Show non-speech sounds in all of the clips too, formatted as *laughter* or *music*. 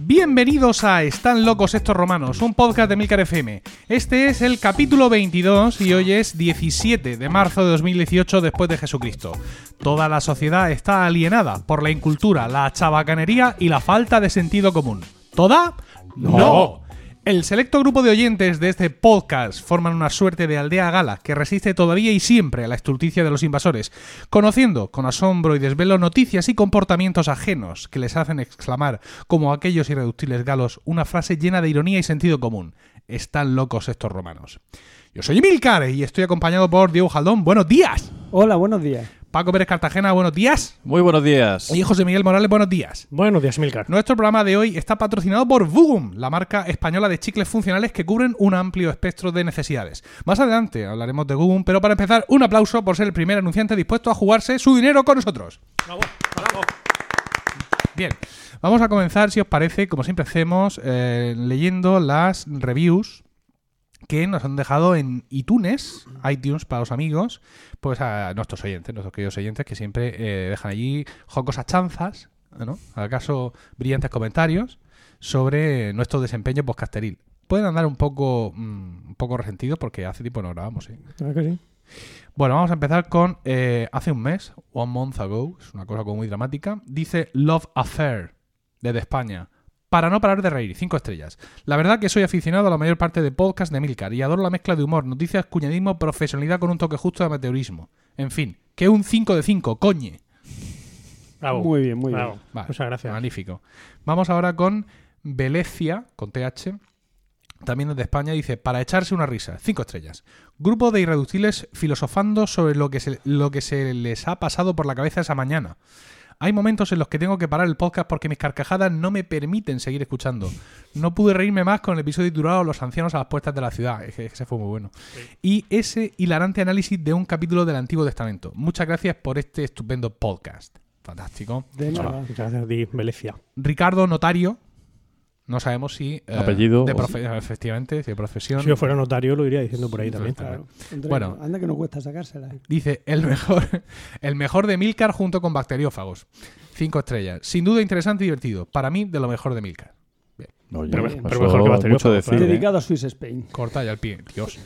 Bienvenidos a Están locos estos romanos, un podcast de Milcar FM. Este es el capítulo 22 y hoy es 17 de marzo de 2018 después de Jesucristo. Toda la sociedad está alienada por la incultura, la chabacanería y la falta de sentido común. ¿Toda? No. El selecto grupo de oyentes de este podcast forman una suerte de aldea gala que resiste todavía y siempre a la estulticia de los invasores, conociendo con asombro y desvelo noticias y comportamientos ajenos que les hacen exclamar, como aquellos irreductibles galos, una frase llena de ironía y sentido común. Están locos estos romanos. Yo soy Emilcar y estoy acompañado por Diego Jaldón. Buenos días. Hola, buenos días. Paco Pérez Cartagena, buenos días. Muy buenos días. Y José Miguel Morales, buenos días. Buenos días, Milcar. Nuestro programa de hoy está patrocinado por Vugum, la marca española de chicles funcionales que cubren un amplio espectro de necesidades. Más adelante hablaremos de Vugum, pero para empezar, un aplauso por ser el primer anunciante dispuesto a jugarse su dinero con nosotros. Bien, vamos a comenzar, si os parece, como siempre hacemos, eh, leyendo las reviews que nos han dejado en iTunes, iTunes para los amigos, pues a nuestros oyentes, nuestros queridos oyentes que siempre eh, dejan allí jocosas chanzas, ¿no? ¿Acaso brillantes comentarios sobre nuestro desempeño podcasteril? Pueden andar un poco, mm, un poco resentidos porque hace tiempo no grabamos, ¿sí? ¿Verdad que sí? Bueno, vamos a empezar con eh, hace un mes, one month ago, es una cosa como muy dramática. Dice Love Affair, desde España. Para no parar de reír, cinco estrellas. La verdad que soy aficionado a la mayor parte de podcast de Milcar y adoro la mezcla de humor, noticias, cuñadismo, profesionalidad con un toque justo de meteorismo. En fin, que un 5 de 5, coñe. Bravo. Muy bien, muy Bravo. bien. Vale, Muchas gracias. Magnífico. Vamos ahora con Velecia, con TH. También desde España dice, para echarse una risa, cinco estrellas. Grupo de irreductibles filosofando sobre lo que, se, lo que se les ha pasado por la cabeza esa mañana. Hay momentos en los que tengo que parar el podcast porque mis carcajadas no me permiten seguir escuchando. No pude reírme más con el episodio titulado Los ancianos a las puertas de la ciudad. Es que ese fue muy bueno. Y ese hilarante análisis de un capítulo del Antiguo Testamento. Muchas gracias por este estupendo podcast. Fantástico. De nada. Muchas gracias a ti. Ricardo Notario. No sabemos si. eh, Apellido De o- profe- efectivamente, de profesión. Si yo fuera notario, lo iría diciendo por ahí también. Claro. Entre- Bueno. Anda que no cuesta sacársela. Dice el mejor, *laughs* el mejor de Milcar junto con Bacteriófagos. Cinco estrellas. Sin duda interesante y divertido. Para mí, de lo mejor de Milcar. Oye, Pero- pero mejor que Bacteriófago, mucho decir. claro. ¿eh? Dedicado a Swiss Spain. Corta ya el pie, Dios.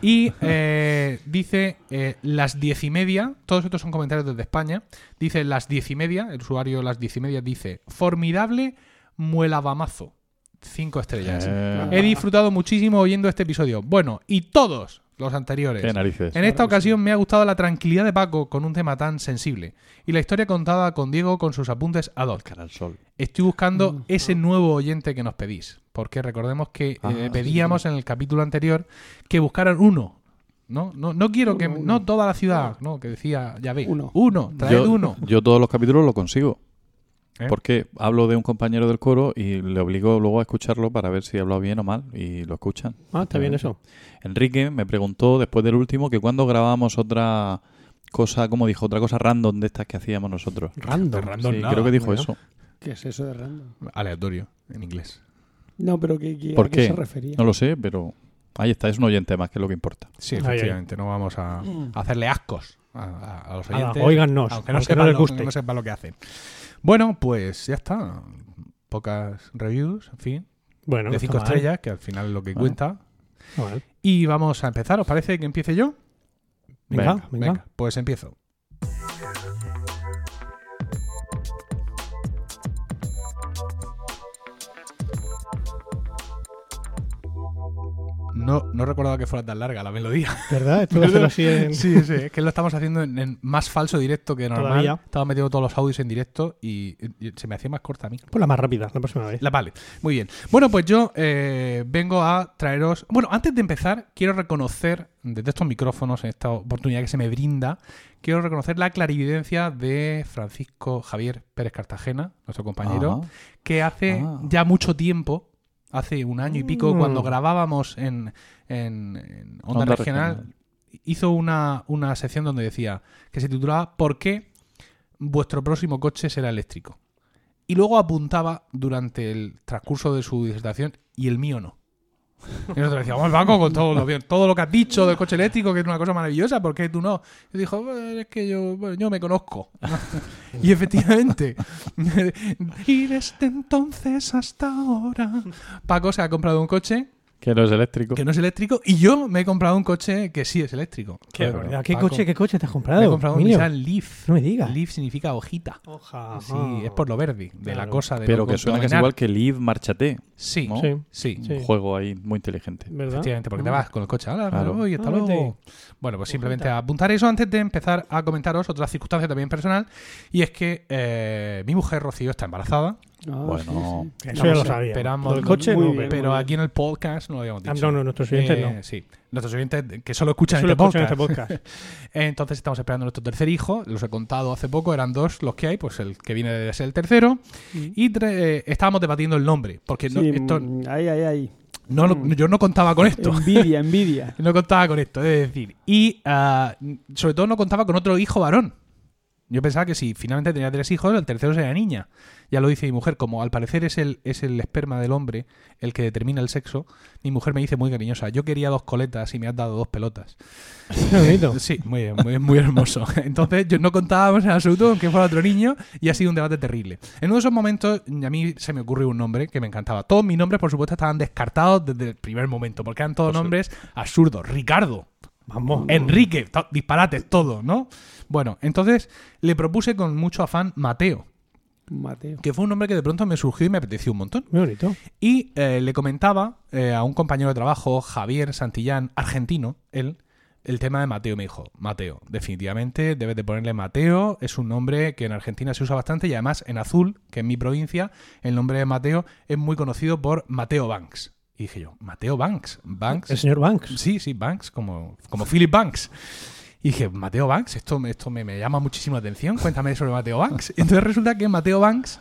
Y eh, dice eh, las diez y media. Todos estos son comentarios desde España. Dice las diez y media. El usuario las diez y media dice: Formidable muelavamazo. Cinco estrellas. Eh, He disfrutado muchísimo oyendo este episodio. Bueno, y todos los anteriores. qué narices. En esta ocasión me ha gustado la tranquilidad de Paco con un tema tan sensible y la historia contada con Diego con sus apuntes ad hoc. Cara al sol. Estoy buscando ese nuevo oyente que nos pedís, porque recordemos que Ah, eh, sí, pedíamos en el capítulo anterior que buscaran uno. No, no, no quiero que Uno, no toda la ciudad, no, que decía, ya ve, Uno. uno, traed Yo, uno. yo todos los capítulos lo consigo. ¿Eh? Porque hablo de un compañero del coro y le obligo luego a escucharlo para ver si he hablado bien o mal y lo escuchan. Ah, está bien eso. Enrique me preguntó después del último que cuando grabábamos otra cosa, como dijo, otra cosa random de estas que hacíamos nosotros. Random. Random Sí, nada, creo que dijo bueno. eso. ¿Qué es eso de random? Aleatorio, en inglés. No, pero ¿qué, qué- ¿Por a qué qué? se refería? No lo sé, pero ahí está, es un oyente más que es lo que importa. Sí, efectivamente, no vamos a, a hacerle ascos a, a- a los oyentes. aunque no, aunque sepan no les lo, guste. no sepan lo que hacen. Bueno, pues ya está. Pocas reviews, en fin. Bueno, de cinco mal. estrellas, que al final es lo que Vale. cuenta. Y vamos a empezar. ¿Os parece que empiece yo? Venga, venga. Pues empiezo. No, no recordaba que fuera tan larga la melodía. ¿Verdad? *laughs* Esto va a ser así en... Sí, sí, es que lo estamos haciendo en, en más falso directo que normal. Todavía. Estaba metiendo todos los audios en directo y, y se me hacía más corta a mí. Pues la más rápida, la próxima vez. La, vale, muy bien. Bueno, pues yo eh, vengo a traeros. Bueno, antes de empezar, quiero reconocer desde estos micrófonos, en esta oportunidad que se me brinda, quiero reconocer la clarividencia de Francisco Javier Pérez Cartagena, nuestro compañero, Ah. que hace Ah. ya mucho tiempo, hace un año y pico, Mm. cuando grabábamos en, en- en Onda, Onda regional, Regional. hizo una, una sección donde decía que se titulaba ¿Por qué vuestro próximo coche será eléctrico? Y luego apuntaba durante el transcurso de su disertación y el mío no. *laughs* Y nosotros decíamos, el banco con todo lo, todo lo que has dicho del coche eléctrico, que es una cosa maravillosa, ¿por qué tú no? Y dijo, "Bueno, es que yo, yo me conozco. *laughs* y efectivamente, *laughs* y desde entonces hasta ahora, Paco se ha comprado un coche Que no es eléctrico. que no es eléctrico y yo me he comprado un coche que sí es eléctrico. Qué Joder, barbaridad. ¿Qué Paco, coche, ¿Qué coche te has comprado? Me he comprado un Emilio? Nissan Leaf. No me digas. Leaf significa hojita. Oja. Sí, es por lo verde, de la cosa de Pero que suena casi igual que Live Marchate. Sí, ¿no? Sí. sí. Sí. Un juego ahí muy inteligente. ¿Verdad? Efectivamente, porque te Ah. vas con el coche. Hola, Claro. voy, hasta Ah, luego. Bueno, pues simplemente Ojita. apuntar eso antes de empezar a comentaros otra circunstancia también personal. Y es que eh, mi mujer, Rocío, está embarazada. Ah, Bueno, sí, sí. Eso ya lo Esperamos- sabía. esperamos- del coche no, bien. pero- aquí en el podcast no lo habíamos Ah, dicho. no, no, nuestros oyentes Eh, no. Sí, nuestros oyentes que solo escuchan Solo este escuchan podcast. este podcast. *laughs* Entonces estamos esperando nuestro tercer hijo. Los he contado hace poco, eran dos los que hay, pues el que viene de ser el tercero. Y tre- eh, estábamos debatiendo el nombre. Porque no, esto, mm, ahí, ahí, ahí. no lo- yo no contaba con esto. Envidia, *laughs* envidia. No contaba con esto, es decir. Y ah, sobre todo no contaba con otro hijo varón. Yo pensaba que si finalmente tenía tres hijos, el tercero sería niña. Ya lo dice mi mujer, como al parecer es el, es el esperma del hombre el que determina el sexo, mi mujer me dice muy cariñosa, yo quería dos coletas y me has dado dos pelotas. *laughs* Qué bonito. Sí, muy, bien, muy, muy hermoso. *laughs* Entonces yo no contábamos en absoluto con que fuera otro niño y ha sido un debate terrible. En uno de esos momentos a mí se me ocurrió un nombre que me encantaba. Todos mis nombres, por supuesto, estaban descartados desde el primer momento, porque eran todos Pues sí. nombres absurdos. Ricardo, Vamos. Enrique, disparates, todo, ¿no? Bueno, entonces le propuse con mucho afán Mateo, Mateo. que fue un nombre que de pronto me surgió y me apeteció un montón. Muy bonito. Y eh, le comentaba eh, a un compañero de trabajo, Javier Santillán, argentino, él, el tema de Mateo. Me dijo, Mateo, definitivamente debes de ponerle Mateo. Es un nombre que en Argentina se usa bastante y además en Azul, que es mi provincia, el nombre de Mateo es muy conocido por Mateo Banks. Y dije yo, Mateo Banks. Banks. El señor Banks. Sí, sí, Banks, como, como Philip Banks. Y dije, Mateo Banks, esto, me- esto me, me llama muchísimo la atención, cuéntame sobre Mateo Banks. Y entonces resulta que Mateo Banks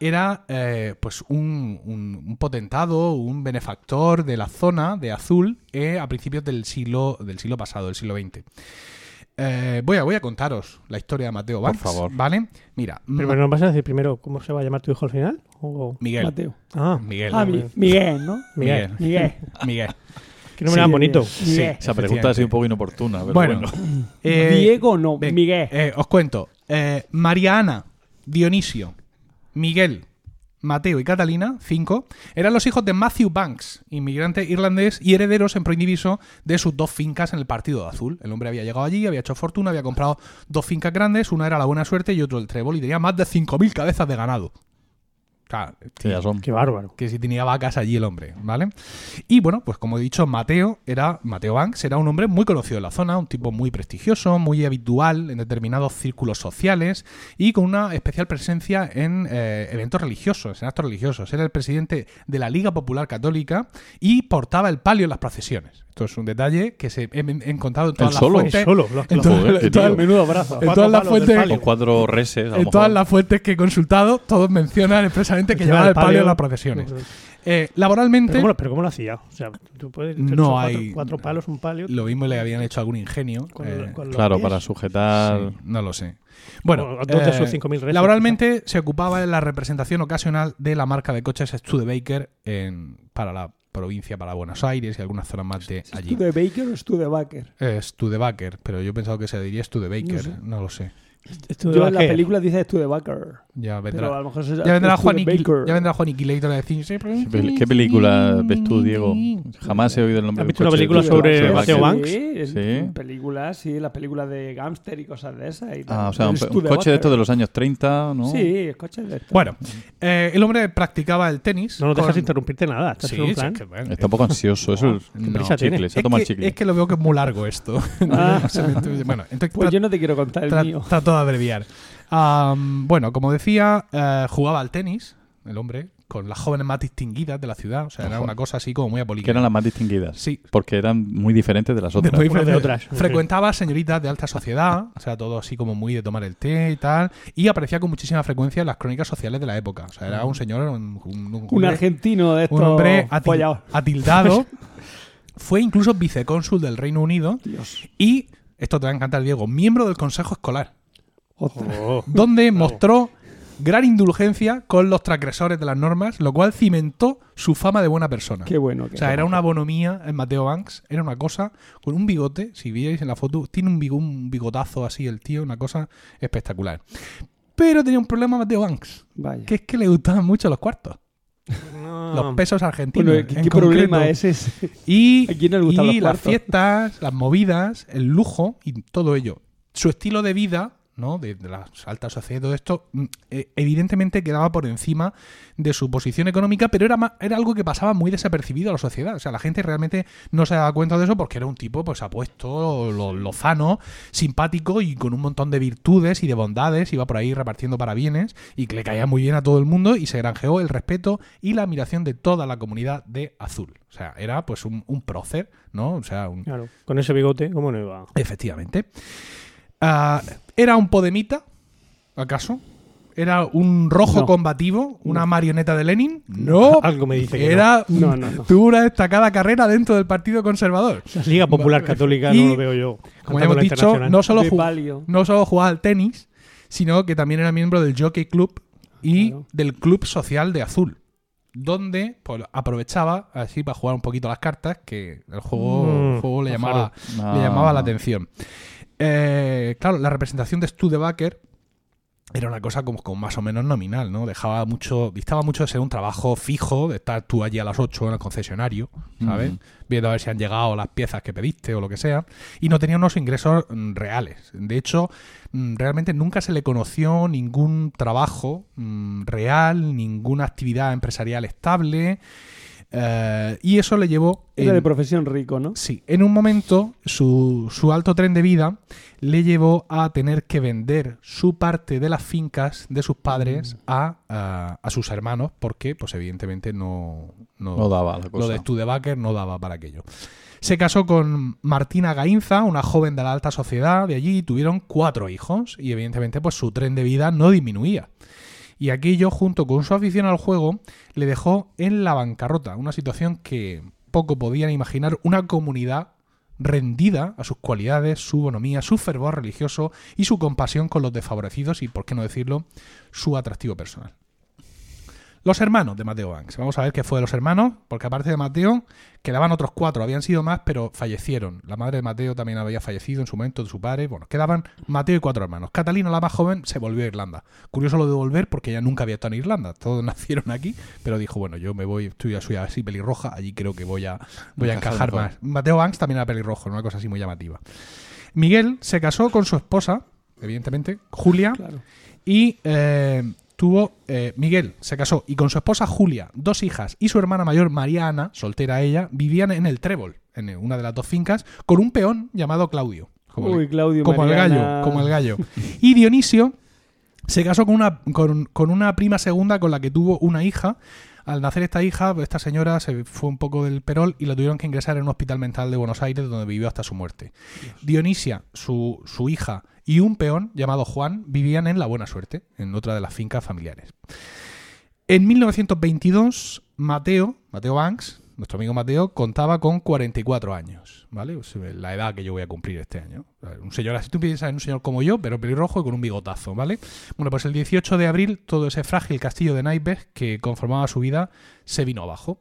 era eh, pues un, un- un potentado, un benefactor de la zona de Azul eh, a principios del siglo, del siglo pasado, del siglo XX. Eh, voy, a, voy a contaros la historia de Mateo Por Banks. favor. ¿Vale? Mira, Pero, Ma- pero ¿nos vas a decir primero cómo se va a llamar tu hijo al final? O- Miguel. Mateo. Ah, Miguel. Ah, Mi- Miguel, ¿no? Miguel. Miguel. *laughs* Miguel. Qué nombre tan Sí, bonito. Miguel. Esa pregunta ha sido un poco inoportuna. Pero Bueno, bueno. *laughs* eh, Diego no, Ven, Miguel. eh, os cuento. Eh, Mariana, Dionisio, Miguel, Mateo y Catalina, cinco, eran los hijos de Matthew Banks, inmigrante irlandés y herederos en proindiviso de sus dos fincas en el Partido de Azul. El hombre había llegado allí, había hecho fortuna, había comprado dos fincas grandes, una era la Buena Suerte y otro el Trébol, y tenía más de 5.000 cabezas de ganado. Claro, Que ya son. Qué bárbaro. que si tenía vacas allí el hombre, ¿vale? Y bueno, pues como he dicho, Mateo era Mateo Banks era un hombre muy conocido en la zona, un tipo muy prestigioso, muy habitual en determinados círculos sociales y con una especial presencia en eh, eventos religiosos, en actos religiosos. Era el presidente de la Liga Popular Católica y portaba el palio en las procesiones. Esto es un detalle que se he, he encontrado en todas ¿El las solo? fuentes. Solo. Los, en todas- menudo brazo. en todas las fuentes- Con cuatro reses. a en todas las fuentes que he consultado, todos mencionan expresamente que llevaba el palio en las procesiones. Eh, laboralmente, Pero ¿cómo, lo- pero ¿cómo lo hacía? O sea, tú puedes No cuatro, hay- cuatro palos, un palio. lo mismo le habían hecho algún ingenio. con, eh, con Claro, pies. para sujetar. Sí, no lo sé. Bueno, eh, sus 5.000 reses, laboralmente se ocupaba de la representación ocasional de la marca de coches Studebaker en, para la provincia, para Buenos Aires y algunas zonas más de allí. ¿Studebaker o Studebaker? Eh, Studebaker, pero yo he pensado que se diría Studebaker, No sé. no lo sé. Yo en la película dice Studebaker. Ya Pero a vendrá. lo mejor se Ya vendrá, Juan Studebaker. ya vendrá Juaniquilator a decir. "Sí, pero- ¿Qué pel- ¿Qué película ves tú, Diego? Jamás he oído el nombre ¿Has del visto una coche película de- sobre de Mateo Baker. Banks? Sí, es- Sí. películas, sí, las películas de gángster y cosas de esas. y tal. Ah, o sea, un, un coche de estos de los años 30, ¿no? Sí, coches de estos. Bueno, eh, el hombre practicaba el tenis. No nos dejas con- interrumpirte nada. Estás Sí, en un sí, plan. es que, bueno, Está un poco ansioso. Eso es *laughs* No. prisa tiene. chicle. Se ha es, tomado el que, chicle. es que lo veo que es muy largo esto. *laughs* *laughs* Ah. bueno, entonces pues tra- yo no te quiero contar el tra- mío. De abreviar. Bueno, como decía, eh, jugaba al tenis, el hombre, con las jóvenes más distinguidas de la ciudad. O sea, era una cosa así como muy apolítica. Que eran las más distinguidas. Sí. Porque eran muy diferentes de las otras. muy de otras. Frecuentaba señoritas de alta sociedad, o sea, todo así como muy de tomar el té y tal, y aparecía con muchísima frecuencia en las crónicas sociales de la época. O sea, era un señor, un, un- un Un hombre- argentino de estos un hombre atil- atildado. *laughs* Fue incluso vicecónsul del Reino Unido Dios. y, esto te va a encantar, Diego, miembro del Consejo Escolar, Oh, donde mostró gran indulgencia con los transgresores de las normas, lo cual cimentó su fama de buena persona. Qué bueno. O sea, era una bonomía en Mateo Banks, era una cosa con un bigote, si veis en la foto, tiene un, bigo- un bigotazo así el tío, una cosa espectacular. Pero tenía un problema Mateo Banks, Vaya. que es que le gustaban mucho los cuartos, los pesos argentinos. Bueno, ¿qué, en qué problema es ese? Y, *laughs* ¿A quién y las fiestas, las movidas, el lujo y todo ello. Su estilo de vida, ¿no? De, de la alta sociedad y todo esto, mm, eh, evidentemente quedaba por encima de su posición económica, pero era, era algo que pasaba muy desapercibido a la sociedad. O sea, la gente realmente no se daba cuenta de eso porque era un tipo, pues, apuesto, lo- lozano, simpático y con un montón de virtudes y de bondades. Iba por ahí repartiendo parabienes y que le caía muy bien a todo el mundo y se granjeó el respeto y la admiración de toda la comunidad de Azul. O sea, era pues un, un prócer, ¿no? O sea, un, Claro, con ese bigote, ¿cómo no iba? Efectivamente. Ah, ¿Era un podemita? ¿Acaso? ¿Era un rojo No. combativo? ¿Una marioneta de Lenin? No. Algo me dice que Era No, no, no. tuvo una destacada carrera dentro del Partido Conservador. La Liga Popular Católica Y, no lo veo yo. Como ya hemos dicho, no solo, no solo jugaba al tenis, sino que también era miembro del Jockey Club y Claro. del Club Social de Azul. Donde pues, aprovechaba así para jugar un poquito las cartas, que el juego, Mm, el juego le, llamaba, le llamaba la atención. Eh, claro, la representación de Studebaker era una cosa como, como más o menos nominal, ¿no? Dejaba mucho, distaba mucho de ser un trabajo fijo, de estar tú allí a las 8 en el concesionario, ¿sabes? Viendo a ver si han llegado las piezas que pediste o lo que sea. Y no tenía unos ingresos mm, reales. De hecho, mm, realmente nunca se le conoció ningún trabajo mm, real, ninguna actividad empresarial estable. Eh, y eso le llevó... Era en- de profesión rico, ¿no? Sí, en un momento su, su alto tren de vida le llevó a tener que vender su parte de las fincas de sus padres a, a, a sus hermanos porque, pues evidentemente, no, no, No daba la lo cosa. de Studebaker no daba para aquello. Se casó con Martina Gainza, una joven de la alta sociedad de allí, y tuvieron cuatro hijos y evidentemente pues su tren de vida no disminuía. Y aquello, junto con su afición al juego, le dejó en la bancarrota, una situación que poco podían imaginar una comunidad rendida a sus cualidades, su bonomía, su fervor religioso y su compasión con los desfavorecidos y, por qué no decirlo, su atractivo personal. Los hermanos de Mateo Banks. Vamos a ver qué fue de los hermanos, porque aparte de Mateo, quedaban otros cuatro. Habían sido más, pero fallecieron. La madre de Mateo también había fallecido en su momento, de su padre. Bueno, quedaban Mateo y cuatro hermanos. Catalina, la más joven, se volvió a Irlanda. Curioso lo de volver, porque ella nunca había estado en Irlanda. Todos *laughs* nacieron aquí, pero dijo, bueno, yo me voy, estoy, soy así pelirroja, allí creo que voy a, voy a Encajar mejor. más. Mateo Banks también era pelirrojo, una cosa así muy llamativa. Miguel se casó con su esposa, evidentemente, Julia, Claro. y eh, tuvo. eh, Miguel se casó y con su esposa Julia, dos hijas y su hermana mayor Mariana, soltera ella, vivían en el Trébol, en una de las dos fincas, con un peón llamado Claudio. Como, Uy, Claudio como el gallo, como el gallo. *laughs* Y Dionisio se casó con una, con, con una prima segunda con la que tuvo una hija. Al nacer esta hija, esta señora se fue un poco del perol y la tuvieron que ingresar en un hospital mental de Buenos Aires donde vivió hasta su muerte. Dionisia, su, su hija y un peón llamado Juan vivían en La Buena Suerte, en otra de las fincas familiares. En 1922, Mateo, Mateo Banks, nuestro amigo Mateo, contaba con 44 años, ¿vale? O sea, la edad que yo voy a cumplir este año. Un señor así, tú piensas en un señor como yo, pero pelirrojo y con un bigotazo, ¿vale? Bueno, pues el 18 de abril, todo ese frágil castillo de naipes que conformaba su vida se vino abajo.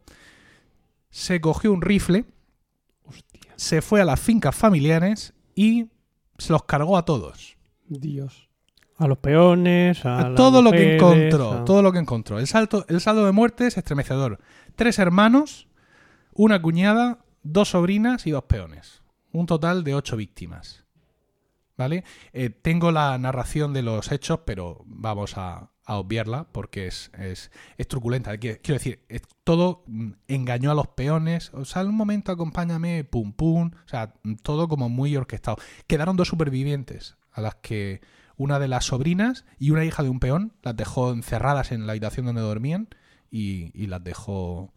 Se cogió un rifle, se fue a las fincas familiares y se los cargó a todos. Dios. A los peones, a, todo lo que encontró, a- todo lo que encontró. El, salto, el saldo de muerte es estremecedor. Tres hermanos, una cuñada, dos sobrinas y dos peones. Un total de ocho víctimas. ¿Vale? Eh, tengo la narración de los hechos, pero vamos a, a obviarla porque es, es, es truculenta. Quiero decir, todo mm, engañó a los peones. O sea, un momento, acompáñame, pum pum. O sea, mm, todo como muy orquestado. Quedaron dos supervivientes a las que una de las sobrinas y una hija de un peón las dejó encerradas en la habitación donde dormían y, y las dejó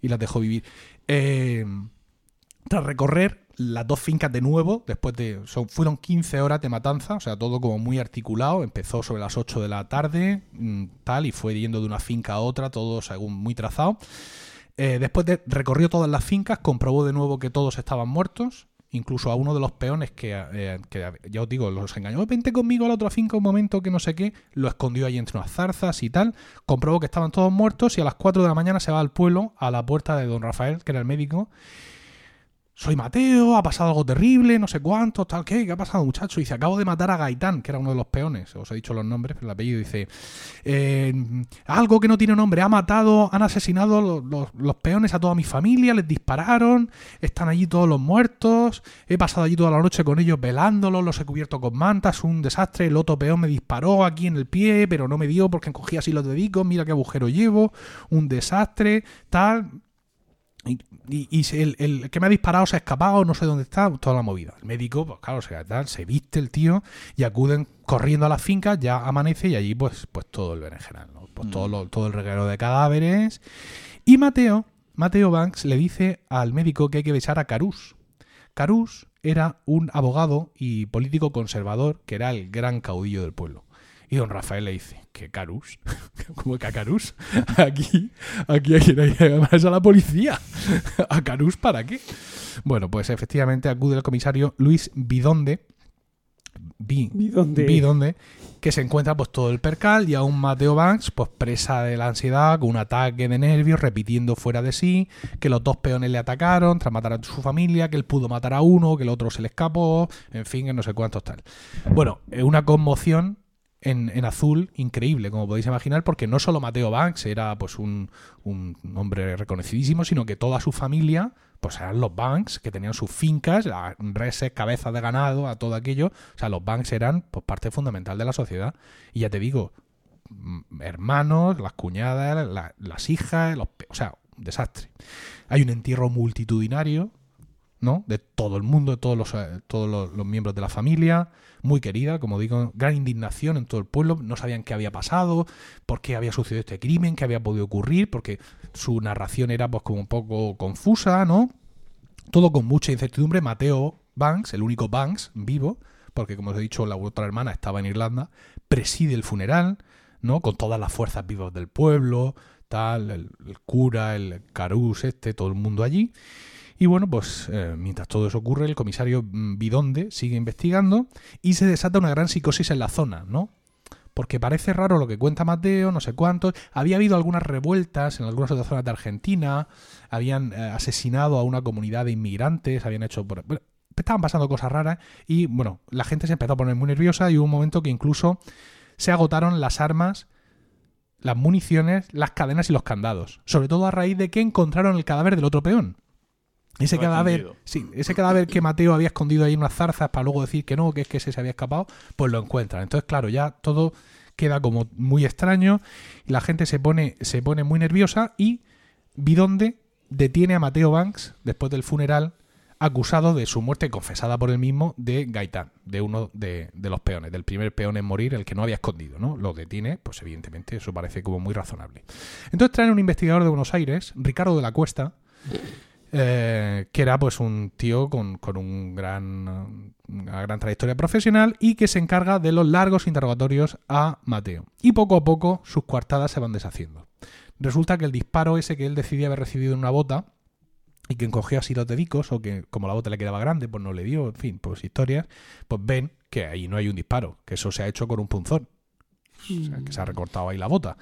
y las dejó vivir. Eh, tras recorrer las dos fincas de nuevo, después de. son- fueron 15 horas de matanza, o sea, todo como muy articulado. Empezó sobre las 8 de la tarde, mm, tal, y fue yendo de una finca a otra, todo según muy trazado. Eh, después de recorrió todas las fincas, comprobó de nuevo que todos estaban muertos incluso a uno de los peones que, eh, ya os digo, los engañó, "Oh, vente conmigo a la otra finca un momento que no sé qué, lo escondió ahí entre unas zarzas y tal, comprobó que estaban todos muertos y a las 4 de la mañana se va al pueblo a la puerta de don Rafael, que era el médico, soy Mateo, ha pasado algo terrible, no sé cuánto, tal, ¿qué? ¿Qué ha pasado, muchacho? Y dice, acabo de matar a Gaitán, que era uno de los peones. Os he dicho los nombres, pero el apellido dice, "Eh, algo que no tiene nombre, ha matado, han asesinado los, los- peones a toda mi familia, les dispararon, están allí todos los muertos, he pasado allí toda la noche con ellos velándolos, los he cubierto con mantas, un desastre, el otro peón me disparó aquí en el pie, pero no me dio porque encogí así los dedicos, mira qué agujero llevo, un desastre, tal, y, y- y se- el, el que me ha disparado se ha escapado, no sé dónde está, toda la movida. El médico, pues claro, se, viste el tío y acuden corriendo a las fincas, ya amanece y allí pues, pues todo el berenjenal, ¿no? Pues Mm. todo, lo- todo el reguero de cadáveres. Y Mateo, Mateo Banks le dice al médico que hay que besar a Carús. Carús era un abogado y político conservador que era el gran caudillo del pueblo. Y don Rafael le dice, ¿qué Carús? *laughs* ¿Cómo que a Carús? Aquí, aquí hay que además a la policía. ¿A Carús para qué? Bueno, pues efectivamente acude el comisario Luis Bidonde. Bi- ¿Y dónde? Bidonde, que se encuentra pues todo el percal y a un Mateo Banks pues presa de la ansiedad, con un ataque de nervios, repitiendo fuera de sí, que los dos peones le atacaron tras matar a su familia, que él pudo matar a uno, que el otro se le escapó, en fin, que no sé cuántos tal. Bueno, una conmoción en, en azul increíble, como podéis imaginar, porque no solo Mateo Banks era pues un, un hombre reconocidísimo, sino que toda su familia pues eran los Banks, que tenían sus fincas, reses, cabezas de ganado, a todo aquello. O sea, los Banks eran pues parte fundamental de la sociedad. Y ya te digo, mm, hermanos, las cuñadas, la- las hijas, los, o sea, un desastre. Hay un entierro multitudinario, ¿no? De todo el mundo, de todos los, eh, todos los miembros de la familia, muy querida, como digo, gran indignación en todo el pueblo, no sabían qué había pasado, por qué había sucedido este crimen, qué había podido ocurrir, porque su narración era pues como un poco confusa, ¿no? Todo con mucha incertidumbre. Mateo Banks, el único Banks vivo, porque como os he dicho, la otra hermana estaba en Irlanda, preside el funeral, ¿no? Con todas las fuerzas vivas del pueblo, tal, el, el cura, el carús este, todo el mundo allí. Y bueno, pues eh, mientras todo eso ocurre, el comisario mm, Bidonde sigue investigando y se desata una gran psicosis en la zona, ¿no? Porque parece raro lo que cuenta Mateo, no sé cuántos. Había habido algunas revueltas en algunas otras zonas de Argentina, habían eh, asesinado a una comunidad de inmigrantes, habían hecho... bueno, estaban pasando cosas raras y bueno, la gente se empezó a poner muy nerviosa y hubo un momento que incluso se agotaron las armas, las municiones, las cadenas y los candados. Sobre todo a raíz de que encontraron el cadáver del otro peón. Ese cadáver, sí, ese cadáver que Mateo había escondido ahí en unas zarzas para luego decir que no, que es que ese se había escapado, pues lo encuentran. Entonces, claro, ya todo queda como muy extraño y la gente se pone, se pone muy nerviosa y Bidonde detiene a Mateo Banks después del funeral acusado de su muerte confesada por él mismo de Gaitán, de uno de, de los peones, del primer peón en morir, el que no había escondido, ¿no? Lo detiene, pues evidentemente eso parece como muy razonable. Entonces traen un investigador de Buenos Aires, Ricardo de la Cuesta, eh, que era pues un tío con, con un gran, una gran trayectoria profesional y que se encarga de los largos interrogatorios a Mateo. Y poco a poco sus coartadas se van deshaciendo. Resulta que el disparo ese que él decidía haber recibido en una bota y que encogía así los dedicos o que como la bota le quedaba grande pues no le dio, en fin, pues historias, pues ven que ahí no hay un disparo, que eso se ha hecho con un punzón. O sea, que se ha recortado ahí la bota.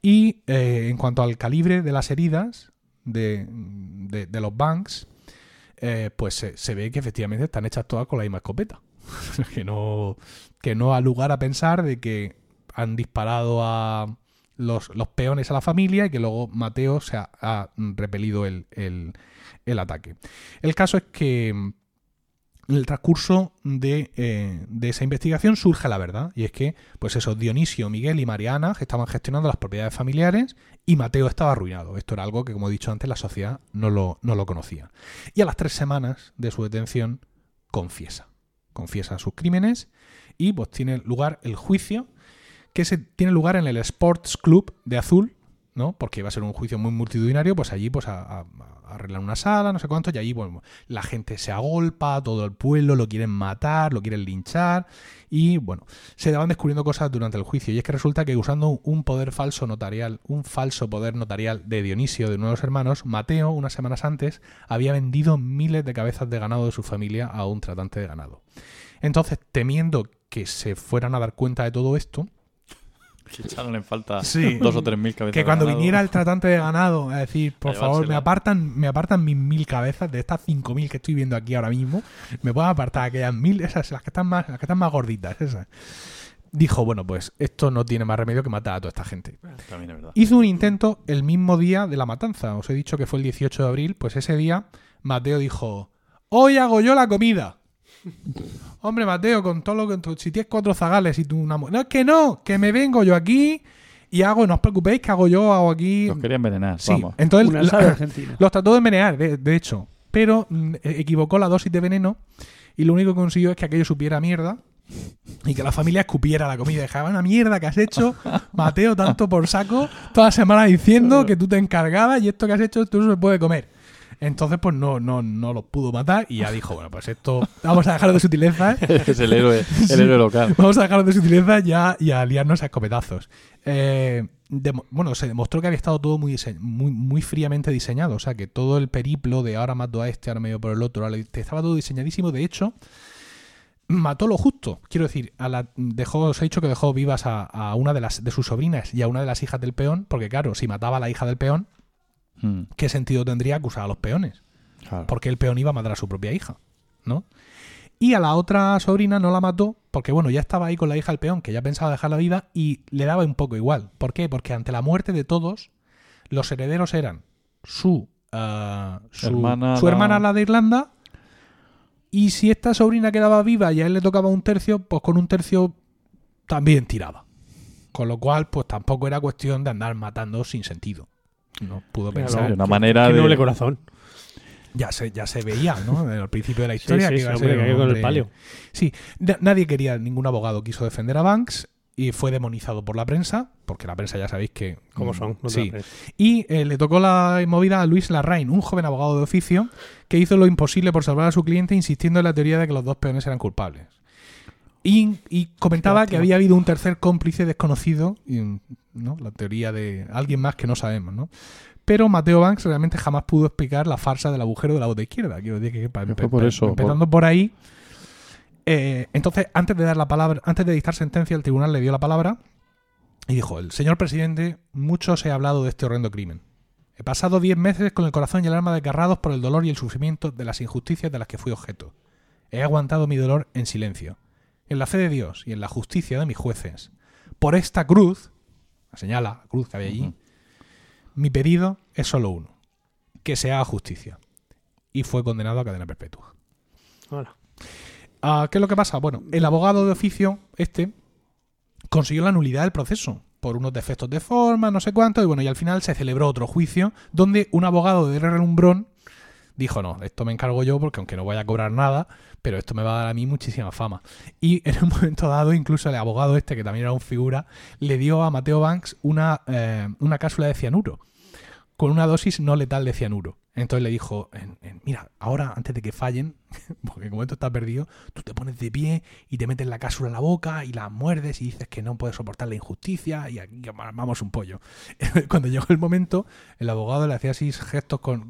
Y eh, en cuanto al calibre de las heridas de, de- los banks, eh, pues se, se ve que efectivamente están hechas todas con la misma escopeta. *laughs* que, no, que no ha lugar a pensar de que han disparado a los, los peones a la familia y que luego Mateo se ha, ha repelido el, el- el ataque. El caso es que en el transcurso de, eh, esa investigación surge la verdad. Y es que, pues eso, Dionisio, Miguel y Mariana estaban gestionando las propiedades familiares y Mateo estaba arruinado. Esto era algo que, como he dicho antes, la sociedad no lo, no lo conocía. Y a las tres semanas de su detención, confiesa. Confiesa sus crímenes y pues tiene lugar el juicio que se tiene lugar en el Sports Club de Azul, ¿no? Porque iba a ser un juicio muy multitudinario, pues allí pues a, a- arreglar una sala, no sé cuánto, y allí bueno, la gente se agolpa, todo el pueblo lo quieren matar, lo quieren linchar, y bueno, se van descubriendo cosas durante el juicio, y es que resulta que usando un poder falso notarial, un falso poder notarial de Dionisio de nuevos hermanos, Mateo, unas semanas antes, había vendido miles de cabezas de ganado de su familia a un tratante de ganado. Entonces, temiendo que se fueran a dar cuenta de todo esto, Que echaron en falta Sí. dos o tres mil cabezas que de cuando ganado. viniera el tratante de ganado a decir, por A favor, me apartan, me apartan mis mil cabezas de estas cinco mil que estoy viendo aquí ahora mismo, me pueden apartar aquellas mil, esas, las que están más, las que están más gorditas, esas. Dijo, bueno, pues esto no tiene más remedio que matar a toda esta gente. También es verdad. Hizo un intento el mismo día de la matanza. Os he dicho que fue el 18 de abril. Pues ese día Mateo dijo, hoy hago yo la comida. Hombre, Mateo, con todo lo que... Si tienes cuatro zagales y tú una... No, es que no, que me vengo yo aquí y hago, no os preocupéis, que hago yo, hago aquí... Los quería envenenar, Sí, vamos. entonces Una la- *laughs* los trató de envenenar, de, de hecho. Pero mm, e- equivocó la dosis de veneno y lo único que consiguió es que aquello supiera mierda y que la familia escupiera la comida. Dejaba una mierda que has hecho, *laughs* Mateo, tanto por saco, toda la semana diciendo que tú te encargabas y esto que has hecho tú no se puede comer. Entonces, pues no, no, no los pudo matar y ya dijo, bueno, pues esto vamos a dejarlo de sutilezas *laughs* es el héroe, *laughs* el héroe local. Vamos a dejarlo de sutilezas ya y a liarnos a escopetazos. Eh, bueno, se demostró que había estado todo muy, muy, muy fríamente diseñado. O sea, que todo el periplo de ahora mato a este, ahora medio por el otro, ahora estaba todo diseñadísimo. De hecho, mató lo justo. Quiero decir, a la, dejó, os he dicho que dejó vivas a, a una de, las, de sus sobrinas y a una de las hijas del peón, porque claro, si mataba a la hija del peón, Mm, ¿qué sentido tendría acusar a los peones? claro. porque el peón iba a matar a su propia hija, ¿no? Y a la otra sobrina no la mató porque, bueno, ya estaba ahí con la hija del peón, que ya pensaba dejarla viva y le daba un poco igual. ¿Por qué? Porque ante la muerte de todos, los herederos eran su, ah, su, Hermana, su la- hermana, la de Irlanda, y si esta sobrina quedaba viva y a él le tocaba un tercio, pues con un tercio también tiraba. Con lo cual, pues tampoco era cuestión de andar matando sin sentido. No pudo Claro, pensar. de una manera de- noble corazón. Ya se, ya se veía, ¿no? *laughs* Al principio de la historia sí, que sí, iba a hombre, ser que un hay con el hombre- palio. Sí, na- nadie quería, ningún abogado quiso defender a Banks y fue demonizado por la prensa, porque la prensa ya sabéis que... ¿Cómo son? No sí. Y eh, le tocó la movida a Luis Larraín, un joven abogado de oficio, que hizo lo imposible por salvar a su cliente insistiendo en la teoría de que los dos peones eran culpables. Y, y comentaba que había habido un tercer cómplice desconocido, y, ¿no? la teoría de alguien más que no sabemos, ¿no? Pero Mateo Banks realmente jamás pudo explicar la farsa del agujero de la bota izquierda. Quiero decir que, para por eso, empezando por ahí. eh, entonces, antes de dar la palabra, antes de dictar sentencia, el tribunal le dio la palabra y dijo: El señor presidente, mucho se ha hablado de este horrendo crimen. He pasado diez meses con el corazón y el alma desgarrados por el dolor y el sufrimiento de las injusticias de las que fui objeto. He aguantado mi dolor en silencio, en la fe de Dios y en la justicia de mis jueces. Por esta cruz, señala la cruz que había allí, mi pedido es solo uno: que se haga justicia. Y fue condenado a cadena perpetua. Hola. Ah, ¿Qué es lo que pasa? Bueno, el abogado de oficio, este, consiguió la nulidad del proceso por unos defectos de forma, no sé cuánto, y bueno, y al final se celebró otro juicio donde un abogado de relumbrón dijo, no, esto me encargo yo porque aunque no voy a cobrar nada, pero esto me va a dar a mí muchísima fama. Y *laughs* en un momento dado, incluso el abogado este, que también era un figura, le dio a Mateo Banks una, eh, una cápsula de cianuro, con una dosis no letal de cianuro. Entonces le dijo, mira, ahora antes de que fallen, *laughs* porque como esto está perdido, tú te pones de pie y te metes la cápsula en la boca y la muerdes y dices que no puedes soportar la injusticia y aquí armamos un pollo. *laughs* Cuando llegó el momento, el abogado le hacía así gestos con,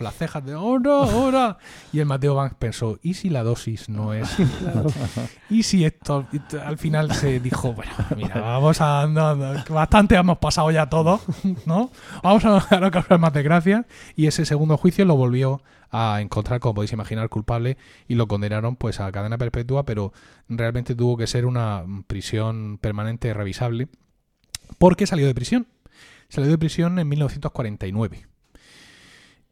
las cejas de ¡Ahora, ahora! Y el Mateo Banks pensó, ¿y si la dosis no es? *laughs* ¿Y si esto? al final se dijo, bueno, mira, vamos a... no, no, bastante hemos pasado ya todo, ¿no? Vamos a, a no causar más desgracias. Y ese segundo juicio lo volvió a encontrar, como podéis imaginar, culpable y lo condenaron pues a cadena perpetua, pero realmente tuvo que ser una prisión permanente revisable porque salió de prisión. Salió de prisión en 1949.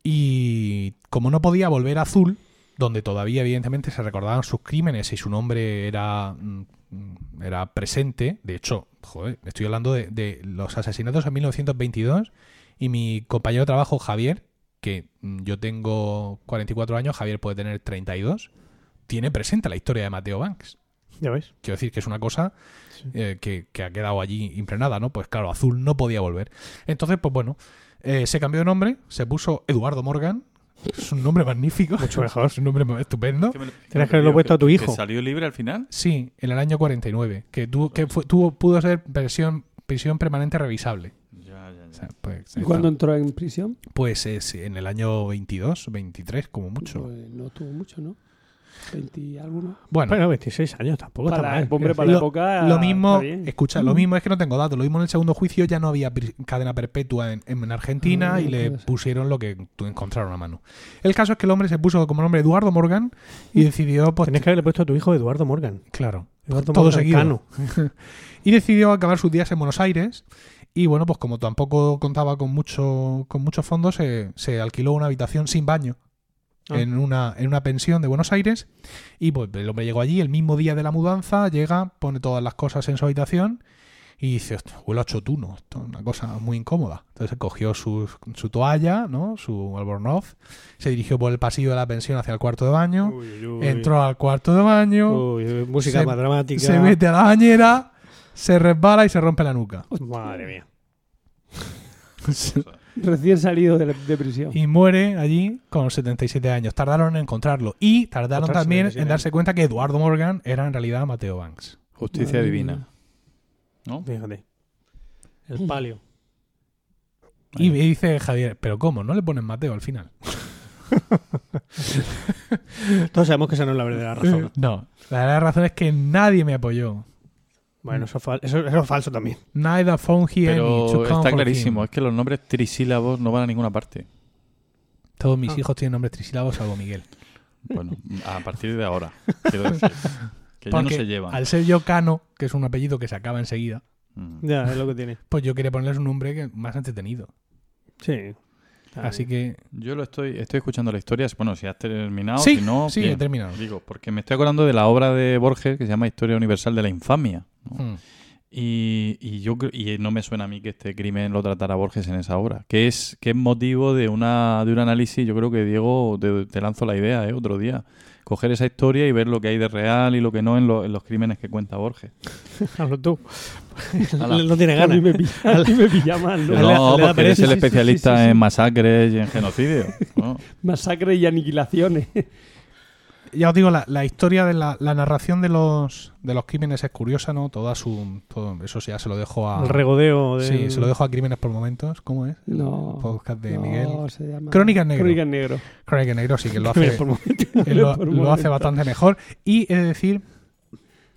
Y como no podía volver a Azul, donde todavía evidentemente se recordaban sus crímenes y su nombre era, mm, era presente, de hecho, joder, estoy hablando de, de los asesinatos en 1922 y mi compañero de trabajo Javier, que mm, yo tengo 44 años, Javier puede tener 32, tiene presente la historia de Mateo Banks. Ya ves. Quiero decir que es una cosa eh, que, que ha quedado allí impregnada, ¿no? Pues claro, Azul no podía volver. Entonces, pues bueno, eh, se cambió de nombre, se puso Eduardo Morgan. Es un nombre magnífico. Mucho mejor. Es un nombre estupendo. Tienes que haberlo puesto a tu ¿Que hijo. salió libre al final? Sí, en el año 49. Que, tuvo, que fue, tuvo, pudo ser prisión, prisión permanente revisable. Pues, ¿Y cuándo entró en prisión? pues es en el año 22, 23, como mucho. Pues no tuvo mucho, ¿no? 20 y algo, ¿no? Bueno, Bueno, 26 años tampoco Para está la- mal. hombre, para la lo, época. lo mismo, escucha, lo mismo es que no tengo datos. Lo mismo en el segundo juicio ya no había cadena perpetua en, en Argentina Ah, y le pusieron lo que tú encontraron a mano. El caso es que el hombre se puso como nombre Eduardo Morgan y decidió, decir. pues, Tenías que haberle puesto a tu hijo Eduardo Morgan. claro, Eduardo todo Morgan seguido. *laughs* Y decidió acabar sus días en Buenos Aires. Y bueno, pues como tampoco contaba con mucho con muchos fondos, se, se alquiló una habitación sin baño Ah. en, una, en una pensión de Buenos Aires. Y pues el hombre llegó allí el mismo día de la mudanza, llega, pone todas las cosas en su habitación y dice, "Hostia, huele a chotuno, esto es una cosa muy incómoda. Entonces cogió su, su toalla, ¿no? su albornoz, se dirigió por el pasillo de la pensión hacia el cuarto de baño, Uy, uy, uy. entró al cuarto de baño, uy, música se- más dramática. se mete a la bañera, se resbala y se rompe la nuca. Madre mía. *laughs* Recién salido de, de prisión. y muere allí con 77 años. Tardaron en encontrarlo y tardaron también 77 en darse cuenta que Eduardo Morgan era en realidad Mateo Banks. Justicia Madre divina. mía. ¿No? Fíjate. El palio. Y me dice Javier, pero ¿cómo? ¿No le ponen Mateo al final? *laughs* Todos sabemos que esa no es la verdadera razón. *laughs* No, la verdadera razón es que nadie me apoyó. Bueno, eso, es fal- eso, eso es falso también. Neither to Pero está clarísimo, him. es que los nombres trisílabos no van a ninguna parte. Todos mis Ah. hijos tienen nombres trisílabos salvo Miguel. Bueno, a partir de ahora, *laughs* quiero decir. Que ya no se llevan. al ser yo Cano, que es un apellido que se acaba enseguida, Mm. Ya, es lo que tiene. pues yo quería ponerles un nombre que más entretenido. Sí. Está Así bien. que Yo lo estoy, estoy escuchando la historia. Bueno, si has terminado, sí, si no, sí, bien. he terminado. Digo, porque me estoy acordando de la obra de Borges que se llama Historia Universal de la Infamia. ¿no? Mm. Y, y yo creo- y no me suena a mí que este crimen lo tratara Borges en esa obra. Que es, que es motivo de una de un análisis, yo creo que Diego, te, te lanzo la idea, ¿eh? otro día. Coger esa historia y ver lo que hay de real y lo que no en, lo- en los crímenes que cuenta Borges. *laughs* Hazlo tú. No tiene A mí ganas. me pilla, *laughs* a mí me pilla mal, ¿no? No, le porque eres el especialista sí, sí, sí. en masacres y en genocidio. ¿no? *laughs* Masacre y aniquilaciones. Ya os digo, la, la historia de la, la narración de los, de los crímenes es curiosa, ¿no? Toda su. Todo, eso ya se lo dejo a. El regodeo de. Sí, se lo dejo a Crímenes por Momentos. ¿Cómo es? No. Podcast de no, Miguel. se llama... Crónicas Negro. Crónicas Negro. Crónica Negro sí que lo hace, por momento. él *laughs* lo, por lo hace bastante mejor. Y he de decir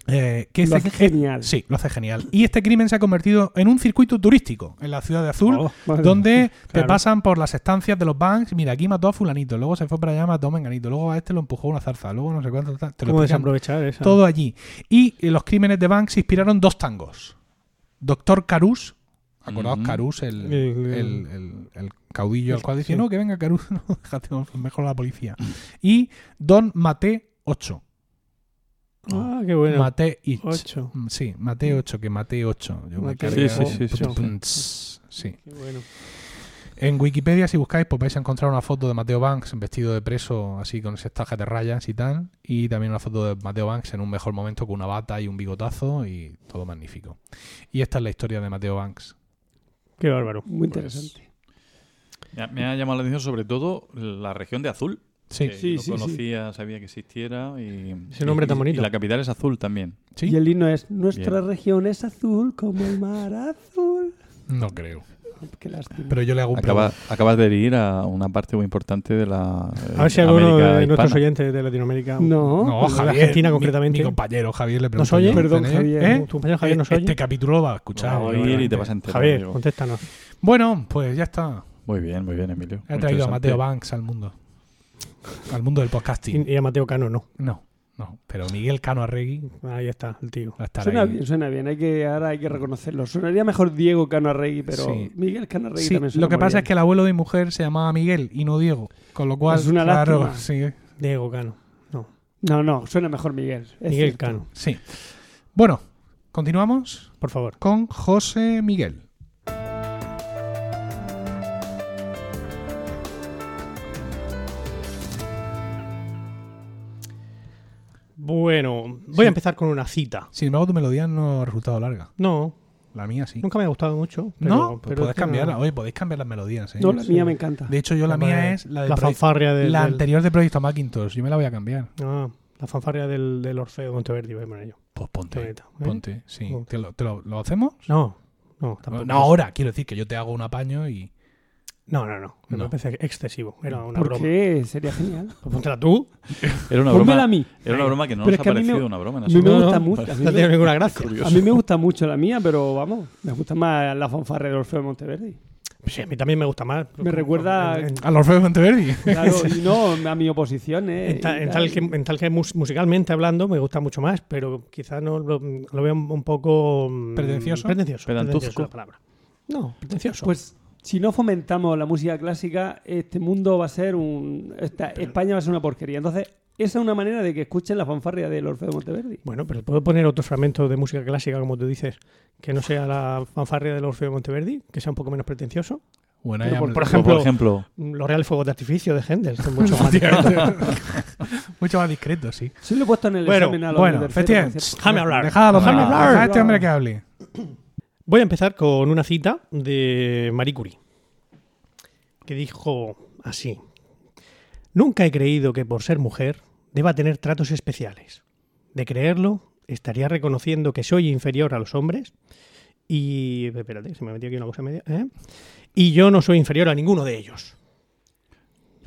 eh, que Lo este, hace genial. Sí, lo hace genial. Y este crimen se ha convertido en un circuito turístico en la ciudad de Azul. Oh, Donde te pasan por las estancias de los banks. Mira, aquí mató a Fulanito. Luego se fue para allá, mató a Menganito. Luego a este lo empujó una zarza. Luego no sé cuánto. Te lo ¿Cómo explican desaprovechar esa? todo allí. Y eh, los crímenes de Banks inspiraron dos tangos. Doctor Carus. ¿Acordaos? Ujú. Carus, el, El- el, el- el caudillo al cual dice, Sí. no, que venga Carus, *laughs* no, déjate, mejor la policía. Y Don Mate 8. Ah, qué bueno. Mate Ich. Ocho. Mm, Sí, Mate 8, que Mate 8. Yo me Mate cargué- Sí, sí, sí, sí, ocho. sí. Pums, sí. Qué bueno. En Wikipedia, si buscáis, pues vais a encontrar una foto de Mateo Banks vestido de preso, así con ese traje de rayas y tal. Y también una foto de Mateo Banks en un mejor momento con una bata y un bigotazo y todo magnífico. Y esta es la historia de Mateo Banks. Qué bárbaro. Muy Pues, interesante. Ha- Me ha llamado la atención sobre todo la región de Azul. Sí, que Sí, lo sí, sí. conocía, sabía que existiera. Y, Ese nombre y- tan bonito. Y la capital es azul también. sí. Y el himno es Nuestra Bien. región es azul como el mar azul. No creo. Qué lástima. Pero yo le hago un Acaba- acabas de ir a una parte muy importante de la. A ver si eh, alguno de nuestros oyentes de Latinoamérica. No. No, de Javier. Argentina concretamente. Mi, compañero Javier le pregunto. ¿Nos oye? Perdón, ¿tenés? Javier. ¿Eh? ¿Tu compañero Javier nos Este oye? capítulo lo va a escuchar. Y te vas a enterar. Javier, contéstanos. Bueno, pues ya está. Muy bien, muy bien, Emilio. He traído a. Mateo Banks al mundo. Al mundo del podcasting. Y, y a Mateo Cano no. No, no. Pero Miguel Cano Arregui Ahí está, el tío. Suena ahí. bien, suena bien. Hay que, ahora hay que reconocerlo. Sonaría mejor Diego Canarregui, pero Sí. Miguel Canarregui Sí, también suena lo que pasa bien. es que el abuelo de mi mujer se llamaba Miguel y no Diego. Con lo cual, Es una claro, lástima. *laughs* sí, Diego Cano. No. No, no, suena mejor Miguel. es Miguel cierto. Cano, sí. Bueno, continuamos por favor. con José Miguel. Bueno, voy a empezar con una cita. Sin embargo, tu melodía no ha resultado larga. No, La mía sí. nunca me ha gustado mucho. Pero, no, pues pero podéis cambiarla. no- Oye, podéis cambiar las melodías. ¿eh? No, la sí. mía me encanta. De hecho, yo la La mía de- es la, del la fanfarria del, la del- anterior de Proyecto Macintosh. Yo me la voy a cambiar. Ah, la fanfarria del, del Orfeo Monteverdi, voy a poner yo. Pues ponte. ¿eh? Ponte, sí. ¿Te lo, te lo- lo hacemos? No, no, tampoco. No, ahora. Quiero decir que yo te hago un apaño y... No, no, no. Me No. parece excesivo. Era una ¿Por broma. qué? Sería genial. *laughs* Pues póntela tú. Era una Pónmela broma. a mí. Era una broma que no Pero nos es que ha a mí me- parecido una broma. en A mí me absoluto. gusta *laughs* no, mucho. A No mí, tiene me, ninguna gracia. a mí me gusta mucho la mía, pero vamos, me gusta más la fanfarria de Orfeo de Monteverdi. Sí, a mí también me gusta más. Me recuerda- En, en- Al Orfeo de Monteverdi. Claro, *laughs* y no a mi oposición. Eh, en ta- y en tal. que, en tal que mus- musicalmente hablando me gusta mucho más, pero quizás no lo, lo veo un poco... mm, ¿Pretencioso? Pretencioso. Pedantuzco. pretencioso es la palabra. No, pretencioso. Pues si no fomentamos la música clásica, este mundo va a ser un. esta- España va a ser una porquería. Entonces, esa es una manera de que escuchen la fanfarria del Orfeo de Monteverdi. Bueno, pero puedo poner otro fragmento de música clásica, como tú dices, que no sea la fanfarria del Orfeo de Monteverdi, que sea un poco menos pretencioso. Bueno, por- ejemplo- por ejemplo, Los reales fuegos de artificio de Händel son *laughs* *laughs* mucho más discretos. mucho más discreto, sí. Sí lo he puesto en el Bueno, examen a los bueno, efectivamente. Déjame hablar. Dejad a los Déjame demás. hablar. A este hombre que hable. Voy a empezar con una cita de Marie Curie, que dijo así. Nunca he creído que por ser mujer deba tener tratos especiales. De creerlo, estaría reconociendo que soy inferior a los hombres y... Espérate, se me metió aquí una cosa media. ¿eh? Y yo no soy inferior a ninguno de ellos.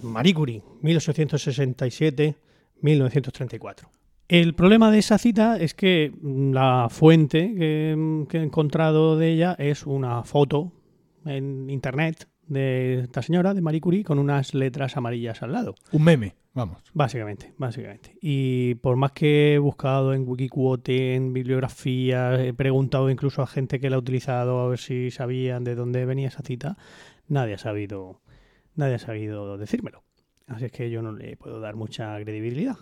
Marie Curie, 1867-1934. El problema de esa cita es que mm, la fuente que, mm, que he encontrado de ella es una foto en internet de esta señora, de Marie Curie, con unas letras amarillas al lado. Un meme, vamos. Básicamente, básicamente. Y por más que he buscado en Wikiquote, en bibliografía, he preguntado incluso a gente que la ha utilizado a ver si sabían de dónde venía esa cita, nadie ha sabido, nadie ha sabido decírmelo. Así es que yo no le puedo dar mucha credibilidad.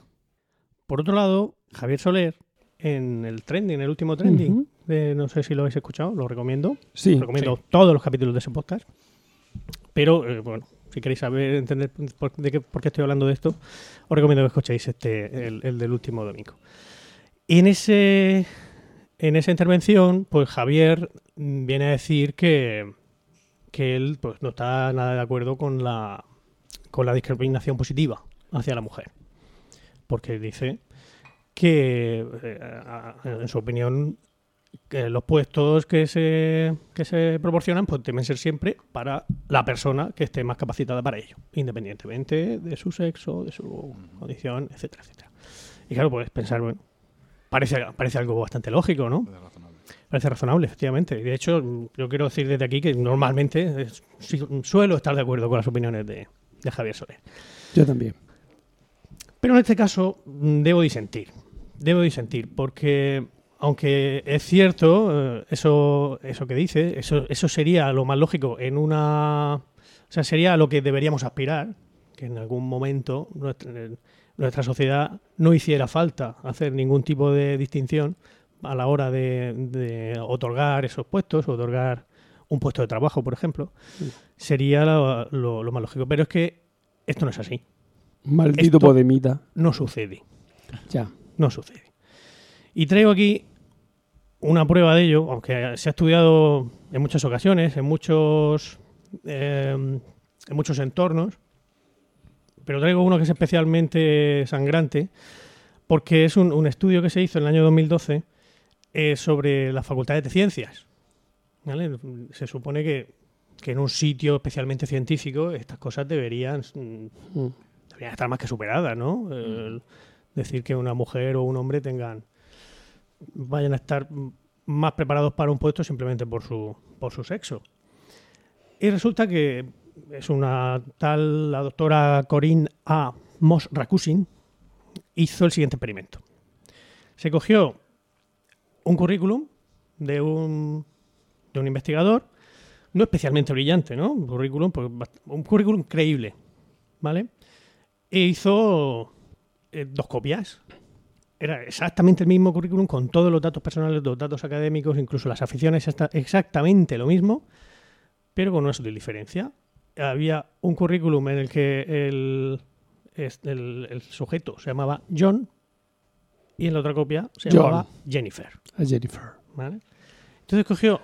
Por otro lado, Javier Soler, en el trending, en el último trending, de- no sé si lo habéis escuchado, lo recomiendo. Sí. recomiendo todos los capítulos de ese podcast. Pero, eh, bueno, si queréis saber, entender por, de qué, por qué estoy hablando de esto, os recomiendo que escuchéis este, el, el del último domingo. Y en, ese, en esa intervención, pues Javier viene a decir que, que él pues, no está nada de acuerdo con la, con la discriminación positiva hacia la mujer. Porque dice que, eh, en su opinión, que los puestos que se, que se proporcionan pues deben ser siempre para la persona que esté más capacitada para ello, independientemente de su sexo, de su condición, etcétera, etcétera. Y claro, puedes pensar, bueno, parece, parece algo bastante lógico, ¿no? Parece razonable, efectivamente. Y de hecho, yo quiero decir desde aquí que normalmente sí, suelo estar de acuerdo con las opiniones de, de Javier Soler. Yo también. Pero en este caso mm, debo disentir. Debo disentir porque, aunque es cierto eh, eso, eso que dice, eso, eso sería lo más lógico en una... O sea, sería a lo que deberíamos aspirar, que en algún momento nuestra, nuestra sociedad no hiciera falta hacer ningún tipo de distinción a la hora de, de otorgar esos puestos, otorgar un puesto de trabajo, por ejemplo, sería lo- lo- lo más lógico. Pero es que esto no es así Maldito Esto- Podemita. no sucede. Ya. No sucede. Y traigo aquí una prueba de ello, aunque se ha estudiado en muchas ocasiones, en muchos, eh, en muchos entornos, pero traigo uno que es especialmente sangrante, porque es un, un estudio que se hizo en el año 2012 eh, sobre las facultades de ciencias. ¿vale? Se supone que, que en un sitio especialmente científico estas cosas deberían mm, Deberían estar más que superadas, ¿no? El decir que una mujer o un hombre tengan vayan a estar más preparados para un puesto simplemente por su por su sexo. Y resulta que es una tal la doctora Corinne A. Moss Rakusin hizo el siguiente experimento. Se cogió un currículum de un de un investigador no especialmente brillante, ¿no? Un currículum, pues, un currículum creíble, ¿vale? E hizo eh, dos copias. Era exactamente el mismo currículum con todos los datos personales, los datos académicos, incluso las aficiones, exactamente lo mismo, pero con una sutil diferencia. Había un currículum en el que el, el- el sujeto se llamaba John y en la otra copia se John. llamaba Jennifer. A Jennifer. ¿vale? Entonces cogió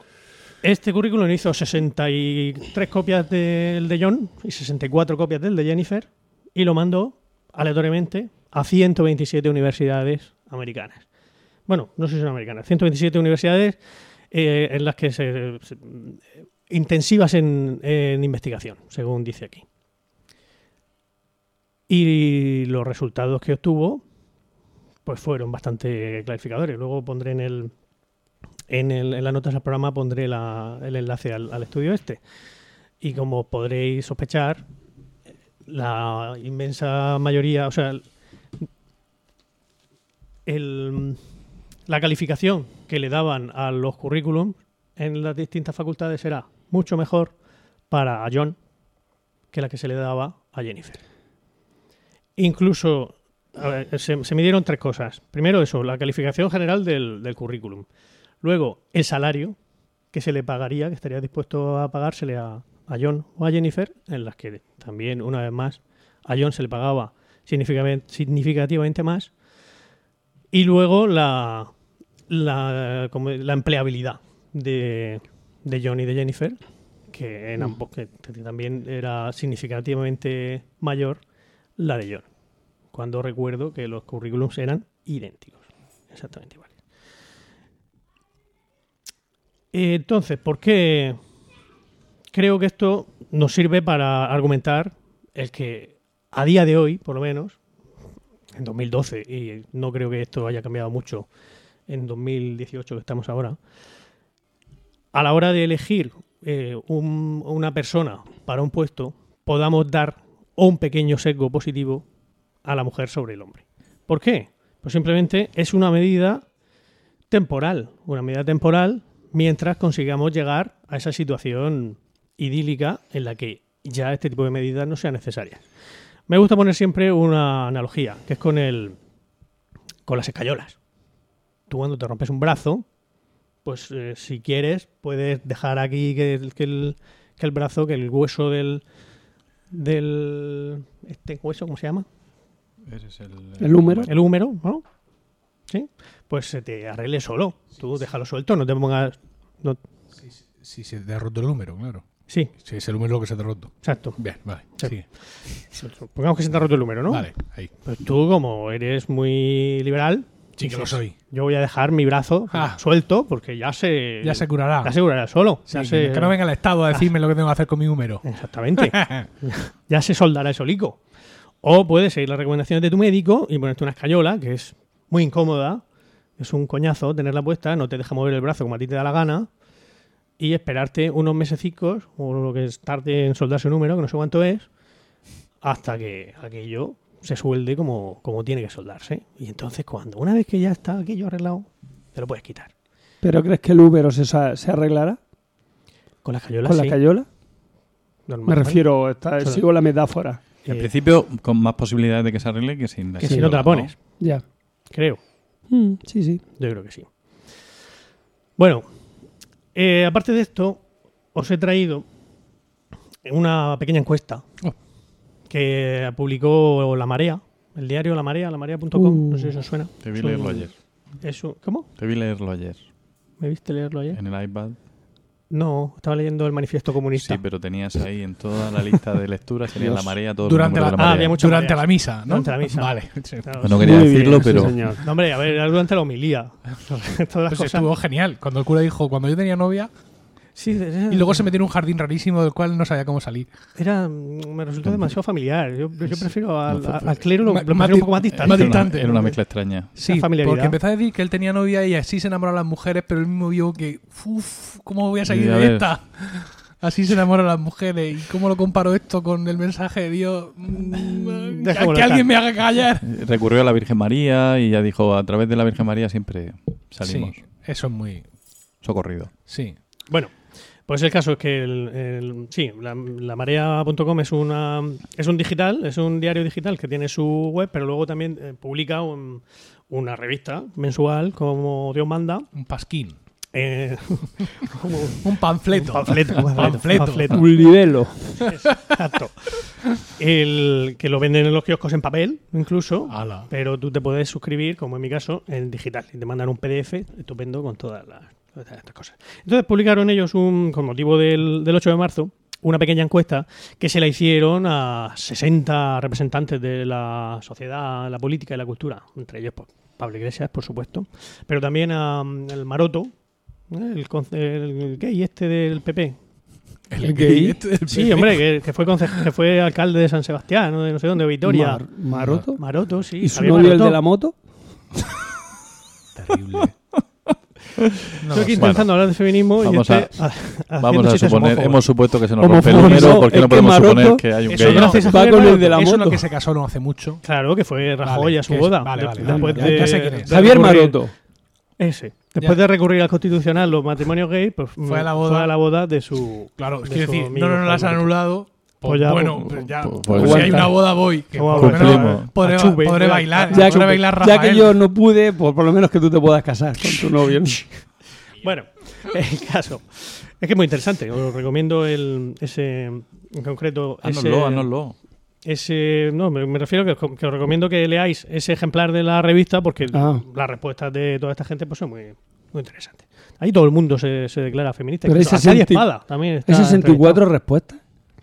este currículum, hizo 63 copias del de John y 64 copias del de Jennifer y lo mandó aleatoriamente a 127 universidades americanas. Bueno, no sé si son americanas, 127 universidades eh, en las que se, intensivas en, investigación, según dice aquí. Y los resultados que obtuvo pues fueron bastante clarificadores. Luego pondré en el en, el- en las notas del programa pondré la- el enlace al estudio este. Y como podréis sospechar, la inmensa mayoría, o sea, el- la calificación que le daban a los currículums en las distintas facultades era mucho mejor para John que la que se le daba a Jennifer. Incluso a ver, se, se midieron tres cosas. Primero eso, la calificación general del, del currículum. Luego, el salario que se le pagaría, que estaría dispuesto a pagársele a, a John o a Jennifer, en las que también, una vez más, a John se le pagaba significativamente, más. Y luego la, la, como la empleabilidad de, de John y de Jennifer, que, en ambos, que también era significativamente mayor la de John. Cuando recuerdo que los currículums eran idénticos. Exactamente iguales. Entonces, ¿por qué creo que esto nos sirve para argumentar el que a día de hoy, por lo menos, en 2012, y no creo que esto haya cambiado mucho en 2018 que estamos ahora, a la hora de elegir eh, un- una persona para un puesto, podamos dar un pequeño sesgo positivo a la mujer sobre el hombre. ¿Por qué? Pues simplemente es una medida temporal, una medida temporal mientras consigamos llegar a esa situación idílica en la que ya este tipo de medidas no sean necesarias. Me gusta poner siempre una analogía, que es con el con las escayolas. Tú cuando te rompes un brazo, pues eh, si quieres puedes dejar aquí que, el- que el, que el brazo, que el hueso del del este hueso, ¿cómo se llama? Ese es el, El húmero. El húmero, ¿no? Sí. Pues se te arregle solo. Tú déjalo suelto, no te pongas. no- Si se te ha roto el número, claro. Sí, Si es el número que se te ha roto. exacto. Bien, vale. Sí. sigue. Pongamos que se te ha roto el número, ¿no? Vale, ahí. Pues tú, como eres muy liberal, Sí que lo soy. Yo voy a dejar mi brazo Ah. suelto porque ya se. Ya se curará. Ya se curará solo. Sí, ya que, se- que no venga el Estado a decirme lo que tengo que hacer con mi número. Exactamente. *laughs* ya se soldará el solico. O puedes seguir las recomendaciones de tu médico y ponerte una escayola, que es muy incómoda. Es un coñazo tenerla puesta, no te deja mover el brazo como a ti te da la gana. Y esperarte unos mesecicos, o lo que es tarde en soldarse un número, que no sé cuánto es, hasta que aquello se suelde como, como tiene que soldarse. Y entonces, cuando una vez que ya está aquello arreglado, te lo puedes quitar. ¿Pero crees que el húmero se, se arreglará Con la escayola, con la sí, normal, Me refiero, está- Solo- sigo la metáfora. En Eh, principio, con más posibilidades de que se arregle que sin que si no te la pones, Ya. creo. Mm, sí, sí. Yo creo que sí. Bueno, eh, aparte de esto, os he traído una pequeña encuesta Oh. que publicó La Marea, el diario La Marea, lamarea.com, Uh. no sé si os suena. Te vi un- leerlo ayer. ¿Cómo? Te vi leerlo ayer. ¿Me viste leerlo ayer? En el iPad. No, estaba leyendo el manifiesto comunista. Sí, pero tenías ahí en toda la lista de lecturas, tenías Dios. la marea, todo Durante el la, de Ah, la marea. mucho durante mareas. la misa, ¿no? Durante la misa. Vale. sí. Claro, No sí. quería bien, decirlo, sí, pero señor. No, hombre, a ver, era durante la homilía. Todas las Pues cosas. estuvo genial. Cuando el cura dijo, cuando yo tenía novia, Sí, y luego se metió en un jardín rarísimo del cual no sabía cómo salir. era, me resultó demasiado familiar. Yo, yo prefiero al, No, fue- al clero lo, lo prefiero un poco más distante. más era una, distante. era una mezcla extraña. Sí, porque empezó a decir que él tenía novia y así se enamoran las mujeres, pero él mismo vio que, uff, ¿cómo voy a salir a de esta? Así se enamoran las mujeres. ¿Y cómo lo comparo esto con el mensaje de Dios? Mm, Dejémoslo que alguien me haga callar. Recurrió a la Virgen María y ya dijo, a través de la Virgen María siempre salimos. Sí, eso es muy... Socorrido. Sí. Bueno, pues el caso es que el, el- sí, la, la marea.com es una es un digital, es un diario digital que tiene su web, pero luego también eh, publica un- una revista mensual como Dios manda, Un pasquín. Eh, *laughs* como un Un panfleto. panfleto, un panfleto, Panfleto. panfleto. Un libelo. Exacto. El que lo venden en los kioscos en papel, incluso. Ala. Pero tú te puedes suscribir, como en mi caso, en digital. Y te mandan un PDF estupendo con todas las estas cosas. Entonces publicaron ellos, un, con motivo del, del 8 de marzo, una pequeña encuesta que se la hicieron a 60 representantes de la sociedad, la política y la cultura. Entre ellos, pues, Pablo Iglesias, por supuesto. Pero también a mm, el Maroto, ¿eh? el, conce- el gay este del PP, El gay. este del Sí, PP. hombre, que, que fue conce- que fue alcalde de San Sebastián, ¿no? de no sé dónde, de Vitoria. Mar- Maroto. Maroto, sí. ¿Y su novio el de la moto? Terrible. *laughs* No Estoy lo aquí intentando hablar de feminismo vamos y a- este, *laughs* ha- haciendo Vamos a suponer, hemos supuesto que se nos rompe el Homófobo, número, no, ¿por qué es no que podemos Maroto- suponer que hay un Eso gay? no, a Va con el de la que se casó no hace mucho. Claro, que fue Rajoy Vale, a su boda. vale, De- vale, después vale, de- ya sé quién es. de Javier Maroto. Ese. Después de recurrir al constitucional los matrimonios gays, pues Fue a la boda. a la boda de su. Claro, de es quiero decir, no, no, no las han anulado. Pues, Pues ya, bueno, pues, pues ya. pues- pues pues si hay una boda voy. Que por lo menos podré, A chupe. podré bailar. Ya podré que- bailar Ya Rafael. que yo no pude, pues por lo menos que tú te puedas casar con tu novio. *laughs* Bueno, el caso. Es que es muy interesante. Os recomiendo el, ese. En concreto. ese, haznoslo. ese no me, me refiero que, que os recomiendo que leáis ese ejemplar de la revista porque Ah. las respuestas de toda esta gente pues son muy, muy interesantes ahí todo el mundo se, se declara feminista Pero ese Arcadia senti- Espada también está ¿Es 64 entrevistado. respuestas?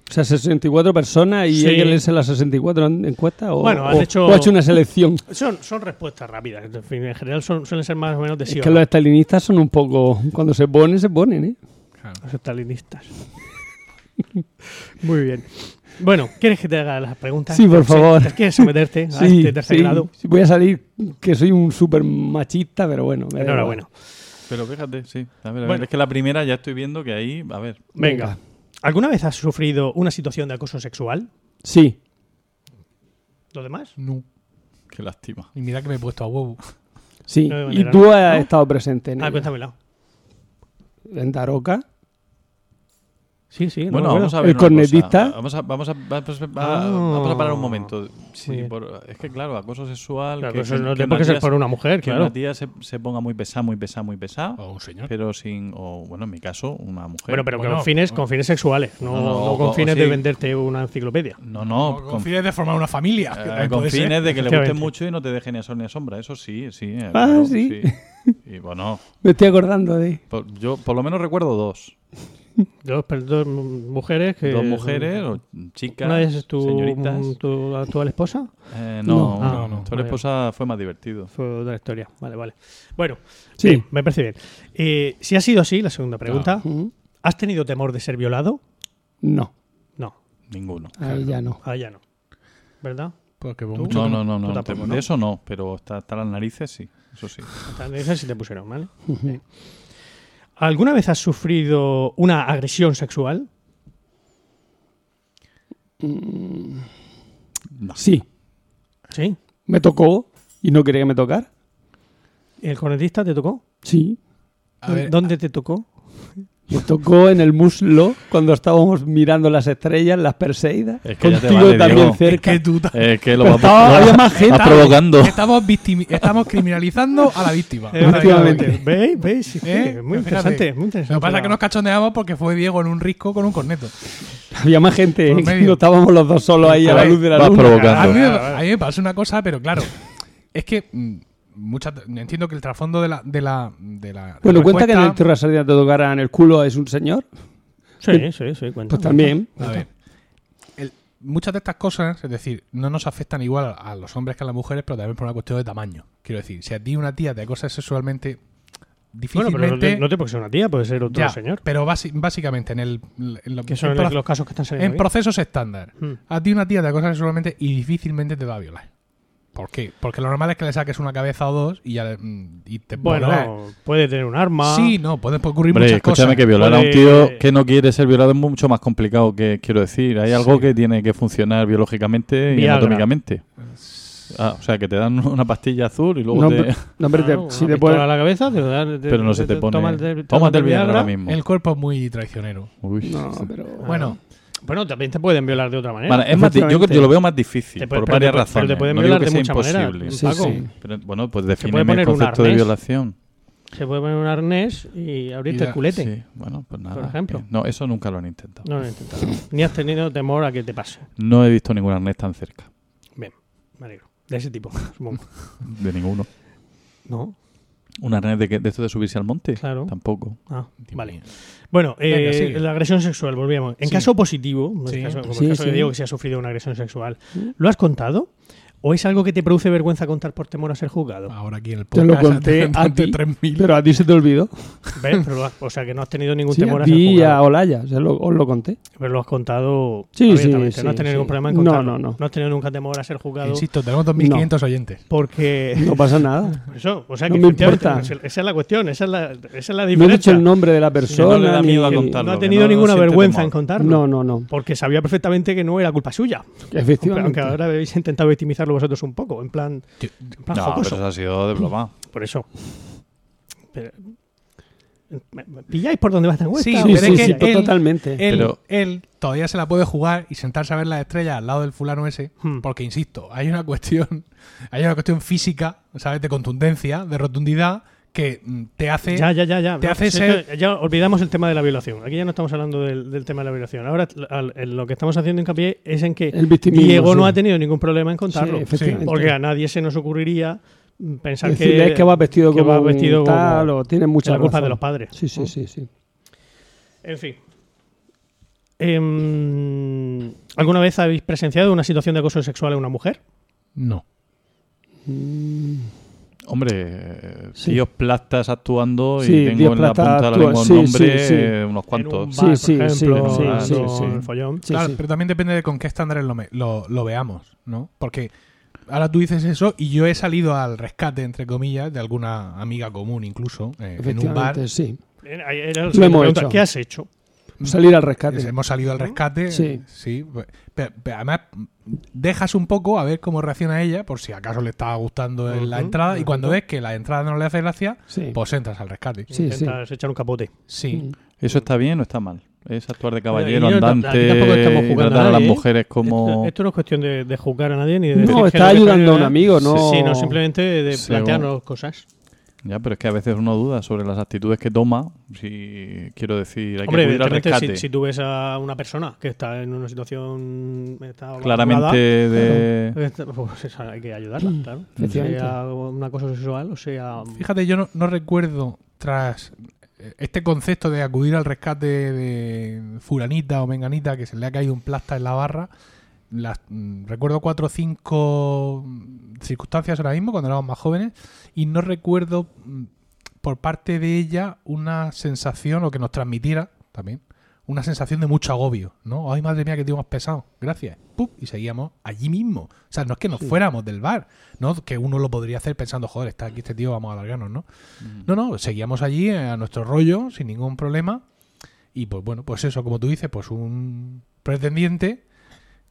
O sea, 64 personas y Sí. hay que leerse las 64 en- encuestas o, Bueno, han o- hecho- o ha hecho una selección. son, son respuestas rápidas en, fin, en general son, suelen ser más o menos de sí Es que los estalinistas son un poco... Cuando se ponen, se ponen, ¿eh? Los estalinistas muy bien bueno ¿quieres que te haga las preguntas? Sí, por ¿Te- favor. ¿te ¿quieres someterte a Sí, este tercer sí. grado? Sí, Voy a salir que soy un súper machista, pero bueno. enhorabuena Pero fíjate, sí. A ver, a ver, Bueno. es que la primera ya estoy viendo que ahí, a ver. venga ¿alguna vez has sufrido una situación de acoso sexual? Sí. ¿lo demás? No. Qué lástima. Y mira que me he puesto a huevo. Sí, No y tú ¿no? has ¿No? estado presente en, ah ello. cuéntamela en Daroca. Sí, sí no Bueno, vamos a ver. El cornetista. Vamos a, vamos, a, vamos, a, Ah. vamos a parar un momento. Sí, por- es que claro, acoso sexual. Claro, que, eso que- no que tiene por qué ser por una mujer, que claro. una tía se, se ponga muy pesada, muy pesada, muy pesada. O un señor. Pero sin. O bueno, en mi caso, una mujer. Bueno, pero Bueno, con fines, con fines sexuales, no, No, no, no con o fines sí. de venderte una enciclopedia. No, no. con, con- fines de formar una familia. que Eh, con ser. fines de que le guste mucho y no te deje ni a sol ni a sombra. Eso sí, sí. eh, Ah, claro, sí. Y bueno, *laughs* Me estoy acordando de... por- yo por lo menos recuerdo dos. Dos, dos mujeres que... Dos mujeres o chicas, ¿Una de ellas es tu, señoritas. tu actual esposa? Eh, No. no, Ah, no, no, Tu vale. esposa fue más divertido. Fue otra historia. Vale, vale. Bueno, Sí. bien, me parece bien. Eh, si ha sido así, la segunda pregunta. ¿Has tenido temor de ser violado? No, No, Ninguno. ahí ya no. ah, ya no. ¿Verdad? Porque mucho No, no, no, no. tampoco, te- ¿no? De eso no, pero hasta, hasta las narices sí. Eso sí. Esa sí te pusieron, ¿vale? ¿Alguna vez has sufrido una agresión sexual? No. Sí, Sí. me tocó y no quería que me tocara. ¿El cornetista te tocó? Sí, A ver, ¿Dónde te tocó? *laughs* me tocó en el muslo cuando estábamos mirando las estrellas, las Perseidas. Es que Contigo vale, también Diego. es cerca. que tú ta- Es que lo vas, había más gente. vas provocando. Estamos, estamos criminalizando a la víctima. *laughs* Efectivamente. ¿Veis? ¿Veis? Sí, ¿Eh? Muy interesante, muy interesante. Lo que pasa es que nos cachondeamos porque fue Diego en un risco con un corneto. Había más gente, ¿eh? no estábamos los dos solos ahí a la luz de la provocando. A mí, a mí me pasa una cosa, pero claro, es que muchas, entiendo que el trasfondo de la, de la, de la de Bueno, la cuenta que en el Tierra Sardina te tocara en el culo es un señor. Sí, sí, sí, cuenta. Pues también. A ver, el- muchas de estas cosas, es decir, no nos afectan igual a los hombres que a las mujeres, pero también por una cuestión de tamaño. Quiero decir, si a ti una tía te acosa sexualmente, Bueno, difícilmente... pero no te, no te porque ser una tía, puede ser otro Ya, señor. Pero básicamente en el... en lo- son en pro- los casos que están saliendo. en procesos estándar. Mm. A ti una tía te acosa sexualmente y difícilmente te va a violar. ¿Por qué? Porque lo normal es que le saques una cabeza o dos y ya mm, y te puede. Bueno, puede tener un arma. Sí, no, puede ocurrir Hombre, muchas escúchame cosas. que violar a un Puede- tío que no quiere ser violado es mucho más complicado que quiero decir. Hay algo Sí. que tiene que funcionar biológicamente y Viagra. anatómicamente. Ah, o sea, que te dan una pastilla azul y luego No, te... no, hombre, te- si te pones- a la cabeza, te da- te- Pero no se te pone... tómate- el Viagra ahora mismo. El cuerpo es muy traicionero. Uy, No, sí. pero... Bueno, Bueno, también te pueden violar de otra manera. Vale, es más di- yo, yo lo veo más difícil puede- por varias te razones. pero te pueden no violar digo que de sea muchas maneras, imposible. Sí, sí. Pero, bueno, pues defíneme el concepto de violación. Se puede poner un arnés y abrirte el culete. Sí, bueno, pues nada. Por ejemplo. que- No, eso nunca lo han intentado. No lo he intentado. Ni has tenido temor a que te pase. No he visto ningún arnés tan cerca. Bien, me alegro. De ese tipo, *laughs* supongo. *laughs* De ninguno. ¿No? ¿Un arnés de, que- de esto de subirse al monte? Claro. Tampoco. Ah, vale. Bueno, Venga, eh, la agresión sexual, volvíamos. En Sí. caso positivo, en Sí. caso, como Sí, el caso de. Diego que se ha sufrido una agresión sexual, ¿lo has contado? ¿O es algo que te produce vergüenza contar por temor a ser juzgado? Ahora aquí en el Te lo podcast. conté a ante ti, 3.000. Pero a ti se te olvidó. ¿Ves? Pero o sea, que no has tenido ningún Sí, temor a a ser ti y a juzgado. Olaya, se lo- os lo conté. Pero lo has contado Sí, sí, sí, no has tenido sí. ningún problema en No, contarlo. no, no. No has tenido nunca temor a ser juzgado. Insisto, tenemos 2.500 oyentes. Porque. *laughs* No pasa nada. *laughs* Eso, o sea No que me efectivamente, importa. esa esa es la cuestión, esa es la, esa es la No he diferencia. dicho el nombre de la no le persona. da ni- miedo a contarlo. no ha tenido no ninguna vergüenza temor. en contarlo. No, no, no. Porque sabía perfectamente que no era culpa suya. Efectivamente. Aunque ahora habéis intentado vosotros un poco, en plan, en plan No, jocoso. pero eso ha sido de broma. *laughs* Por eso. Pero- ¿me- me ¿Pilláis por dónde va esta encuesta? Sí, Sí, pero sí, es que sí, él- totalmente. Él, Pero- él todavía se la puede jugar y sentarse a ver las estrellas al lado del fulano ese, Hmm. porque insisto, hay una cuestión, *laughs* hay una cuestión física, ¿sabes? De contundencia, de rotundidad, que mm, te hace. Ya, ya, ya, ya. te No, hace ser- que Ya olvidamos el tema de la violación. Aquí ya no estamos hablando del, del tema de la violación. Ahora al- lo que estamos haciendo hincapié es en que. Diego no sí. ha tenido ningún problema en contarlo. Sí, efectivamente. porque a nadie se nos ocurriría mm, pensar que, es que va vestido que como va vestido tal como- o tiene mucha la culpa razón. de los padres. Sí, sí, ¿no? sí, sí. En fin. Em, ¿Alguna vez habéis presenciado una situación de acoso sexual en una mujer? No. Mm, Hombre, eh, Sí. tíos plastas actuando Sí, y tengo en la punta de la lengua un sí, nombre, sí, sí. eh, unos En un cuantos. Sí, bar, sí, por sí, ejemplo, sí, dando sí, sí. el follón. Sí, claro, sí. pero también depende de con qué estándares lo, lo, lo veamos, ¿no? Porque ahora tú dices eso y yo he salido al rescate, entre comillas, de alguna amiga común incluso, eh, en un bar. Sí. Era- era Lo hemos hecho. ¿Qué has hecho? Salir al rescate. Hemos salido al rescate, Sí. sí. pues, Pero, pero además, dejas un poco a ver cómo reacciona ella, por si acaso le estaba gustando la entrada, y cuando ves que la entrada no le hace gracia, Sí. pues entras al rescate. Sí, Intentas echar un capote. Sí. ¿Eso está bien o está mal? ¿Es actuar de caballero no- aquí andante tampoco estamos y jugando tratar a a las ¿eh? mujeres como... Esto, esto no es cuestión de, de juzgar a nadie ni de No, está ayudando a un amigo, no. Sí, no, simplemente de plantearnos cosas. Ya, pero es que a veces uno duda sobre las actitudes que toma. Si quiero decir, hay Hombre, que al evidentemente, rescate. si, si tú ves a una persona que está en una situación está Claramente de... pues eso, hay que ayudarla, claro. Efectivamente. Sea una cosa sexual o sea... Fíjate, yo no, no recuerdo tras eh, este concepto de acudir al rescate de fulanita o menganita que se le ha caído un plasta en la barra. Las, mm, recuerdo cuatro o cinco mm, circunstancias ahora mismo cuando éramos más jóvenes y no recuerdo mm, por parte de ella una sensación o que nos transmitiera también una sensación de mucho agobio, ¿no? Ay, madre mía, que tío más pesado. Gracias. ¡Pup! Y seguíamos allí mismo. O sea, no es que nos fuéramos del bar, ¿no? Que uno lo podría hacer pensando, joder, está aquí este tío, vamos a alargarnos, ¿no? No, no, seguíamos allí eh, a nuestro rollo, sin ningún problema. Y pues bueno, pues eso, como tú dices, pues un pretendiente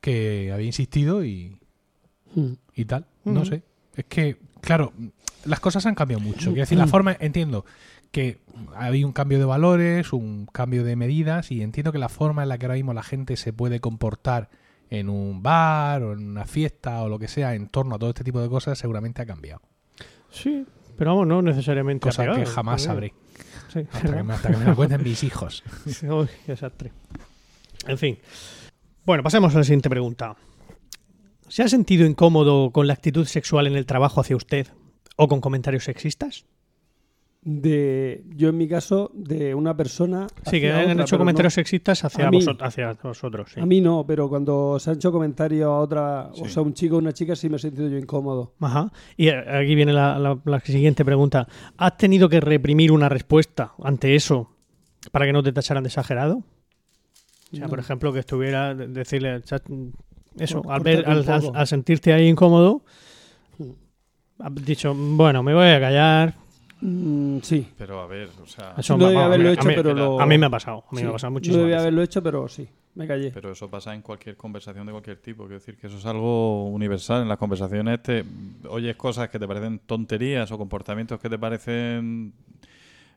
que había insistido y, Mm. y tal. No sé. Es que, claro, las cosas han cambiado mucho. Quiero decir, la forma, entiendo que hay un cambio de valores, un cambio de medidas, y entiendo que la forma en la que ahora mismo la gente se puede comportar en un bar o en una fiesta o lo que sea en torno a todo este tipo de cosas seguramente ha cambiado. Sí, pero vamos, no necesariamente Cosa que jamás ¿no? sabré. Sí, Hasta que, me, hasta que me lo cuenten *laughs* mis hijos. Uy, qué desastre. En fin. Bueno, pasemos a la siguiente pregunta. ¿Se ha sentido incómodo con la actitud sexual en el trabajo hacia usted o con comentarios sexistas? De, yo en mi caso, de una persona. Sí, que han otra, hecho comentarios sexistas hacia, A mí. vosot- hacia vosotros. sí. a mí no, pero cuando se han hecho comentarios a otra, o sea, un chico o una chica, sí me he sentido yo incómodo. Ajá. Y eh, aquí viene la, la- la siguiente pregunta. ¿Has tenido que reprimir una respuesta ante eso para que no te tacharan de exagerado? O sea, No. por ejemplo, que estuviera de- decirle "Chat, eso, al, ver, al, sentirte ahí incómodo, Dicho, bueno, me voy a callar. Mm, sí. Pero a ver, o sea... Eso No me- debía a haberlo mí- hecho, a mí- pero lo- A mí me ha pasado. A mí sí, me ha pasado No muchísimas debía veces. haberlo hecho, pero sí, me callé. Pero eso pasa en cualquier conversación de cualquier tipo. Quiero decir que eso es algo universal. En las conversaciones te oyes cosas que te parecen tonterías o comportamientos que te parecen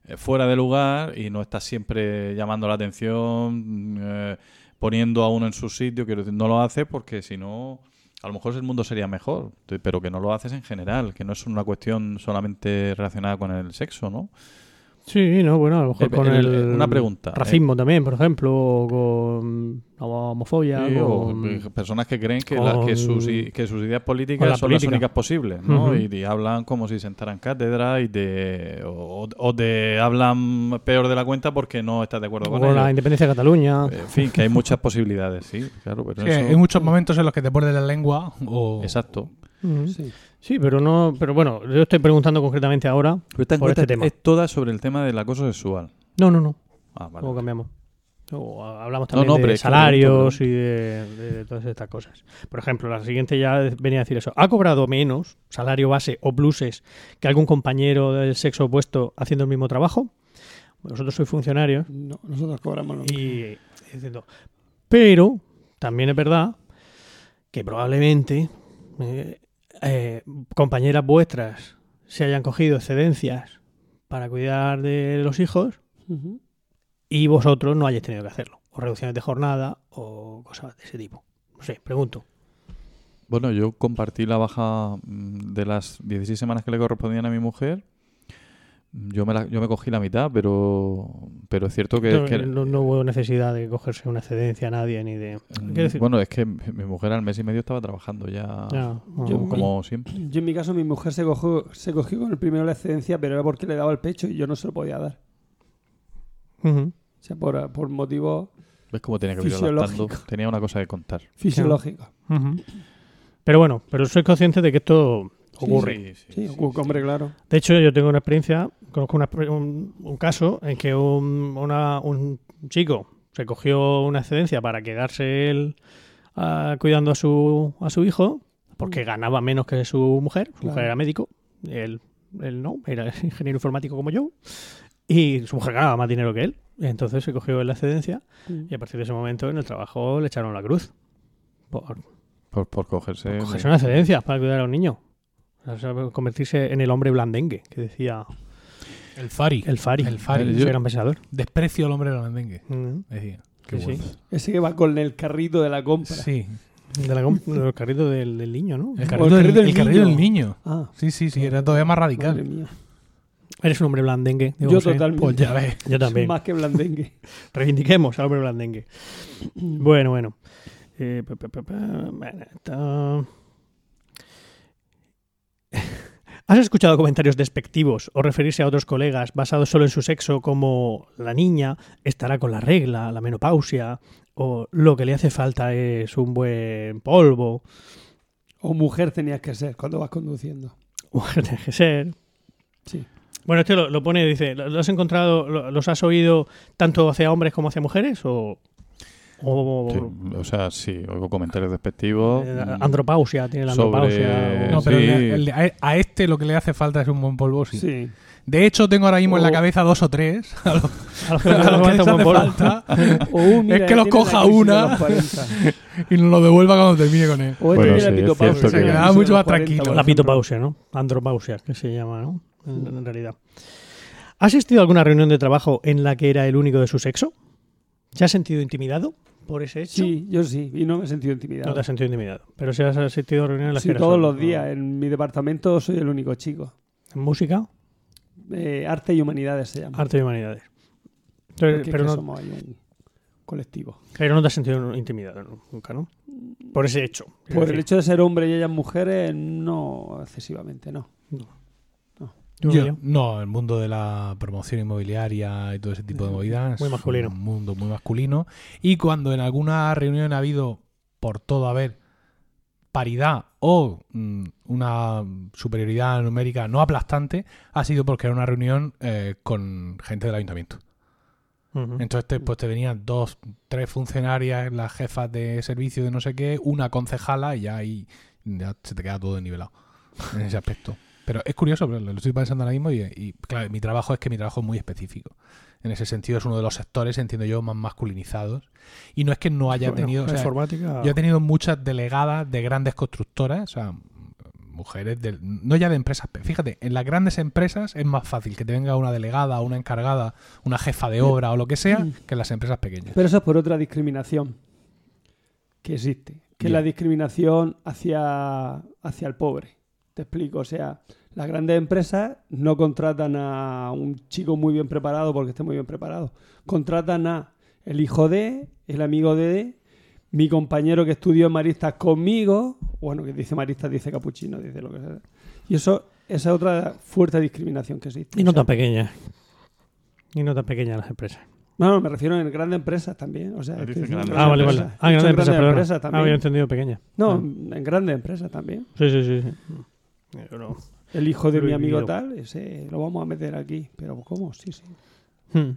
eh, fuera de lugar y no estás siempre llamando la atención, eh, poniendo a uno en su sitio. Quiero decir, no lo haces porque si no a lo mejor el mundo sería mejor, pero que no lo haces en general, que no es una cuestión solamente relacionada con el sexo, ¿no? Sí, no, bueno, a lo mejor El- con el- el, una pregunta, racismo también, por ejemplo, o con la homofobia, Sí, o, con- eh, personas que creen que, la- que, sus, i- que sus ideas con políticas la son política. las únicas posibles, ¿no? Y, y hablan como si sentaran cátedra y te, o, o te hablan peor de la cuenta porque no estás de acuerdo con con la independencia de Cataluña. En fin, que hay muchas *laughs* posibilidades, sí, claro, pero Sí, eso- hay muchos momentos en los que te muerde la lengua o... Exacto. Sí. Sí, pero no, pero bueno, yo estoy preguntando concretamente ahora. Pero esta Por encuesta este tema. es toda sobre el tema del acoso sexual. No, no, no. Ah, vale. Luego cambiamos. Luego hablamos también no, de salarios y de, de todas estas cosas. Por ejemplo, la siguiente ya venía a decir eso. ¿Ha cobrado menos salario base o pluses que algún compañero del sexo opuesto haciendo el mismo trabajo? Vosotros sois funcionarios No, nosotros cobramos lo mismo. y diciendo, pero también es verdad que probablemente eh, eh, compañeras vuestras se hayan cogido excedencias para cuidar de los hijos y vosotros no hayáis tenido que hacerlo. O reducciones de jornada o cosas de ese tipo. No sé, pregunto. Bueno, yo compartí la baja mm, de las 16 semanas que le correspondían a mi mujer. Yo me, la- yo me cogí la mitad, pero, pero es cierto que... no, que- no- no hubo necesidad de cogerse una excedencia a nadie ni de... mm, decir- Bueno, es que mi mujer al mes y medio estaba trabajando ya, Ya, como, Yo- como siempre. Yo en mi caso, mi mujer se cogió, se cogió con el primero la excedencia, pero era porque le daba el pecho y yo no se lo podía dar. O sea, por, por motivos ¿Ves cómo tenía que ir? Tenía una cosa que contar. fisiológicos. Ujú. Pero bueno, pero soy consciente de que esto ocurre. Sí, sí, Sí, sí, ocu- sí. hombre, claro. De hecho, yo tengo una experiencia, conozco una- un, un caso en que un, una- un chico se cogió una excedencia para quedarse él ah, cuidando a su, a su hijo, porque ganaba menos que su mujer. Su mujer era médico, él, él no, era *laughs* ingeniero informático como yo, y su mujer ganaba más dinero que él. Entonces se cogió la excedencia y a partir de ese momento en el trabajo le echaron la cruz. Por, Por, por cogerse... cogerse una excedencia para cuidar a un niño. O sea, convertirse en el hombre blandengue, que decía El Fari. el Fari, El Fari. Yo- gran pensador. Desprecio al hombre de la mendengue. Mm, Decía. Qué Sí, bueno. sí. Ese que va con el carrito de la compra. Sí. De, la, com- de los carritos del, del niño, ¿no? El carrito, del, el carrito del niño. Ah, Sí, sí, sí, era todavía más madre radical. mía. Eres un hombre blandengue. Yo totalmente. Pues ya ves. Yo también. Más que blandengue. *laughs* Reivindiquemos al hombre blandengue. bueno, bueno. Eh, pa, pa, pa, pa, bueno, esto- ¿Has escuchado comentarios despectivos o referirse a otros colegas basados solo en su sexo como la niña estará con la regla, la menopausia o lo que le hace falta es un buen polvo? O mujer tenías que ser cuando vas conduciendo. Mujer tiene que ser. Sí. Bueno, este lo, lo pone, dice, ¿lo lo has encontrado, lo- los has oído tanto hacia hombres como hacia mujeres? ¿O, o Sí, o sea, sí, oigo comentarios despectivos. eh, mm, andropausia? ¿Tiene la andropausia? o- No, pero Sí. el- el- a- este lo que le hace falta es un buen polvo, sí. Sí. De hecho, tengo ahora mismo en la cabeza dos o tres. *laughs* A los, A los que a hace que les hace polvo. falta. *laughs* O, uh, mira, Es que los coja una. los 40. *laughs* y nos lo devuelva cuando termine con él. O este Bueno, tiene sí, la es pitopausia. la quedaba crisis mucho más 40, tranquilo. La pitopausia, ¿no? Andropausia, que se llama, ¿no? En, en realidad. ¿Has asistido a alguna reunión de trabajo en la que era el único de su sexo? ¿Se has sentido intimidado por ese hecho? Sí, yo sí. Y no me he sentido intimidado. No te has sentido intimidado. Pero si has asistido a reuniones en las Sí, que todos solo, los ¿no? días. En mi departamento soy el único chico. ¿En música? Eh, arte y humanidades se llama. Arte y humanidades. Entonces, pero, no, somos ahí un colectivo. pero no te has sentido intimidado ¿no? nunca, ¿no? Por ese hecho. Por el hecho de ser hombre y ellas mujeres, no excesivamente, no. yo- Yo- no, el mundo de la promoción inmobiliaria y todo ese tipo de movidas. Muy es. Un mundo muy masculino. Y cuando en alguna reunión ha habido, por todo haber, paridad o mm, una superioridad numérica no aplastante, ha sido porque era una reunión eh, con gente del ayuntamiento. Entonces te, pues te venían dos, tres funcionarias, las jefas de servicio de no sé qué, una concejala y ya ahí ya se te queda todo nivelado en ese aspecto. Pero es curioso, pero lo estoy pensando ahora mismo y, y, claro, mi trabajo es que mi trabajo es muy específico. En ese sentido es uno de los sectores, entiendo yo, más masculinizados. Y no es que no haya Bueno, tenido... o sea, informática... yo he tenido muchas delegadas de grandes constructoras, o sea, mujeres, del- no ya de empresas. Fíjate, en las grandes empresas es más fácil que te venga una delegada, una encargada, una jefa de obra o lo que sea, que en las empresas pequeñas. Pero eso es por otra discriminación que existe. que es la discriminación hacia, hacia el pobre. Te explico, o sea, las grandes empresas no contratan a un chico muy bien preparado porque esté muy bien preparado. Contratan a el hijo de, el amigo de, mi compañero que estudió en Maristas conmigo, bueno, que dice Maristas, dice Capuchino, dice lo que sea. Y eso, esa es otra fuerte discriminación que existe. Y no O sea, tan pequeña. Y no tan pequeñas las empresas. No, no, me refiero en grandes empresas también. O sea, Ah, Ah, vale, empresas. vale. Ah, grandes empresas, empresas Ah, también. había entendido pequeña. No, Ah. en grandes empresas también. Sí, sí, sí. sí. Yo no. El hijo de Lo mi amigo vivido. tal, ese lo vamos a meter aquí. Pero ¿cómo? Sí, sí. Hmm.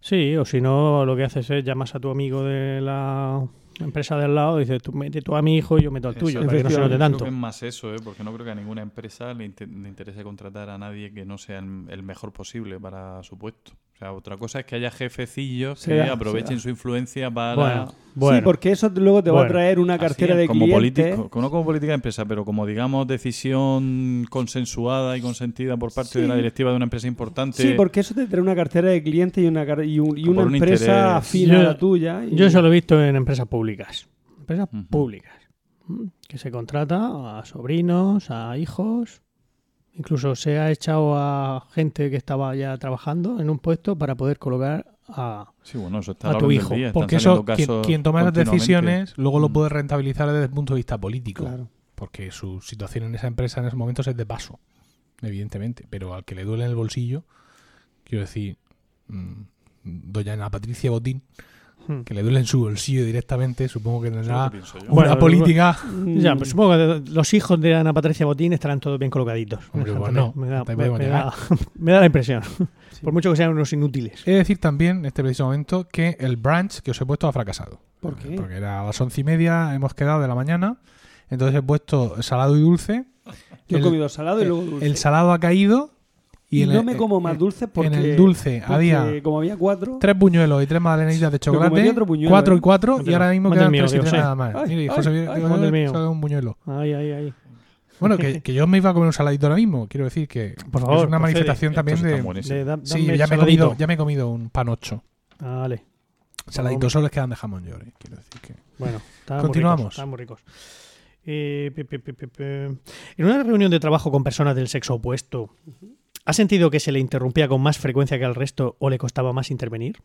Sí, o si no, lo que haces es llamas a tu amigo de la empresa del lado y dices, tú mete tú a mi hijo y yo meto al tuyo, para que no se note Creo tanto. que es más eso, ¿eh? porque no creo que a ninguna empresa le, inte- le interese contratar a nadie que no sea el, el mejor posible para su puesto. O sea, otra cosa es que haya jefecillos que aprovechen su influencia para... Bueno, bueno. Sí, porque eso luego te va a traer una cartera es, de como clientes. político, no como política de empresa, pero como digamos decisión consensuada y consentida por parte de la directiva de una empresa importante. Sí, porque eso te trae una cartera de clientes y una, y un- y una un empresa afín a la tuya. y- Yo eso lo he visto en empresas públicas. Empresas públicas. Que se contrata a sobrinos, a hijos. Incluso se ha echado a gente que estaba ya trabajando en un puesto para poder colocar a... Sí, bueno, eso está a la tu hijo, día, Porque eso, quien, toma las decisiones luego lo Mm. puede rentabilizar desde el punto de vista político. Claro. Porque su situación en esa empresa en esos momentos es de paso, evidentemente. Pero al que le duele en el bolsillo, quiero decir, mm, doña Ana Patricia Botín. Que le duele en su bolsillo directamente, supongo que tendrá una Bueno, política. Mm, Ya, pues supongo que los hijos de Ana Patricia Botín estarán todos bien colocaditos. Hombre, bueno, me, da, no me- me da- *laughs* me da la impresión. Por mucho que sean unos inútiles. He de decir también, en este preciso momento, que el brunch que os he puesto ha fracasado. ¿Por qué? Porque era a las once y media, hemos quedado de la mañana, entonces he puesto salado y dulce. Yo he el- comido salado y luego dulce. El salado ha caído y, en no el- me como más en- dulce porque... en el dulce porque había Como había cuatro... tres buñuelos y tres magdalenitas de chocolate, buñuelo, cuatro ¿eh? y cuatro, y ahora mismo quedan tres y tres yo nada más. Ay, Mire, ay, José, ay, mío. un buñuelo. Ay, ay, ay. Bueno, que, que yo me iba a comer un saladito ahora mismo, quiero decir que Por favor, es una manifestación también están de... da- Sí, ya me, he comido, ya me he comido un panocho. Vale. Saladitos solo les quedan de jamón york, quiero decir que... Bueno, Continuamos. Muy ricos, estaban muy ricos. Eh, pe, pe, pe, pe, pe. En una reunión de trabajo con personas del sexo opuesto, ¿ha sentido que se le interrumpía con más frecuencia que al resto o le costaba más intervenir?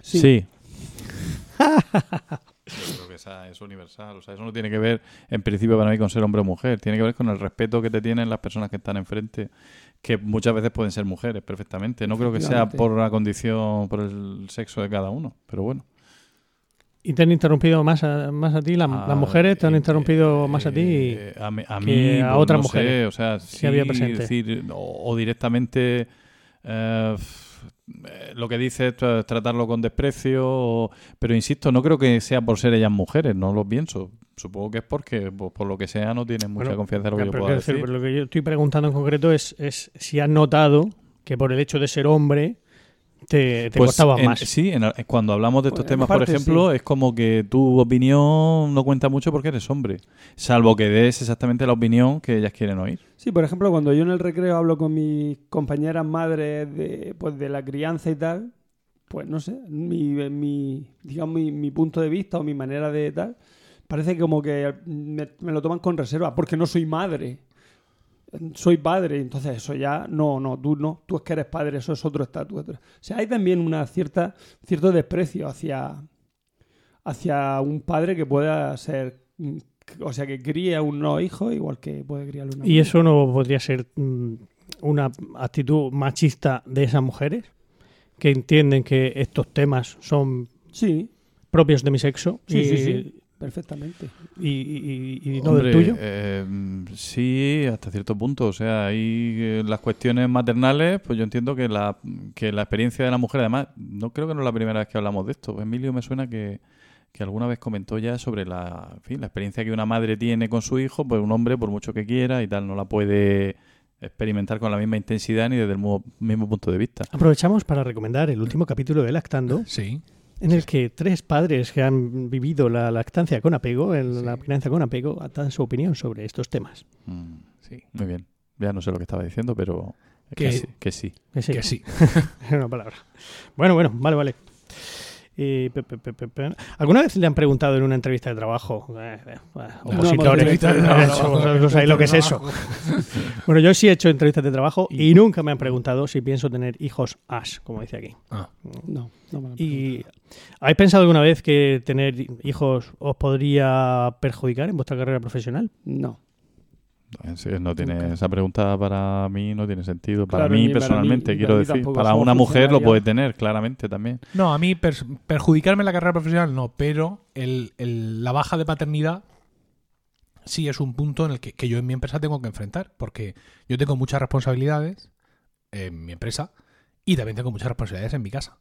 Sí. Sí. Yo creo que esa es universal. O sea, eso no tiene que ver, en principio, para mí, con ser hombre o mujer. Tiene que ver con el respeto que te tienen las personas que están enfrente, que muchas veces pueden ser mujeres perfectamente. No creo que sea por la condición, por el sexo de cada uno. Pero bueno. ¿Y te han interrumpido más a, más a ti? ¿Las, Ah, las mujeres te han eh, interrumpido más a ti? eh, a, mí- a que mí, a pues, otras no mujeres sé, o sea, sí, había presente. decir, o, o directamente eh, eh, lo que dice es tra- tratarlo con desprecio, o- pero insisto, no creo que sea por ser ellas mujeres, no lo pienso. Supongo que es porque, pues, por lo que sea, no tienen mucha Bueno, confianza en lo que yo pueda decir, decir. pero lo que yo estoy preguntando en concreto es, es si has notado que por el hecho de ser hombre te, te Pues, costaba en- más. Sí, en- cuando hablamos de estos Pues, temas, por ejemplo, sí. es como que tu opinión no cuenta mucho porque eres hombre, salvo que des exactamente la opinión que ellas quieren oír. Sí, por ejemplo, cuando yo en el recreo hablo con mis compañeras madres de, pues, de la crianza y tal, pues no sé, mi, mi, digamos, mi, mi punto de vista o mi manera de tal, parece como que me, me lo toman con reserva, porque no soy madre. Soy padre, entonces eso ya, no, no, tú no, tú es que eres padre, eso es otro estatus. O sea, hay también una cierta, cierto desprecio hacia, hacia un padre que pueda ser, o sea, que críe a un no hijo igual que puede criarle una ¿Y eso no podría ser mm, una actitud machista de esas mujeres? Que entienden que estos temas son Sí, propios de mi sexo sí, y, sí, sí, perfectamente. y- y- y no Hombre, del tuyo. eh, sí, hasta cierto punto. O sea, hay eh, las cuestiones maternales, pues yo entiendo que la, que la experiencia de la mujer, además, no creo que no es la primera vez que hablamos de esto. Emilio me suena que, que alguna vez comentó ya sobre la, en fin, la experiencia que una madre tiene con su hijo, pues un hombre, por mucho que quiera y tal, no la puede experimentar con la misma intensidad ni desde el mu- mismo punto de vista. Aprovechamos para recomendar el último capítulo de Lactando, Sí. En el que tres padres que han vivido la lactancia con apego, el- la crianza con apego, dan su opinión sobre estos temas. Mm, Sí. muy bien. Ya no sé lo que estaba diciendo, pero Que- que, sí, que sí. Que sí, Que sí. *laughs* es una palabra. Bueno, bueno, vale, vale. Y pe- pe- pe- pe- pe- ¿Alguna vez le han preguntado en una entrevista de trabajo? eh, eh, bueno, No, opositores, trabajo. vosotros sabéis lo que es eso. Bueno, yo sí he hecho entrevistas de trabajo y, nunca me han preguntado si pienso tener hijos as, como dice aquí. Ah. No, no me lo han ¿Y habéis pensado alguna vez que tener hijos os podría perjudicar en vuestra carrera profesional? No. Sí, no tiene, esa pregunta para mí no tiene sentido. Para Claro, mí para personalmente, mí- quiero para decir. Para una mujer lo puede tener, claramente también. No, a mí perjudicarme en la carrera profesional no, pero el, el- la baja de paternidad sí es un punto en el que, que yo en mi empresa tengo que enfrentar, porque yo tengo muchas responsabilidades en mi empresa y también tengo muchas responsabilidades en mi casa.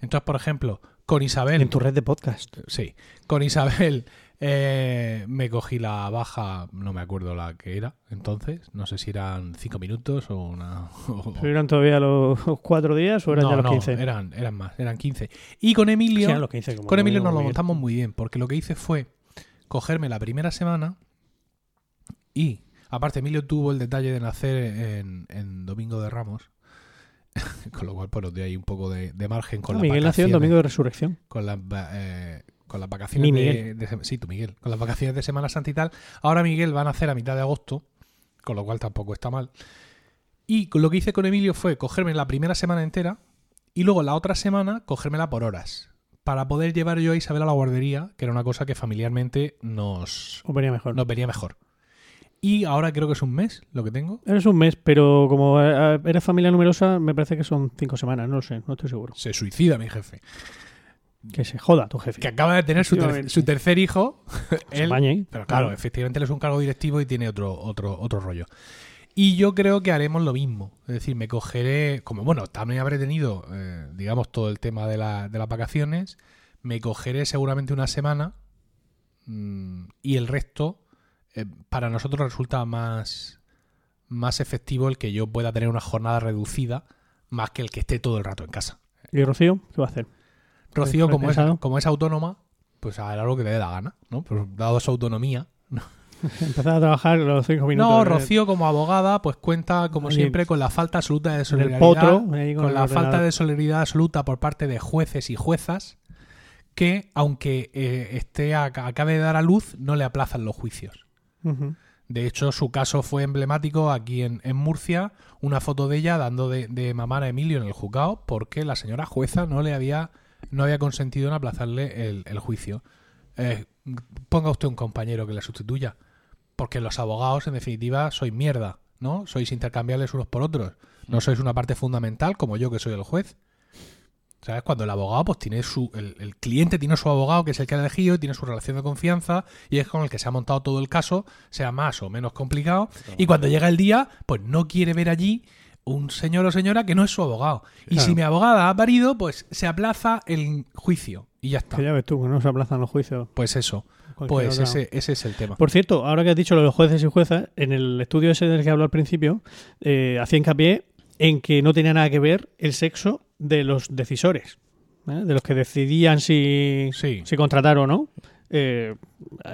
Entonces, por ejemplo, con Isabel... En tu red de podcast. Sí, con Isabel eh, me cogí la baja, no me acuerdo la que era entonces, no sé si eran cinco minutos o una... *laughs* o- ¿Pero ¿Eran todavía los cuatro días o eran no, ya los no, 15? eran, eran más, eran 15. Y con Emilio... Sí, los 15. como Con Emilio nos lo montamos muy bien, porque lo que hice fue cogerme la primera semana y, aparte, Emilio tuvo el detalle de nacer en, en Domingo de Ramos, *laughs* con lo cual, pues, nos dio ahí un poco de, de margen con Ah, las Miguel nació en Domingo de Resurrección. Con las, eh, con las vacaciones de, de sem- Sí, tu Miguel. Con las vacaciones de Semana Santa y tal. Ahora Miguel va a nacer a mitad de agosto, con lo cual tampoco está mal. Y lo que hice con Emilio fue cogerme la primera semana entera y luego la otra semana cogérmela por horas. Para poder llevar yo a Isabel a la guardería, que era una cosa que familiarmente nos, ¿O venía mejor? nos venía mejor. Y ahora creo que es un mes lo que tengo. Eres un mes, pero como eh, eres familia numerosa, me parece que son cinco semanas. No lo sé, no estoy seguro. Se suicida mi jefe. Que se joda tu jefe. Que acaba de tener su, ter- su tercer hijo. *laughs* Él- bañe. Pero claro, efectivamente él es un cargo directivo y tiene otro, otro, otro rollo. Y yo creo que haremos lo mismo. Es decir, me cogeré, como bueno, también habré tenido, eh, digamos, todo el tema de, la- de las vacaciones, me cogeré seguramente una semana mm, y el resto, eh, para nosotros resulta más, más efectivo el que yo pueda tener una jornada reducida más que el que esté todo el rato en casa. ¿Y Rocío? ¿Qué va a hacer? Rocío, ¿Has como es, como es autónoma, pues hará lo que le dé la gana, ¿no? Pues dado su autonomía, *laughs* Empezar a trabajar los cinco minutos. No, de- Rocío como abogada pues cuenta como Ahí, siempre con la falta absoluta de solidaridad, potro. con la ordenador. falta de solidaridad absoluta por parte de jueces y juezas que aunque eh, esté a- acabe de dar a luz no le aplazan los juicios. De hecho, su caso fue emblemático aquí en, en Murcia, una foto de ella dando de, de mamar a Emilio en el juzgado porque la señora jueza no le había, no había consentido en aplazarle el, el juicio. Eh, ponga usted un compañero que le sustituya, porque los abogados, en definitiva, sois mierda, ¿no? Sois intercambiables unos por otros. No sois una parte fundamental como yo que soy el juez. ¿Sabes? Cuando el abogado, pues tiene su. El, el cliente tiene su abogado, que es el que ha elegido, tiene su relación de confianza, y es con el que se ha montado todo el caso, sea más o menos complicado. Y cuando llega el día, pues no quiere ver allí un señor o señora que no es su abogado. Y Claro. si mi abogada ha parido, pues se aplaza el juicio. Y ya está. Que ya ves tú, que no se aplazan los juicios. Pues eso. Pues otra- ese, ese es el tema. Por cierto, ahora que has dicho lo de los jueces y juezas, en el estudio ese del que habló al principio, eh, hacía hincapié en que no tenía nada que ver el sexo de los decisores, ¿eh? de los que decidían si, Sí. si contratar o no. Eh,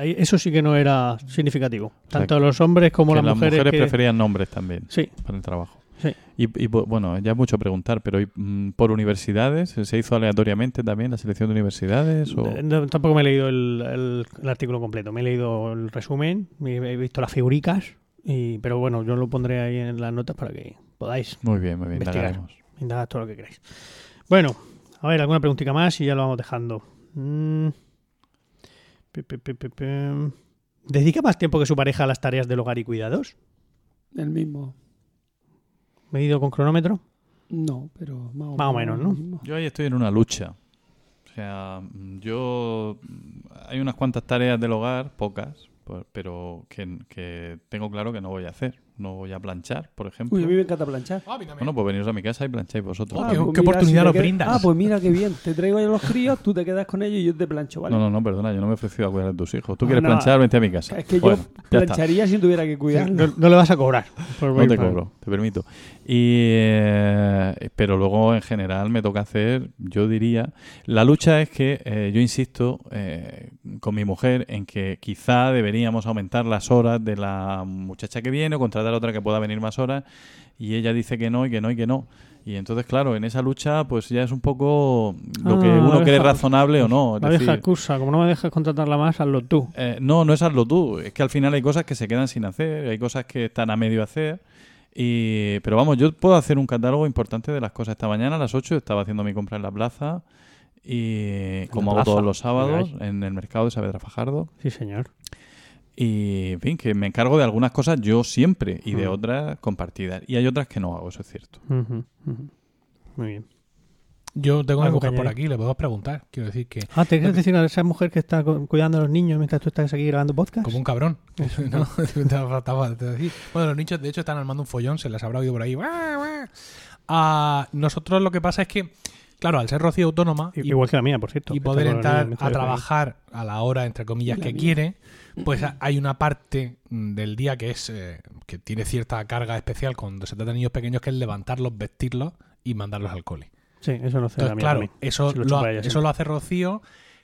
eso sí que no era significativo. sea, Tanto los hombres como que las mujeres. que- preferían nombres también Sí, para el trabajo. Sí. Y, y, bu- bueno, ya es mucho preguntar, pero ¿y, mm, ¿por universidades? ¿Se hizo aleatoriamente también la selección de universidades? O... Eh, no, tampoco me he leído el, el- el artículo completo. Me he leído el resumen, me- he visto las figuricas, y, pero bueno, yo lo pondré ahí en las notas para que podáis Muy bien, muy bien, Investigar. todo lo que queráis. Bueno, a ver, alguna preguntita más y ya lo vamos dejando. Mm. ¿Dedica más tiempo que su pareja a las tareas del hogar y cuidados? El mismo. ¿Medido con cronómetro? No, pero más o, Más o menos, ¿no? Yo ahí estoy en una lucha. O sea, yo... Hay unas cuantas tareas del hogar, pocas, pero que, que tengo claro que no voy a hacer. No voy a planchar, por ejemplo. Uy, a mí me encanta planchar. Ah, a mí también. Bueno, pues veniros a mi casa y plancháis vosotros. Ah, qué- pues qué mira, oportunidad nos quedas- brindas. Ah, pues mira qué bien. Te traigo yo los críos, tú te quedas con ellos y yo te plancho, ¿vale? No, no, no, perdona, yo no me he ofrecido a cuidar de tus hijos. Tú Ah, quieres no, planchar, vente a mi casa. Es que Bueno, yo plancharía si tuviera que cuidarlo. No, no le vas a cobrar. por No te cobro, te permito. Y, eh, pero luego, en general, me toca hacer, yo diría, la lucha es que eh, yo insisto eh, con mi mujer en que quizá deberíamos aumentar las horas de la muchacha que viene o contratar a otra que pueda venir más horas y ella dice que no y que no y que no. Y entonces, claro, en esa lucha, pues ya es un poco lo que Ah, uno cree razonable o no. Es La vieja excusa, como no me dejas contratarla más, hazlo tú. eh, no, no es hazlo tú. Es que al final hay cosas que se quedan sin hacer, hay cosas que están a medio hacer. Y, pero vamos, yo puedo hacer un catálogo importante de las cosas. Esta mañana a las 8 estaba haciendo mi compra en la plaza. Y como hago plaza? todos los sábados, en el mercado de Saavedra Fajardo. Sí, señor. Y, en fin, que me encargo de algunas cosas yo siempre y de Mm. otras compartidas. Y hay otras que no hago, eso es cierto. Muy bien. Yo tengo a Algo mujer por aquí, le podemos preguntar. Quiero decir que, Ah, ¿te quieres decir a esa mujer que está cu- cuidando a los niños mientras tú estás aquí grabando podcast? como un cabrón. *laughs* *laughs* Bueno, los nichos, de hecho, están armando un follón, se les habrá oído por ahí. ¡Guau, guau! Ah, nosotros lo que pasa es que, claro, al ser Rocío autónoma I- y, Igual que la mía, por cierto. y poder entrar niños a trabajar a la hora, entre comillas, La que mía. quiere, pues hay una parte del día que es eh, que tiene cierta carga especial cuando se trata de niños pequeños, que es levantarlos, vestirlos y mandarlos al cole. Sí, eso no hace Entonces, claro, eso, lo lo, eso siempre. lo hace Rocío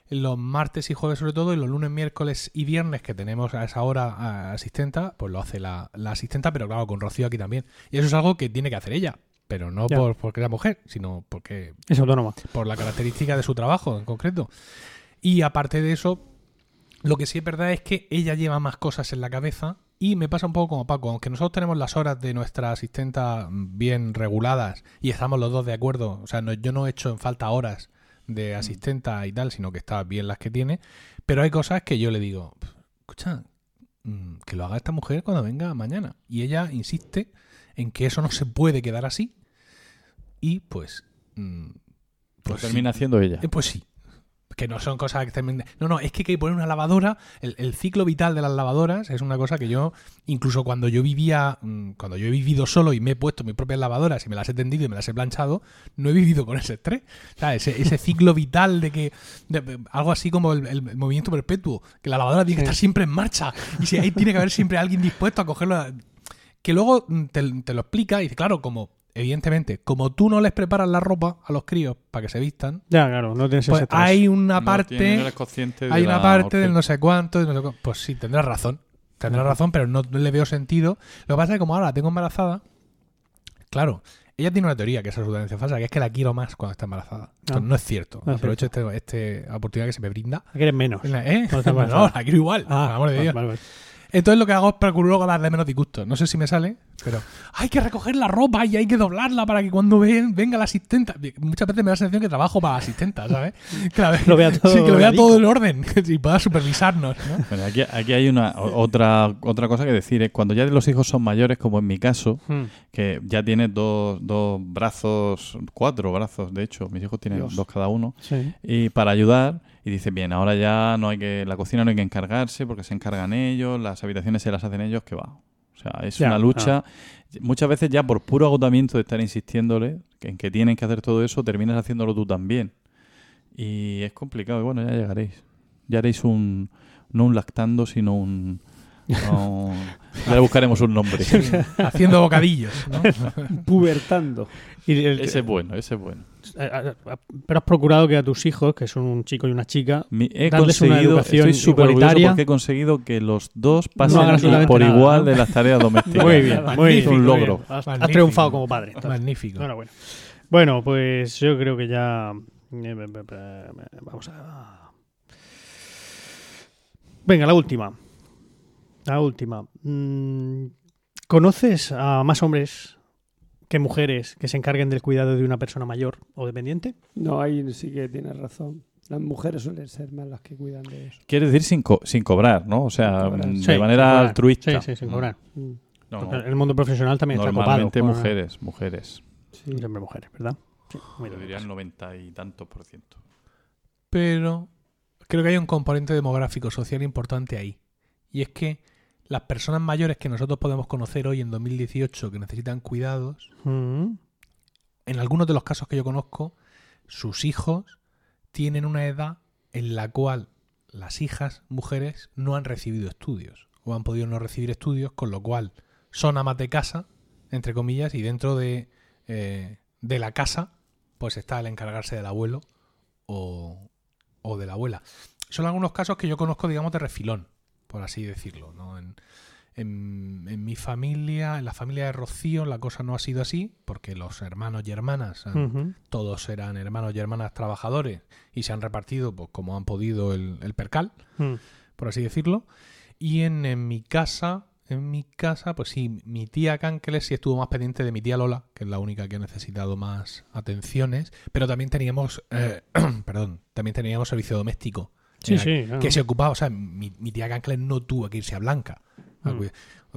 los martes y jueves sobre todo, y los lunes, miércoles y viernes que tenemos a esa hora a asistenta, pues lo hace la, la asistenta, pero claro, con Rocío aquí también. Y eso es algo que tiene que hacer ella, pero no por, porque era mujer, sino porque Es autónoma. por la característica de su trabajo en concreto. Y aparte de eso, lo que sí es verdad es que ella lleva más cosas en la cabeza y me pasa un poco como Paco, aunque nosotros tenemos las horas de nuestra asistenta bien reguladas y estamos los dos de acuerdo, o sea, no- yo no he hecho en falta horas de asistenta y tal, sino que está bien las que tiene, pero hay cosas que yo le digo, escucha, mm, que lo haga esta mujer cuando venga mañana. Y ella insiste en que eso no se puede quedar así y pues... mm, Lo pues sí. termina haciendo ella. Eh, Pues sí. Que no son cosas que terminen- No, no, es que hay que poner una lavadora. El, el ciclo vital de las lavadoras es una cosa que yo, incluso cuando yo vivía, mm, cuando yo he vivido solo y me he puesto mis propias lavadoras y me las he tendido y me las he planchado, no he vivido con ese estrés. O sea, ese, ese ciclo vital de que. de- algo así como el, el movimiento perpetuo, que la lavadora tiene que estar siempre en marcha y si ahí tiene que haber siempre alguien dispuesto a cogerlo. Que luego te, te lo explica y dice, claro, como. Evidentemente, como tú no les preparas la ropa a los críos para que se vistan, Ya, claro, no tienes pues hay una No parte, tiene- no eres consciente de hay una la parte del no sé cuánto, no sé cu- pues sí, tendrás razón, tendrás razón, pero no, no le veo sentido. Lo que pasa es que como ahora la tengo embarazada, claro, ella tiene una teoría que es absolutamente falsa, que es que la quiero más cuando está embarazada. Esto Ah. no es cierto. No es Aprovecho este, este oportunidad que se me brinda. Aquí eres menos. ¿Eh? *laughs* No, la quiero igual, por el amor de Dios. vale, vale. Entonces lo que hago es procurar luego darle menos disgusto. No sé si me sale, pero hay que recoger la ropa y hay que doblarla para que cuando ven- venga la asistenta. Muchas veces me da la sensación que trabajo para la asistenta, ¿sabes? *laughs* Que la Lo vea todo sí, que lo vea todo en orden *laughs* y pueda supervisarnos. ¿no? Bueno, aquí, aquí hay una otra otra cosa que decir. ¿eh? Cuando ya los hijos son mayores, como en mi caso, Hmm. que ya tienes dos, dos brazos, cuatro brazos, de hecho, mis hijos tienen Dios. dos cada uno, Sí. y para ayudar, y dice, bien, ahora ya no hay que, la cocina no hay que encargarse porque se encargan ellos, las habitaciones se las hacen ellos, que va. O sea, es Ya, una lucha. Muchas veces ya por puro agotamiento de estar insistiéndole en que tienen que hacer todo eso, terminas haciéndolo tú también. Y es complicado, y bueno, ya llegaréis. Ya haréis un, no un lactando, sino un... no- ya le buscaremos un nombre. *laughs* Haciendo bocadillos. ¿no? *laughs* Pubertando. Y el- Ese es bueno, ese es bueno. Eh, eh, pero has procurado que a tus hijos, que son un chico y una chica, Mi- he Darles una conseguido, educación estoy súper orgulloso igualitaria. porque he conseguido que los dos pasen por nada, igual ¿no? de las tareas *laughs* domésticas. Muy bien, muy Es bien, un logro. bien. Has, triunfado como padre. entonces. Magnífico. Bueno, pues yo creo que ya. eh, Vamos a. Venga, la última. La última. Mm, ¿Conoces a más hombres que mujeres que se encarguen del cuidado de una persona mayor o dependiente? No, ahí sí que tienes razón. Las mujeres suelen ser más las que cuidan de eso. Quiere decir sin, co- sin cobrar, ¿no? O sea, Sí, de manera cobrar. altruista. Sí, sí, sin cobrar. Mm, No, el mundo profesional también está Normalmente copado. por- mujeres, mujeres. sí. Siempre mujeres, ¿verdad? Sí, muy Yo bien. diría el noventa y tantos por ciento. Pero creo que hay un componente demográfico social importante ahí. Y es que las personas mayores que nosotros podemos conocer hoy en 2018 que necesitan cuidados, Mm, en algunos de los casos que yo conozco, sus hijos tienen una edad en la cual las hijas, mujeres, no han recibido estudios o han podido no recibir estudios, con lo cual son amas de casa, entre comillas, y dentro de, eh, de la casa, pues está el encargarse del abuelo o, o de la abuela. Son algunos casos que yo conozco, digamos, de refilón, por así decirlo. ¿no? En- En, en mi familia, en la familia de Rocío, la cosa no ha sido así, porque los hermanos y hermanas, han- todos eran hermanos y hermanas trabajadores y se han repartido pues, como han podido el, el percal, Mm. por así decirlo. Y en, en mi casa, en mi casa, pues sí, mi tía Cánqueles sí estuvo más pendiente de mi tía Lola, que es la única que ha necesitado más atenciones, pero también teníamos, eh, *clears throat* perdón, también teníamos servicio doméstico. Sí, sí, claro. Que se ocupaba, o sea, mi, mi tía Cánqueles no tuvo que irse a Blanca a, Mm.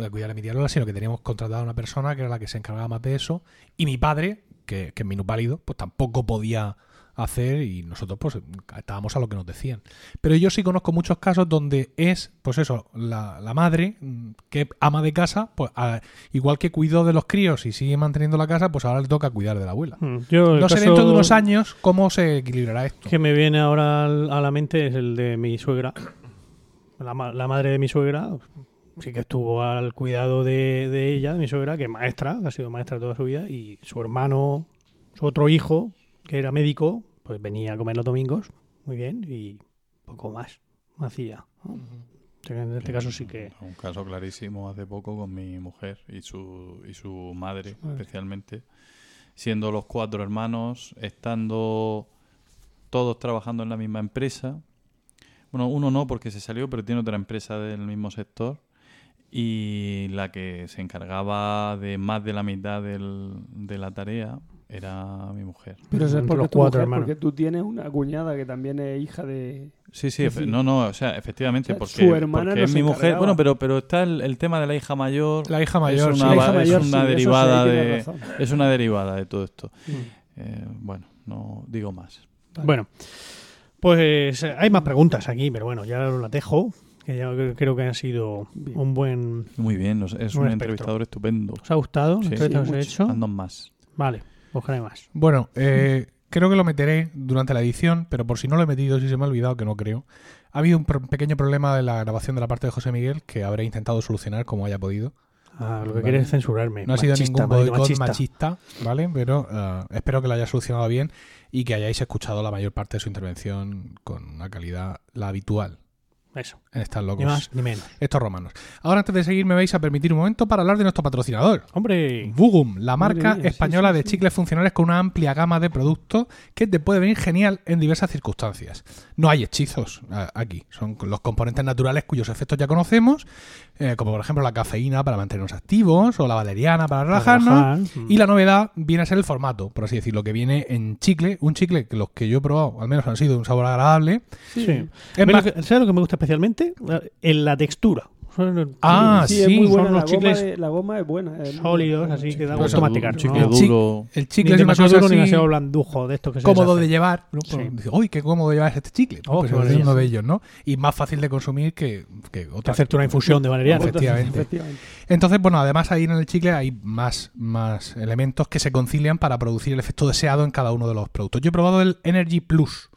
a cuidar a mi tía Lola, sino que teníamos contratado a una persona que era la que se encargaba más de eso. Y mi padre, que, que es minusválido, pues tampoco podía hacer y nosotros pues estábamos a lo que nos decían. Pero yo sí conozco muchos casos donde es, pues eso, la, la madre mm, que ama de casa, pues a- igual que cuidó de los críos y sigue manteniendo la casa, pues ahora le toca cuidar de la abuela. Mm. Yo, No sé dentro de unos años cómo se equilibrará esto. que me viene ahora a la mente es el de mi suegra. *coughs* La, la madre de mi suegra sí que estuvo al cuidado de, de ella, de mi suegra, que es maestra, ha sido maestra toda su vida, y su hermano, su otro hijo, que era médico, pues venía a comer los domingos, muy bien, y poco más hacía. En este caso sí que... Un caso clarísimo hace poco con mi mujer y su, y su madre, madre. especialmente. Siendo los cuatro hermanos, estando todos trabajando en la misma empresa. Bueno, uno no porque se salió, pero tiene otra empresa del mismo sector. Y la que se encargaba de más de la mitad del- de la tarea era mi mujer. Pero eso es porque, los tu cuatro mujer, hermanos. porque tú tienes una cuñada que también es hija de... Sí, sí, decir, no, no, o sea, efectivamente, o sea, porque, su hermana porque es mi mujer. Bueno, pero, pero está el, el tema de la hija mayor. La hija mayor, es sí. una, La hija mayor, es sí, una sí, derivada tienes de razón. es una derivada de todo esto. Mm. Eh, bueno, no digo más. Bueno, pues eh, hay más preguntas aquí, pero bueno, ya las dejo, que ya creo que han sido Bien. un buen... Muy bien, es, Un un entrevistador estupendo. ¿Os ha gustado? Sí. Sí, hecho? Haznos más. Vale, buscaré más. Bueno, eh, creo que lo meteré durante la edición, pero por si no lo he metido, si se me ha olvidado, que no creo. Ha habido un pequeño problema de la grabación de la parte de José Miguel que habré intentado solucionar como haya podido. Ah, lo que Vale. quiere es censurarme. No ha sido ningún boicot machista. machista. ¿vale? Pero eh, espero que lo haya solucionado bien y que hayáis escuchado la mayor parte de su intervención con una calidad la habitual Eso, en estas ni locos, más ni menos. estos romanos. Ahora antes de seguir me vais a permitir un momento para hablar de nuestro patrocinador. Hombre, Bugum, la marca mía, española sí, de sí. chicles funcionales con una amplia gama de productos que te puede venir genial en diversas circunstancias. No hay hechizos aquí, son los componentes naturales cuyos efectos ya conocemos, eh, como por ejemplo la cafeína para mantenernos activos o la valeriana para relajarnos. relajar, mm. Y la novedad viene a ser el formato, por así decirlo, que viene en chicle, un chicle que los que yo he probado al menos han sido de un sabor agradable. Sí. Es A mí más- lo que- ¿Sabes lo que me gusta especialmente? En la textura. Son- Ah, sí, sí, es muy son buena. los La, chicles goma es, la goma es buena. es sólidos, buena. así que da gusto un masticar. Chicle duro. el Ni chicle es una demasiado cosa duro ni demasiado blandujo de esto que se cómodo de llevar. ¿no? Sí. Pues Uy, qué cómodo llevar este chicle. Oh, pues es uno de ellos, ¿no? Y más fácil de consumir que, que Que otra. hacerte una infusión de valeriana. Efectivamente. Efectivamente. Entonces, bueno, además ahí en el chicle hay más, más elementos que se concilian para producir el efecto deseado en cada uno de los productos. Yo he probado el Energy Plus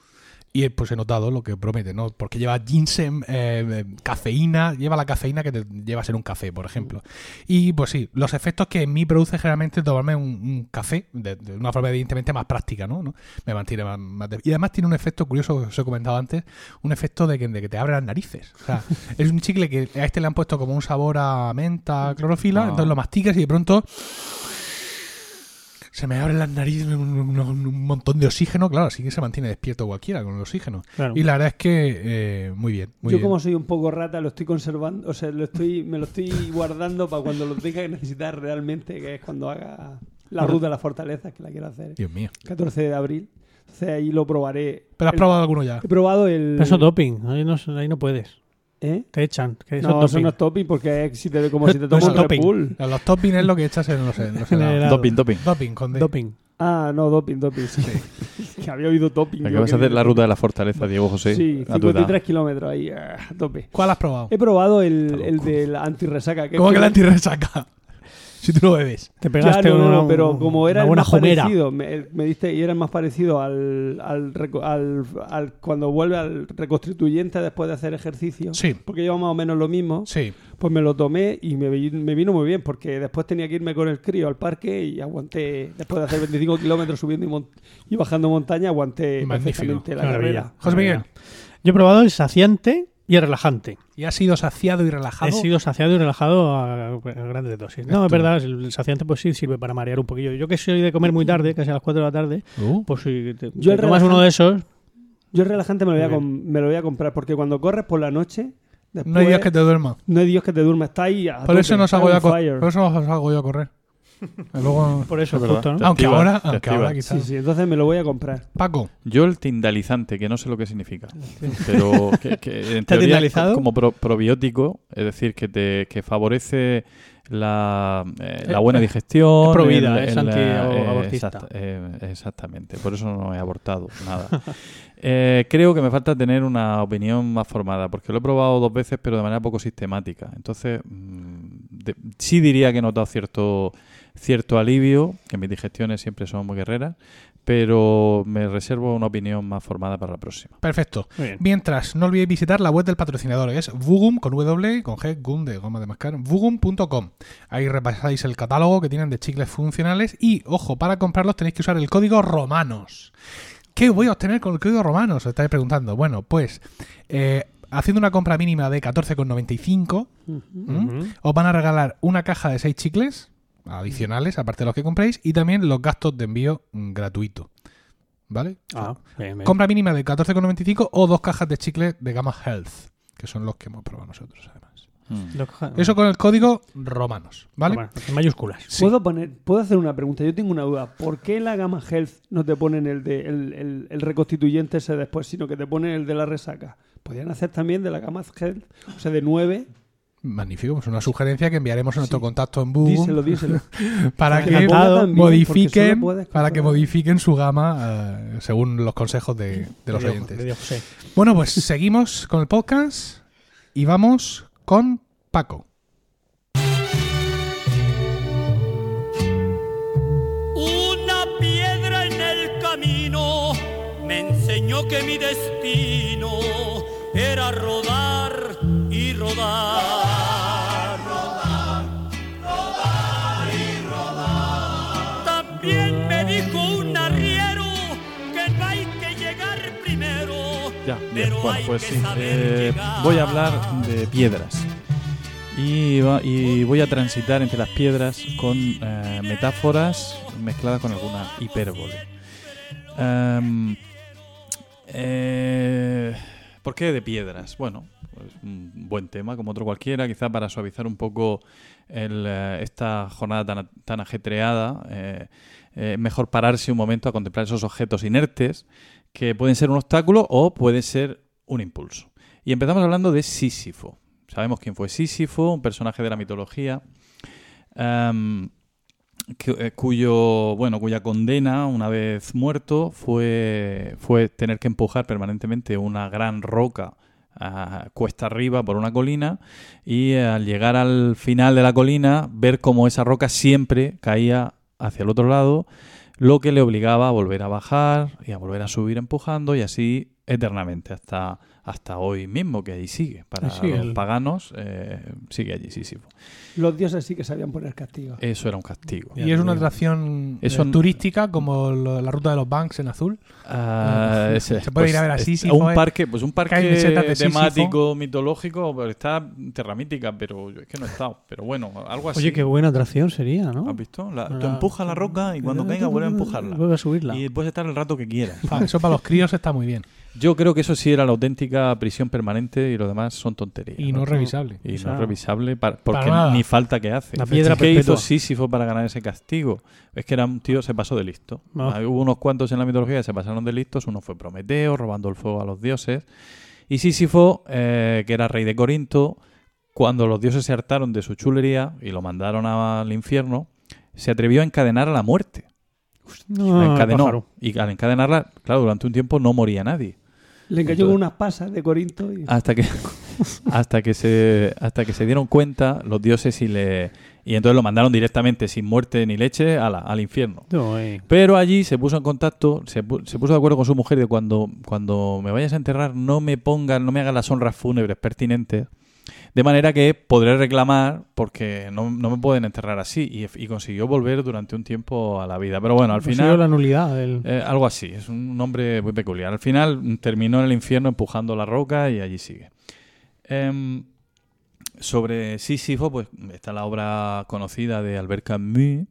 y pues he notado lo que promete, ¿no? Porque lleva ginseng, eh, eh, cafeína, lleva la cafeína que te lleva a ser un café, por ejemplo. Y pues sí, los efectos que en mí produce generalmente tomarme un, un café de, de una forma evidentemente más práctica, ¿no? ¿no? Me mantiene más, más de- Y además tiene un efecto curioso, que os he comentado antes, un efecto de que, de que te abre las narices. O sea, *laughs* es un chicle que a este le han puesto como un sabor a menta, clorofila, Ah. entonces lo masticas y de pronto se me abren las narices un, un- un montón de oxígeno, claro, así que se mantiene despierto cualquiera con el oxígeno. Claro. Y la verdad es que eh, muy bien, muy Yo bien. como soy un poco rata lo estoy conservando, o sea, lo estoy, me lo estoy guardando para cuando lo tenga que necesitar realmente, que es cuando haga la ruta de la fortaleza, que la quiero hacer. Dios mío. 14 de abril. Entonces ahí lo probaré. ¿Pero has El- probado alguno ya? He probado el... Pero eso es doping. Ahí no, ahí no puedes. ¿Eh? Te echan. Que No, doping. no es topping porque es si te, como si te No tomas es un Red topping. Bull. Los toppings es lo que echas en los, en los En el helados. helado. Doping, doping. Doping, con D. Doping. Ah, no, doping, doping. Sí. *laughs* que había oído topping. Aquí yo vas que a hacer la ruta de la topping. fortaleza, Diego José. Sí, a tu edad. 53 kilómetros ahí, ah, a tope. ¿Cuál has probado? He probado el, el loco. de la antirresaca. Que ¿Cómo es que la antirresaca? Si tú no bebes. Te pegaste no, no, no, una- pero como era una el más jumera. parecido, me, me diste y era el más parecido al, al, al- al- cuando vuelve al reconstituyente después de hacer ejercicio, Sí, porque lleva más o menos lo mismo, sí. pues me lo tomé y me, vi- me vino muy bien, porque después tenía que irme con el crío al parque y aguanté, después de hacer 25 kilómetros subiendo y, mon- y bajando montaña, aguanté Magnífico. perfectamente la maravilla. carrera. José Miguel. Yo he probado el saciante y es relajante. Y ha sido saciado y relajado. He sido saciado y relajado a, a grandes dosis. No, es verdad, el saciante pues sí sirve para marear un poquillo. Yo que soy de comer muy tarde, casi a las 4 de la tarde, Uh, pues si te, Yo te el tomas uno de esos, Yo el relajante me lo, voy a Muy com- me lo voy a comprar porque cuando corres por la noche, después, no hay días que te duermas. no hay Dios que te duerma, está ahí a Por tope, eso no está salgo yo a por eso no salgo yo a correr. *laughs* Luego- por eso, Es justo, ¿no? Aunque activa, ahora, aunque ahora quizás. Sí, sí, entonces me lo voy a comprar. Paco, Yo el tindalizante, que no sé lo que significa, pero *laughs* que, que en ¿Te ha teoría es tindalizado? como pro- probiótico, es decir, que te que favorece la, eh, la buena Eh, digestión. es provida, el- es el, eh, antiabortista. exact- eh, exactamente, por eso no he abortado nada. *laughs* Eh, creo que me falta tener una opinión más formada, porque lo he probado dos veces, pero de manera poco sistemática. Entonces, mm, de- sí diría que he notado cierto, cierto alivio, que mis digestiones siempre son muy guerreras, pero me reservo una opinión más formada para la próxima. perfecto. Mientras, no olvidéis visitar la web del patrocinador, es Vugum con W, con G, Gum de goma de mascar, Vugum.com. Ahí repasáis el catálogo que tienen de chicles funcionales y, ojo, para comprarlos tenéis que usar el código ROMANOS. ¿Qué voy a obtener con el código ROMANOS? Os estáis preguntando. Bueno, pues, eh, haciendo una compra mínima de 14,95, ¿m? Ujú. os van a regalar una caja de 6 chicles adicionales, aparte de los que compréis, y también los gastos de envío gratuito. ¿Vale? Ah, bien, bien. Compra mínima de 14,95 o dos cajas de chicles de gama Health, que son los que hemos probado nosotros, además. Mm. Coja- Eso con el código romanos, ¿vale? En mayúsculas. Sí. ¿Puedo, poner, ¿Puedo hacer una pregunta? Yo tengo una duda. ¿Por qué la gama Health no te ponen el, de, el, el- el reconstituyente ese después, sino que te ponen el de la resaca? Podrían hacer también de la gama Health, o sea, de 9. Magnífico, pues una sugerencia que enviaremos en nuestro contacto en Boom Díselo, díselo. *laughs* para Que también, modifiquen para que modifiquen su gama eh, según los consejos de, de los Dios- oyentes. de Dios José. Bueno, pues seguimos con el podcast y vamos con Paco. Una piedra en el camino me enseñó que mi destino era rodar y rodar. Bueno, pues sí. eh, voy a hablar de piedras. Y, voy a transitar entre las piedras con eh, metáforas mezcladas con alguna hipérbole. Em, eh, ¿Por qué de piedras? Bueno, pues un buen tema, como otro cualquiera, quizá para suavizar un poco esta jornada tan, ajetreada. mejor pararse un momento a contemplar esos objetos inertes que pueden ser un obstáculo o puede ser un impulso. Y empezamos hablando de Sísifo. Sabemos quién fue Sísifo, un personaje de la mitología, em, eh, cuyo, bueno, cuya condena, una vez muerto, fue, fue tener que empujar permanentemente una gran roca cuesta arriba por una colina y al llegar al final de la colina ver cómo esa roca siempre caía hacia el otro lado, lo que le obligaba a volver a bajar y a volver a subir empujando y así eternamente hasta, hasta hoy mismo, que ahí sigue. Para los el- paganos eh, sigue allí Sísifo. Los dioses sí que sabían poner castigo. Eso era un castigo. Y es una atracción Eso eh, turística como lo- la ruta de los Banks en azul. Ah, ese- Se puede ir a ver a es- Sísifo, Un eh. parque, pues un parque de Sísifo. temático, mitológico, pero está terramítica, pero yo es que no he estado. Pero bueno, algo así. Oye, qué buena atracción sería, ¿no? ¿Has visto? La- tú empujas la roca y cuando caiga vuelve a empujarla. Vuelve a subirla. Y puedes estar el rato que quieras. *laughs* Eso para los críos está muy bien. Yo creo que eso sí era la auténtica prisión permanente y lo demás son tonterías. Y no revisable. Y no revisable para- porque Para nada. Ni falta que hace. La piedra ¿Qué hizo Sísifo para ganar ese castigo? Es que era un tío, se pasó de listo. No. Ah, Hubo unos cuantos en la mitología que se pasaron de listos. Uno fue Prometeo, robando el fuego a los dioses. Y Sísifo, eh, que era rey de Corinto, cuando los dioses se hartaron de su chulería y lo mandaron al infierno, se atrevió a encadenar a la muerte. No, la encadenó. pájaro. Y al encadenarla, claro, durante un tiempo no moría nadie. Le engañó con unas pasas de Corinto y... hasta que *laughs* hasta que se hasta que se dieron cuenta los dioses y le y entonces lo mandaron directamente sin muerte ni leche a la- al infierno No, eh. pero allí se puso en contacto se, pu- se puso de acuerdo con su mujer de cuando cuando me vayas a enterrar no me pongan no me hagas las honras fúnebres pertinentes de manera que podré reclamar porque no, no me pueden enterrar así y, y consiguió volver durante un tiempo a la vida pero bueno al Consiguió final la nulidad del... eh, algo así, es un nombre muy peculiar. Al final terminó en el infierno empujando la roca y allí sigue. Em, sobre Sísifo, pues está la obra conocida de Albert Camus,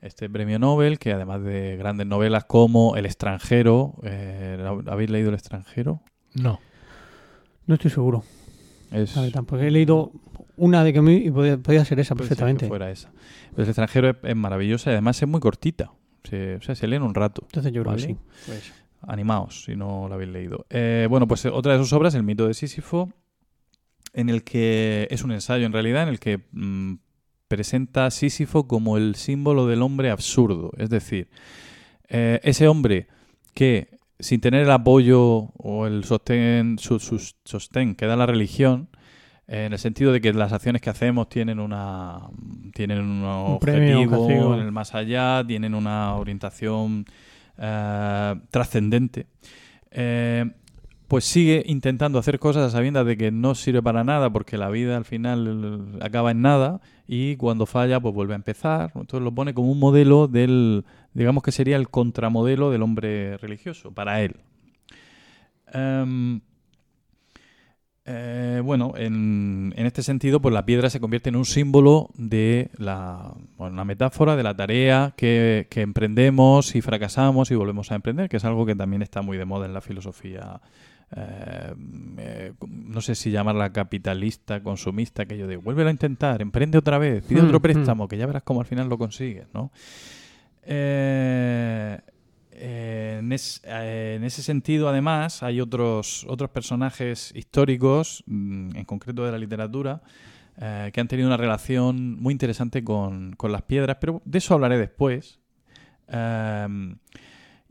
este premio Nobel, que además de grandes novelas como El extranjero, eh, ¿habéis leído El extranjero? No. No estoy seguro. Es, porque he leído una de Camus y podía, podía ser esa puede ser que perfectamente. fuera esa. Pues El extranjero es, es maravillosa y además es muy cortita. Se, o sea, se lee en un rato. Entonces yo creo Vale. que sí. Pues, Animaos, si no la habéis leído. Eh, bueno, pues eh, otra de sus obras, El mito de Sísifo, en el que es un ensayo en realidad, en el que mm, presenta a Sísifo como el símbolo del hombre absurdo. Es decir, eh, ese hombre que, sin tener el apoyo o el sostén, su, su sostén que da la religión, eh, en el sentido de que las acciones que hacemos tienen una tienen un, objetivo en el más allá, tienen una orientación eh, trascendente, eh, pues sigue intentando hacer cosas a sabiendas de que no sirve para nada porque la vida al final acaba en nada y cuando falla pues vuelve a empezar. Entonces lo pone como un modelo del, digamos que sería el contramodelo del hombre religioso para él. Em, eh, bueno, en, este sentido, pues la piedra se convierte en un símbolo de la, bueno, una metáfora de la tarea que emprendemos y fracasamos y volvemos a emprender, que es algo que también está muy de moda en la filosofía. Eh, eh, no sé si llamarla capitalista, consumista, que yo digo, vuelve a intentar, emprende otra vez, pide Hmm, otro hmm. préstamo, que ya verás cómo al final lo consigues, ¿no? Eh, en, es- en ese sentido, además, hay otros, otros personajes históricos, mm, en concreto de la literatura, que han tenido una relación muy interesante con, con las piedras, pero de eso hablaré después.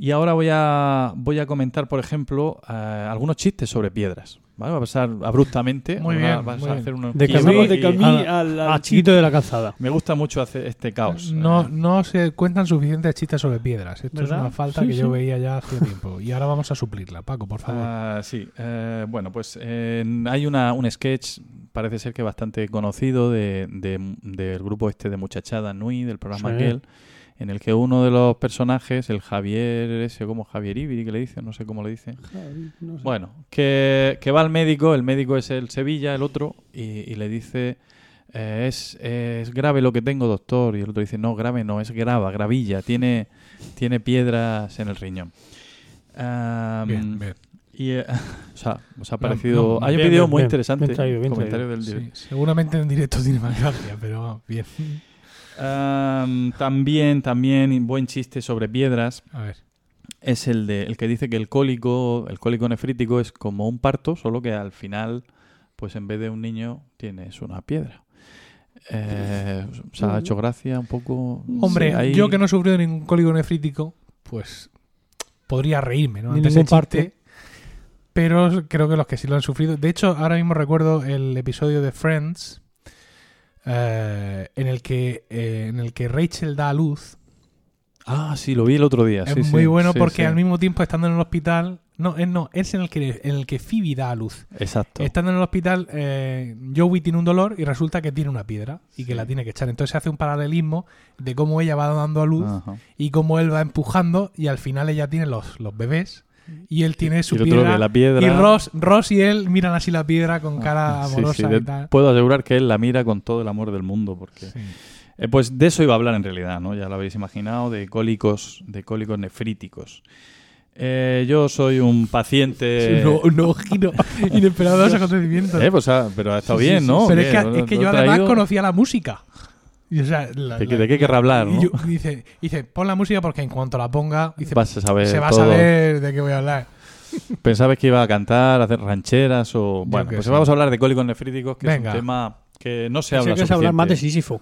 Y ahora voy a, voy a comentar, por ejemplo, eh, algunos chistes sobre piedras. ¿vale? Va a pasar abruptamente. Muy bien, vas muy a bien. hacer unos De Pasamos de a- al, al Chiquito de la calzada. Me gusta mucho hacer este caos. No, no se cuentan suficientes chistes sobre piedras. Esto ¿Verdad? es una falta Sí, que sí. yo veía ya hace tiempo. Y ahora vamos a suplirla. Paco, por favor. Ah, sí, eh, bueno, pues hay una, un sketch, parece ser que bastante conocido, de, de- del grupo este de Muchachada Nui, del programa Sí. aquel, en el que uno de los personajes, el Javier, ese como Javier Ibiri, que le dicen, no sé cómo le dicen. Javi, no sé. Bueno, que, que va al médico, el médico es el Sevilla, el otro, y, y le dice, eh, es, es grave lo que tengo, doctor. Y el otro dice, no, grave no, es grava, gravilla, tiene, tiene piedras en el riñón. Bien, bien. y, eh, *laughs* o sea, os ha parecido. no, Hay un bien, vídeo bien, muy bien. interesante. Bien traído, bien comentario traído. del Sí, directo. seguramente en directo tiene más gracia, pero bien. Am, también, también, buen chiste sobre piedras A ver. es el de el que dice que el cólico, el cólico nefrítico es como un parto, solo que al final, pues en vez de un niño, tienes una piedra. Eh, ¿Os ha hecho gracia un poco? Hombre, Sí, ahí- yo que no he sufrido ningún cólico nefrítico, pues podría reírme, ¿no? Ni Ante ningún chiste, parte. Pero creo que los que sí lo han sufrido. De hecho, ahora mismo recuerdo el episodio de Friends eh, en el que eh, en el que Rachel da a luz. Ah, sí, lo vi el otro día. es sí, muy sí, bueno sí, porque al mismo tiempo estando en el hospital. No, es, no, es en el que en el que Phoebe da a luz. Exacto. Estando en el hospital, eh, Joey tiene un dolor y resulta que tiene una piedra y que la tiene que echar. Entonces se hace un paralelismo de cómo ella va dando a luz Ajá. y cómo él va empujando y al final ella tiene los, los bebés y él tiene su Y piedra, la piedra. y Ross, Ross y él miran así la piedra con cara Ah, Sí, amorosa sí, y tal. Puedo asegurar que él la mira con todo el amor del mundo porque Sí. Eh, pues de eso iba a hablar en realidad, ¿no? Ya lo habéis imaginado, de cólicos, de cólicos nefríticos. Eh, yo soy un paciente. *laughs* No, no, giro *laughs* inesperado de los acontecimientos. Eh, pues, ah, pero ha estado bien. ¿no? Pero es que, ¿Lo- es que lo yo además conocía la música. Y, o sea, la- ¿De qué- la- de qué querrá hablar, y no? yo- y dice, dice, pon la música porque en cuanto la ponga, dice, Vas a saber se va todo. a saber de qué voy a hablar. *laughs* Pensabas que iba a cantar, a hacer rancheras o... Bueno, pues sé. vamos a hablar de cólicos nefríticos, que Venga. es un tema que no se habla que es hablar más de suficiente. Sísifo.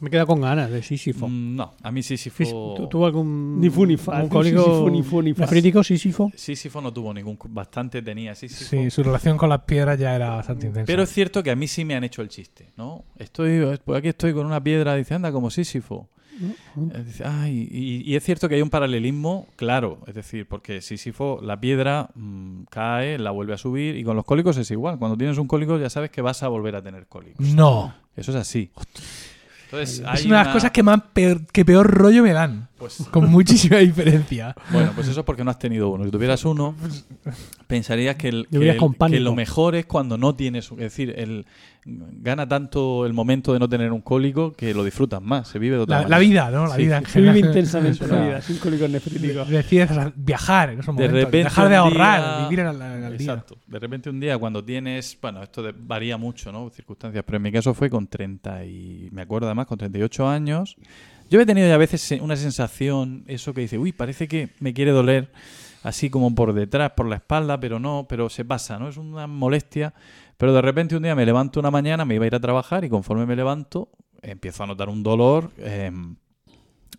Me queda con ganas de Sísifo. Mm, No, a mí Sísifo... Fis- ¿Tú, tuvo algún, Ni fu ni fa, algún ni cólico ni fu ni fa. nefrítico, Sísifo? Sísifo no tuvo ningún... Bastante tenía Sísifo. Sí, su relación con las piedras ya era bastante intensa. Pero es cierto que a mí sí me han hecho el chiste, ¿no? Estoy, pues aquí estoy con una piedra, dice, anda, como Sísifo. Eh, dice, "Ay", y, y es cierto que hay un paralelismo claro, es decir, porque Sísifo, la piedra mm, cae, la vuelve a subir, y con los cólicos es igual. Cuando tienes un cólico ya sabes que vas a volver a tener cólicos. no. Eso es así. Entonces, Es una de las cosas que más peor, que peor rollo me dan. Pues *laughs* Con muchísima diferencia. Bueno, pues eso es porque no has tenido uno. Si tuvieras uno, pensarías que, el- que, el- lo mejor es cuando no tienes. Es decir, el, gana tanto el momento de no tener un cólico que lo disfrutas más. Se vive de otra La, manera. la vida, ¿no? La Sí. vida en Se vive intensamente Es la vida, sin cólicos nefríticos. Decides viajar en esos De momentos. repente dejar de un ahorrar, día- vivir día. Exacto. De repente un día cuando tienes, bueno, esto de- varía mucho, ¿no? Circunstancias, pero en mi caso fue con 30 y me acuerdo además con 38 años. Yo he tenido ya a veces una sensación, eso que dice, uy, parece que me quiere doler así como por detrás, por la espalda, pero no, pero se pasa, ¿no? Es una molestia. Pero de repente un día me levanto una mañana, me iba a ir a trabajar y conforme me levanto empiezo a notar un dolor eh,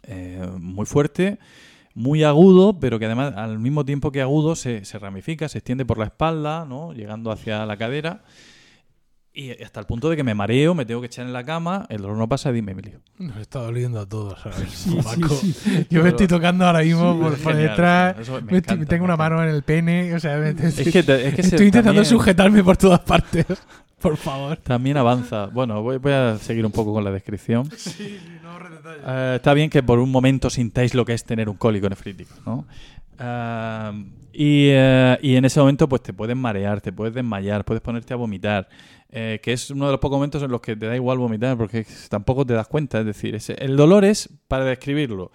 eh, muy fuerte, muy agudo, pero que además al mismo tiempo que agudo se, se ramifica, se extiende por la espalda, ¿no? llegando hacia la cadera. Y hasta el punto de que me mareo, me tengo que echar en la cama, el dolor no pasa, dime, Emilio. Nos está doliendo a todos mismo, *laughs* Sí, sí, Paco. sí. Yo me estoy tocando ahora mismo Sí, por, por genial, detrás. me Me estoy- encanta, tengo una mano en el pene. O sea, me- Es que, te- es que se- estoy intentando también- sujetarme por todas partes. *laughs* Por favor. También avanza. Bueno, voy, voy a seguir un poco con la descripción. *laughs* Eh, está bien que por un momento sintáis lo que es tener un cólico nefrítico, ¿no? Ah, y, eh, y en ese momento pues te puedes marear, te puedes desmayar, puedes ponerte a vomitar, eh, que es uno de los pocos momentos en los que te da igual vomitar porque tampoco te das cuenta. Es decir, ese- el dolor es, para describirlo,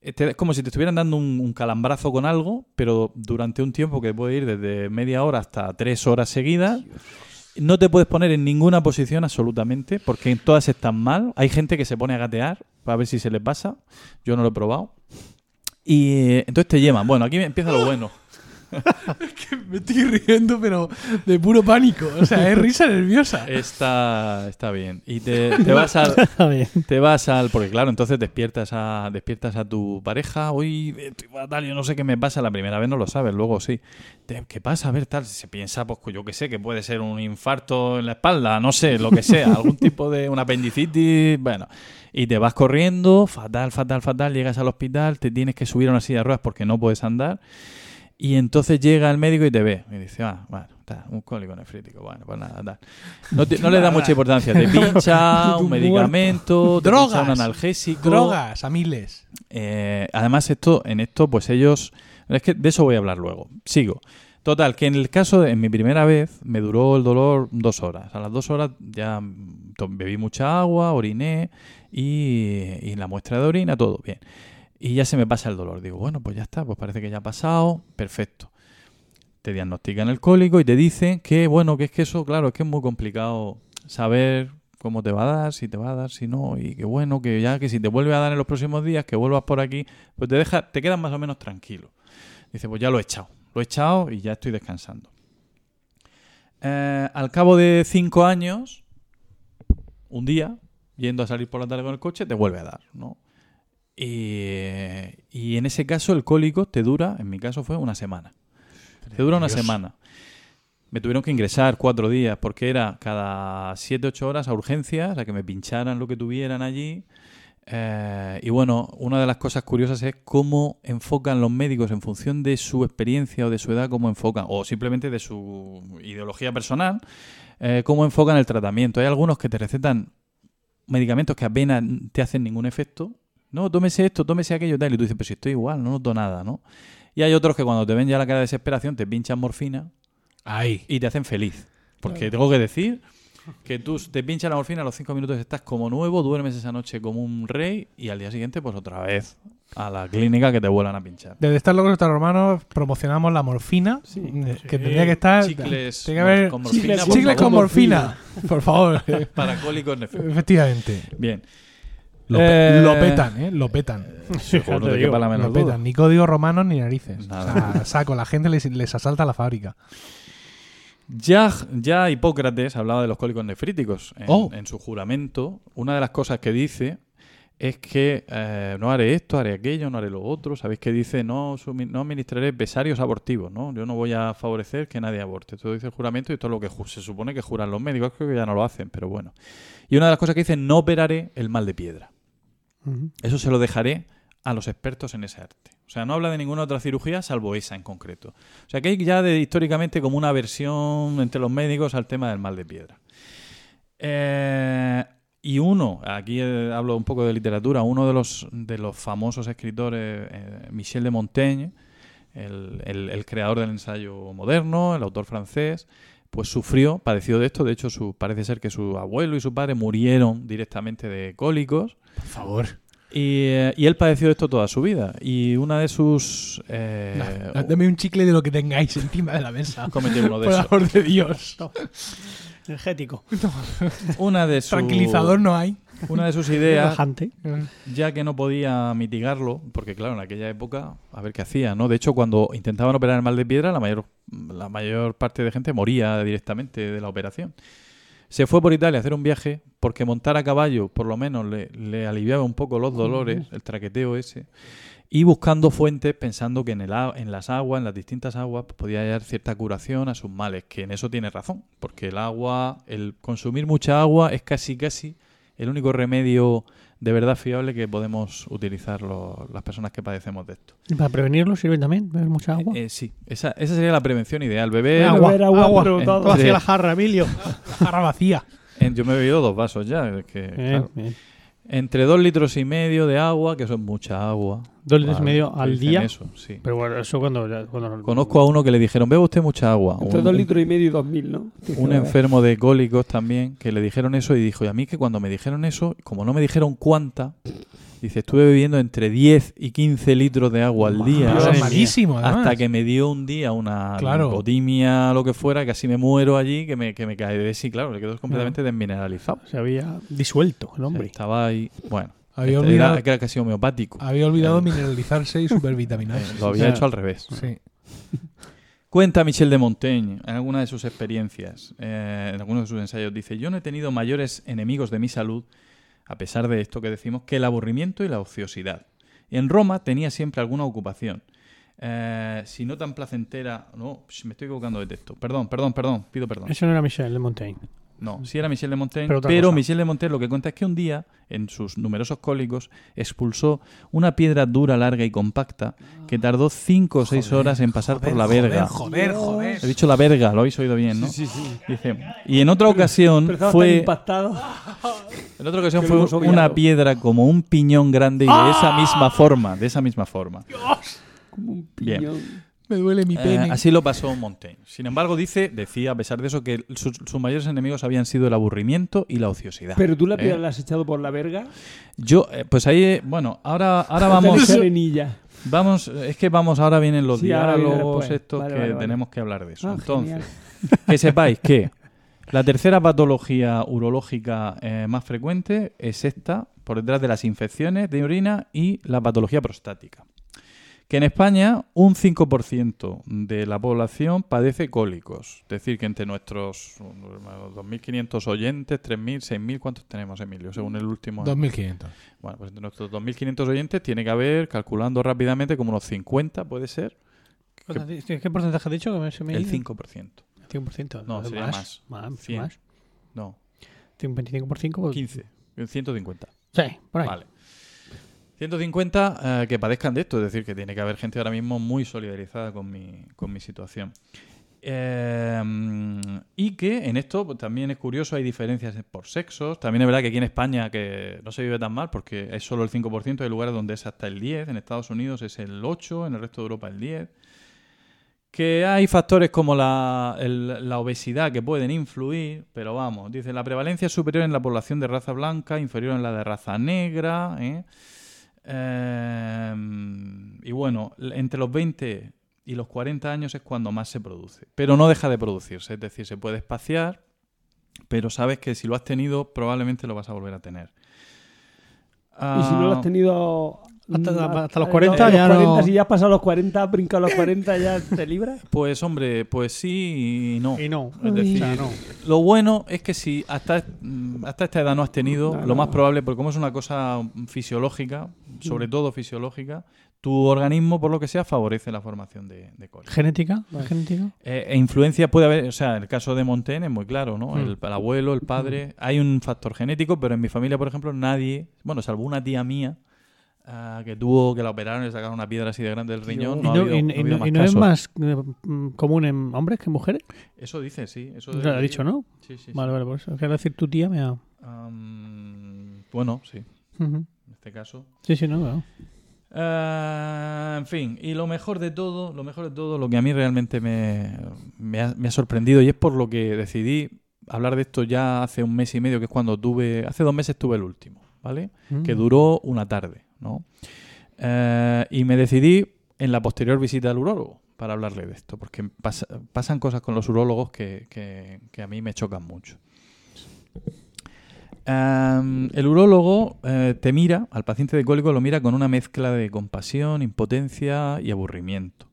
eh, te- es como si te estuvieran dando un, un calambrazo con algo, pero durante un tiempo que puede ir desde media hora hasta tres horas seguidas. No te puedes poner en ninguna posición absolutamente, porque en todas están mal. Hay gente que se pone a gatear para ver si se le pasa. Yo no lo he probado. Y eh, entonces te llevan. Bueno, aquí empieza lo bueno. *laughs* Me estoy riendo, pero de puro pánico. O sea, es risa nerviosa. Está, está bien. Y te, *laughs* te vas al, te vas al. Porque claro, entonces despiertas a, despiertas a tu pareja. Hoy estoy fatal, yo no sé qué me pasa. La primera vez no lo sabes, luego sí. ¿Qué pasa? A ver, tal. Se piensa, pues yo qué sé, que puede ser un infarto en la espalda, no sé, lo que sea. algún tipo de. una apendicitis. Bueno. Y te vas corriendo, fatal, fatal, fatal. Llegas al hospital, te tienes que subir a una silla de ruedas porque no puedes andar. Y entonces llega el médico y te ve. Y dice, ah, bueno, está, un cólico nefrítico. Bueno, pues nada, tal. No, te- no le da mucha importancia. Te pincha *laughs* un medicamento, te Drogas. pincha un analgésico. Drogas a miles. Eh, además, esto, en esto, pues ellos. Es que de eso voy a hablar luego. Sigo. Total, que en el caso de en mi primera vez me duró el dolor dos horas. A las dos horas ya bebí mucha agua, oriné y, y la muestra de orina, todo bien. Y ya se me pasa el dolor. Digo, bueno, pues ya está, pues parece que ya ha pasado, perfecto. Te diagnostican el cólico y te dicen que, bueno, que es que eso, claro, es que es muy complicado saber cómo te va a dar, si te va a dar, si no, y que bueno, que ya que si te vuelve a dar en los próximos días, que vuelvas por aquí, pues te deja, te quedas más o menos tranquilo. Dice, pues ya lo he echado, lo he echado y ya estoy descansando. Eh, al cabo de cinco años, un día, yendo a salir por la tarde con el coche, te vuelve a dar, ¿no? Y, y en ese caso el cólico te dura, en mi caso fue una semana. Te dura una Dios. semana. Me tuvieron que ingresar cuatro días porque era cada siete, ocho horas a urgencias, a que me pincharan lo que tuvieran allí. Eh, y bueno, una de las cosas curiosas es cómo enfocan los médicos en función de su experiencia o de su edad, cómo enfocan, o simplemente de su ideología personal, eh, cómo enfocan el tratamiento. Hay algunos que te recetan medicamentos que apenas te hacen ningún efecto. No, tómese esto, tómese aquello, tal. Y tú dices, pero si estoy igual, no noto nada, ¿no? Y hay otros que cuando te ven ya la cara de desesperación te pinchan morfina Ahí. y te hacen feliz. Porque tengo que decir que tú te pinchas la morfina, a los cinco minutos estás como nuevo, duermes esa noche como un rey y al día siguiente pues otra vez a la clínica que te vuelvan a pinchar. Desde Estar Locos Estar Romanos promocionamos la morfina, Sí. eh, que tendría que estar... Chicles tiene que haber con morfina, chicles- por chicles favor. con morfina, *laughs* por favor. para cólicos nefríticos. Efectivamente. Bien. Lo, pe- Eh, lo petan, ¿eh? Lo petan. *laughs* Seguro, no te te digo, quepa la menor Lo duda. petan. Ni código romano ni narices. Nada. O sea, saco, la gente les, les asalta la fábrica. Ya, ya Hipócrates hablaba de los cólicos nefríticos en, Oh. en su juramento. Una de las cosas que dice es que eh, no haré esto, haré aquello, no haré lo otro. Sabéis que dice no, sumi- no administraré pesarios abortivos, ¿no? Yo no voy a favorecer que nadie aborte. Esto dice el juramento y esto es lo que ju- se supone que juran los médicos. Creo que ya no lo hacen, pero bueno. Y una de las cosas que dice no operaré el mal de piedra. Eso se lo dejaré a los expertos en ese arte. O sea, no habla de ninguna otra cirugía salvo esa en concreto. O sea, que hay ya de, históricamente como una versión entre los médicos al tema del mal de piedra. Eh, Y uno, aquí eh, hablo un poco de literatura, uno de los, de los famosos escritores, eh, Michel de Montaigne, el, el- el creador del ensayo moderno, el autor francés, pues sufrió, padeció de esto. De hecho, su, parece ser que su abuelo y su padre murieron directamente de cólicos. Por favor. Y, eh, y él padeció de esto toda su vida. Y una de sus... eh, Dame un chicle de lo que tengáis encima de la mesa. *laughs* cómete uno de Por amor de Dios. Energético. Una de sus, Tranquilizador no hay. Una de sus ideas Relajante. ya que no podía mitigarlo, porque claro, en aquella época, a ver qué hacía, ¿no? De hecho, cuando intentaban operar el mal de piedra, la mayor, la mayor parte de gente moría directamente de la operación. Se fue por Italia a hacer un viaje porque montar a caballo, por lo menos, le, le aliviaba un poco los dolores, el traqueteo ese, y buscando fuentes, pensando que en, el, en las aguas, en las distintas aguas, pues, podía hallar cierta curación a sus males, que en eso tiene razón, porque el agua, el consumir mucha agua es casi, casi el único remedio de verdad fiable que podemos utilizar lo- las personas que padecemos de esto. ¿Y para prevenirlo sirve también beber mucha agua? Eh, sí, esa, esa sería la prevención ideal. Beber. Agua, Beber agua, agua. pero Eh, todo. Hacia de- la jarra, Emilio. *laughs* Jarra vacía. yo me he bebido dos vasos ya. es que, Bien, claro. bien. Entre dos litros y medio de agua, que eso es mucha agua. Dos litros y medio al día. Eso, sí. Pero bueno, eso cuando... cuando Conozco a uno que le dijeron, beba usted mucha agua. Entre Un- dos litros y medio y dos mil, ¿no? un enfermo de cólicos también, que le dijeron eso y dijo, y a mí que cuando me dijeron eso, como no me dijeron cuánta, dice, estuve bebiendo entre 10 y 15 litros de agua al día. Malísimo, además. Hasta que me dio un día una Claro. lo que fuera, casi me muero allí, que me, que me cae de sí, claro, le quedó completamente desmineralizado. Se había disuelto el hombre. Estaba ahí, bueno, Había este olvidado, era, era casi homeopático. había olvidado Eh. mineralizarse y Eh, supervitaminarse. *laughs* lo había hecho al revés. Sí. Cuenta Michel de Montaigne en alguna de sus experiencias, eh, en algunos de sus ensayos, dice, yo no he tenido mayores enemigos de mi salud, a pesar de esto que decimos, que el aburrimiento y la ociosidad. En Roma tenía siempre alguna ocupación. Eh, si no tan placentera... No, me estoy equivocando de texto. Perdón, perdón, perdón, pido perdón. Eso no era Michel de Montaigne. No, sí era Michel de Montaigne, Pero. Michel de Montaigne lo que cuenta es que un día, en sus numerosos cólicos, expulsó una piedra dura, larga y compacta que tardó cinco o seis horas en pasar por la verga. Joder, joder. He dicho la verga, lo habéis oído bien, ¿no? Sí, sí, sí. Dice, y en otra ocasión Pero fue, impactado. en otra ocasión fue obviado. una piedra como un piñón grande y de esa misma forma, de esa misma forma. Como un Bien. Me duele mi Eh, pene. así lo pasó Montaigne. Sin embargo, dice, decía a pesar de eso que sus, sus mayores enemigos habían sido el aburrimiento y la ociosidad. Pero tú la ¿eh? la has echado por la verga. Yo, eh, pues ahí, eh, bueno, ahora, ahora vamos, vamos, es que vamos, ahora vienen los Sí, diálogos estos Vale, que vale, vale. tenemos que hablar de eso. Ah, Entonces, genial. que sepáis que la tercera patología urológica eh, más frecuente es esta, por detrás de las infecciones de orina y la patología prostática. Que en España un 5% de la población padece cólicos. Es decir, que entre nuestros uh, 2.500 oyentes, 3.000, 6.000, ¿cuántos tenemos, Emilio? Según el último... 2500. Bueno, pues entre nuestros 2.500 oyentes tiene que haber, calculando rápidamente, como unos 50, puede ser, ¿Qué, qué porcentaje has dicho? que me el dice? 5%. 5%. No, sería más. Más. Cien. más. No, Un 25 por 5. 15, 150. Sí, por ahí. Vale. 150 eh, que padezcan de esto, es decir, que tiene que haber gente ahora mismo muy solidarizada con mi, situación. Eh, y que en esto pues, también es curioso, hay diferencias por sexos. También es verdad que aquí en España que no se vive tan mal porque es solo el 5%, hay lugares donde es hasta el 10%, en Estados Unidos es el 8%, en el resto de Europa el 10%. Que hay factores como la obesidad que pueden influir, pero vamos, dice, la prevalencia es superior en la población de raza blanca, inferior en la de raza negra. ¿eh? Eh, y bueno, entre los 20 y los 40 años es cuando más se produce. Pero no deja de producirse, es decir, se puede espaciar, pero sabes que si lo has tenido, probablemente lo vas a volver a tener. Y si no lo Ah, has tenido... Hasta- hasta los eh, 40 los ya no- 40, Si ya has pasado los 40, brincado los 40, ya te libras. *laughs* Pues hombre, pues sí y no. Y no. Es decir, O sea, no. Lo bueno es que si hasta, mm, hasta esta edad no has tenido, No, lo no, más probable, porque como es una cosa fisiológica, sobre Mm. todo fisiológica, tu organismo, por lo que sea, favorece la formación de, de. ¿Genética? ¿Genética? Eh, e influencia puede haber, o sea, el caso de Montaigne es muy claro, ¿no? Mm. El, el abuelo, el padre, hay un factor genético, pero en mi familia, por ejemplo, nadie, bueno, salvo una tía mía, ah, que tuvo que la operaron y le sacaron una piedra así de grande del riñón, ¿Y no, y- es más eh, mm, común en hombres que en mujeres? Eso dice, sí. Eso Lo ha dicho, ¿no? Sí, sí, sí. Vale, vale, por eso. Quiero decir, tu tía me ha... Bueno, sí, en este caso. Sí, sí, no, no. Eh, en fin, y lo mejor de todo, lo mejor de todo, lo que a mí realmente me, me ha, me ha sorprendido y es por lo que decidí hablar de esto ya hace un mes y medio, que es cuando tuve, hace dos meses tuve el último, ¿vale? Que Mm. duró una tarde, ¿no? Eh, y me decidí en la posterior visita al urólogo para hablarle de esto, porque pasa- pasan cosas con los urólogos que, a mí me chocan mucho. Em, el urólogo eh, te mira, al paciente de cólico lo mira con una mezcla de compasión, impotencia y aburrimiento.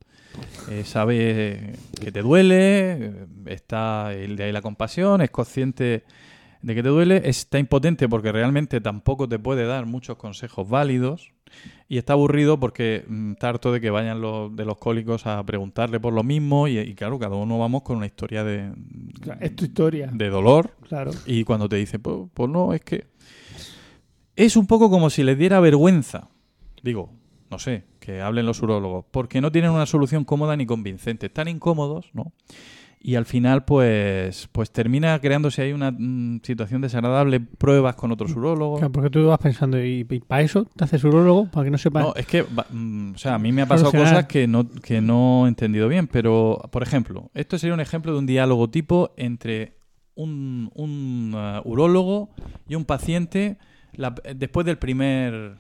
Eh, sabe que te duele, está el de ahí la compasión, es consciente de que te duele, está impotente porque realmente tampoco te puede dar muchos consejos válidos y está aburrido porque mm, está harto de que vayan los de los cólicos a preguntarle por lo mismo y, y claro, cada uno vamos con una historia de, Claro, Es tu historia. de dolor Claro. y cuando te dice, pues, pues no, es que es un poco como si les diera vergüenza. Digo, no sé, que hablen los urólogos, porque no tienen una solución cómoda ni convincente. Están incómodos, ¿no? Y al final, pues, pues termina creándose ahí una mm, situación desagradable, pruebas con otros urólogos. Claro, porque tú vas pensando, ¿y, para eso te haces urólogo? Para que no sepas. No, es que, va- mm, o sea, a mí me ha pasado Solucionar. cosas que no, que no he entendido bien, pero, por ejemplo, esto sería un ejemplo de un diálogo tipo entre un, un uh, urólogo y un paciente la- después del primer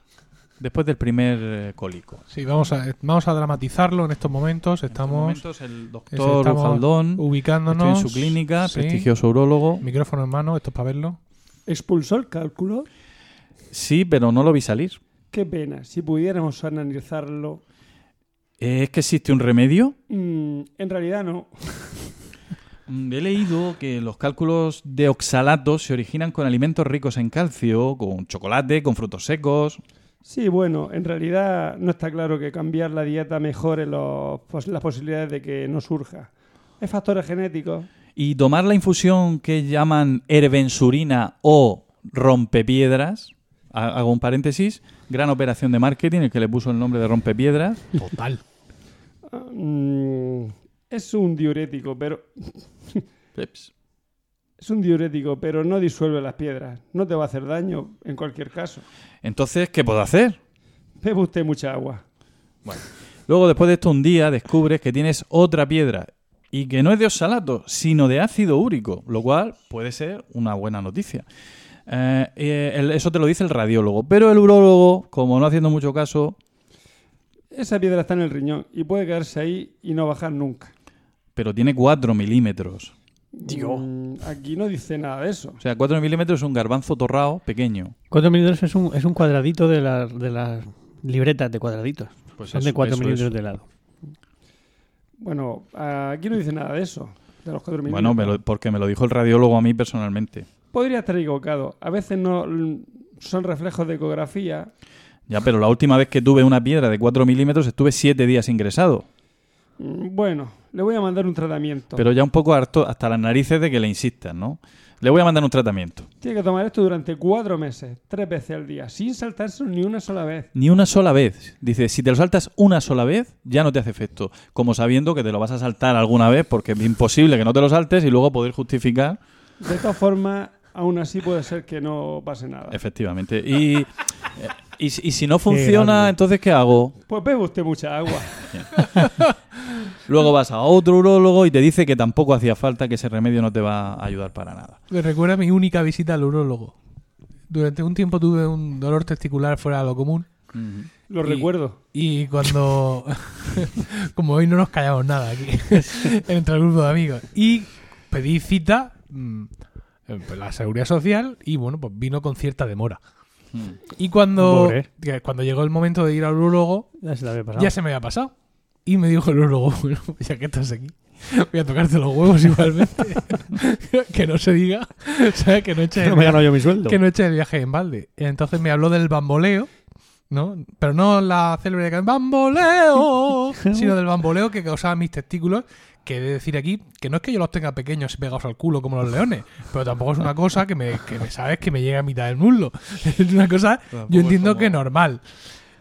después del primer eh, cólico. Sí, vamos a, vamos a dramatizarlo en estos momentos. En estos Estamos momentos el doctor estamos Ujaldón, ubicándonos. estoy en su clínica, sí. prestigioso urólogo. Micrófono en mano, esto es para verlo. ¿Expulsó el cálculo? Sí, pero no lo vi salir. Qué pena. Si pudiéramos analizarlo. Eh, ¿Es que existe un remedio? mm, en realidad no. Mm, He leído que los cálculos de oxalato se originan con alimentos ricos en calcio, con chocolate, con frutos secos. Sí, bueno, en realidad no está claro que cambiar la dieta mejore los- pos- las posibilidades de que no surja. Hay factores genéticos. Y tomar la infusión que llaman herbensurina o rompepiedras, ha- hago un paréntesis, gran operación de marketing, el que le puso el nombre de rompepiedras. Total. ah, mm, es un diurético, pero Peps. Es un diurético, pero no disuelve las piedras. No te va a hacer daño en cualquier caso. Entonces, ¿qué puedo hacer? Bebe usted mucha agua. Luego, después de esto, un día descubres que tienes otra piedra y que no es de oxalato, sino de ácido úrico, lo cual puede ser una buena noticia. Eh, eh, eso te lo dice el radiólogo, pero el urólogo, como no haciendo mucho caso, Esa piedra está en el riñón y puede quedarse ahí y no bajar nunca. pero tiene 4 milímetros. Mm, aquí no dice nada de eso. O sea, 4 milímetros es un garbanzo torrado pequeño. 4 milímetros es un, es un cuadradito de, la- de las libretas de cuadraditos. Pues Son eso, de 4 eso, milímetros eso. de lado. Bueno, aquí no dice nada de eso. De los cuatro Bueno, me milímetros. lo- porque me lo dijo el radiólogo a mí personalmente. Podría estar equivocado. A veces no son reflejos de ecografía. Ya, pero la última vez que tuve una piedra de 4 milímetros estuve 7 días ingresado. Mm, Bueno, le voy a mandar un tratamiento. Pero ya un poco harto hasta las narices de que le insistan, ¿no? Le voy a mandar un tratamiento. Tiene que tomar esto durante cuatro meses, tres veces al día, sin saltarse ni una sola vez. Ni una sola vez. Dice, si te lo saltas una sola vez, ya no te hace efecto. Como sabiendo que te lo vas a saltar alguna vez, porque es imposible que no te lo saltes y luego poder justificar. De todas formas, aún así puede ser que no pase nada. Efectivamente. Y, *laughs* eh, y, si- y si no funciona, entonces ¿qué hago? Pues bebe usted mucha agua. *laughs* Luego vas a otro urólogo y te dice que tampoco hacía falta, que ese remedio no te va a ayudar para nada. Me recuerda mi única visita al urólogo. Durante un tiempo tuve un dolor testicular fuera de lo común. Lo Y- recuerdo. Y cuando. *laughs* como hoy no nos callamos nada aquí, entre el grupo de amigos. Y pedí cita, mm, la seguridad social, y bueno, pues vino con cierta demora. Y cuando, Pobre. que cuando llegó el momento de ir al urólogo, Ya se la había pasado. ya se me había pasado. Y me dijo el urólogo, *laughs* bueno, pues ya que estás aquí, voy a tocarte los huevos igualmente. *laughs* que no se diga, ¿sabes? Que no eche *laughs* no me he ganado yo mi sueldo. que no eche el viaje en balde. Y entonces me habló del bamboleo, ¿no? Pero no la célebre canción ¡Bamboleo! sino del bamboleo que causaba mis testículos. Que he de decir aquí que no es que yo los tenga pequeños y pegados al culo como los leones, pero tampoco es una cosa que me, que me sabes que me llega a mitad del muslo. *laughs* Es una cosa, Tampoco yo entiendo como- que normal.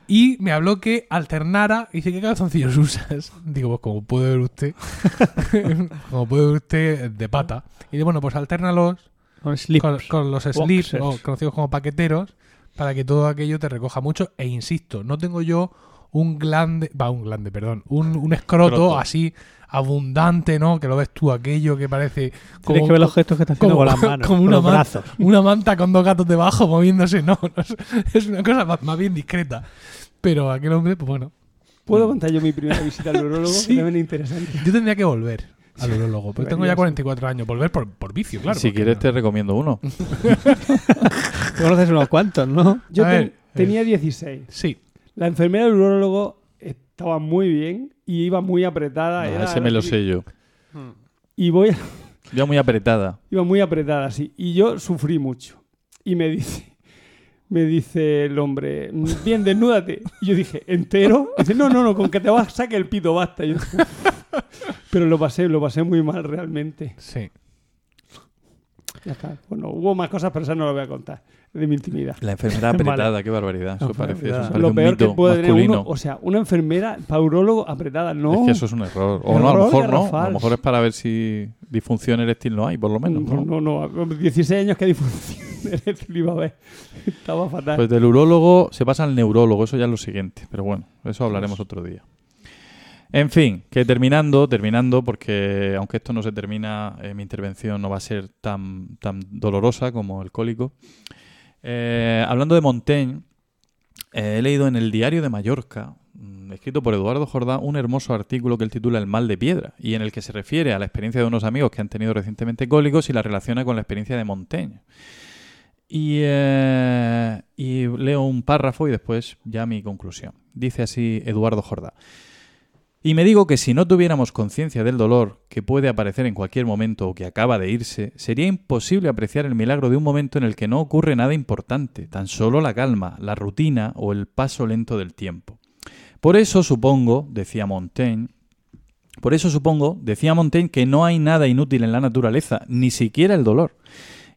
Y me habló que alternara. Y dice, ¿qué calzoncillos usas? *laughs* Digo, pues como puede ver usted. *laughs* como puede ver usted, de pata. Y dice, bueno, pues alternalos Con slips. con, con los slips, o conocidos como paqueteros, para que todo aquello te recoja mucho. E insisto, no tengo yo un glande, va, un glande, perdón, un, un escroto, Escroto. así abundante, ¿no? Que lo ves tú aquello que parece Tienes que ver los gestos que está haciendo con las *laughs* manos, como con una, los man- brazos. una manta con dos gatos debajo moviéndose, no, *laughs* no es, es una cosa más, más bien discreta. Pero aquel hombre, pues bueno, ¿Puedo contar yo mi primera visita al *laughs* urólogo? Sí. También es interesante. yo tendría que volver al urólogo, porque tengo ya Deberías. 44 años, volver por, por vicio, claro. si quieres no- te recomiendo uno. Conoces unos cuantos, ¿no? Yo ten- tenía 16. Sí, La enfermera del urólogo estaba muy bien y iba muy apretada. Ah, era- ese me lo sé yo. Y voy a- Ya muy apretada. iba muy apretada, sí. Y yo sufrí mucho. Y me dice, me dice el hombre, bien, desnúdate. Y yo dije, ¿entero? Y dice, no, no, no, con que te vas, saque el pito, basta. Y yo, pero lo pasé, lo pasé muy mal realmente. sí. Ya está. Bueno, hubo más cosas, pero esas no las voy a contar. De mi intimidad. La enfermedad *laughs* Vale. apretada, qué barbaridad. Eso parece, eso parece Lo un peor que mito puede tener masculino. uno, o sea, una enfermera paurólogo apretada, no. Es que eso es un error. O no, a lo mejor no. A lo mejor es para ver si disfunción eréctil no hay, por lo menos. no, ¿no? no, no, 16 años que disfunción *laughs* eréctil iba a ver. Estaba fatal. Pues del urólogo se pasa al neurólogo, eso ya es lo siguiente. Pero bueno, eso hablaremos otro día. En fin, que terminando, terminando, porque aunque esto no se termina, eh, mi intervención no va a ser tan, tan dolorosa como el cólico. Eh, hablando de Montaigne, eh, he leído en el Diario de Mallorca, mm, escrito por Eduardo Jordá, un hermoso artículo que él titula El mal de piedra, y en el que se refiere a la experiencia de unos amigos que han tenido recientemente cólicos y la relaciona con la experiencia de Montaigne. Y, y leo un párrafo y después ya mi conclusión. Dice así Eduardo Jordá. Y me digo que si no tuviéramos conciencia del dolor que puede aparecer en cualquier momento o que acaba de irse, sería imposible apreciar el milagro de un momento en el que no ocurre nada importante, tan solo la calma, la rutina o el paso lento del tiempo. Por eso supongo, decía Montaigne, por eso supongo, decía Montaigne, que no hay nada inútil en la naturaleza, ni siquiera el dolor.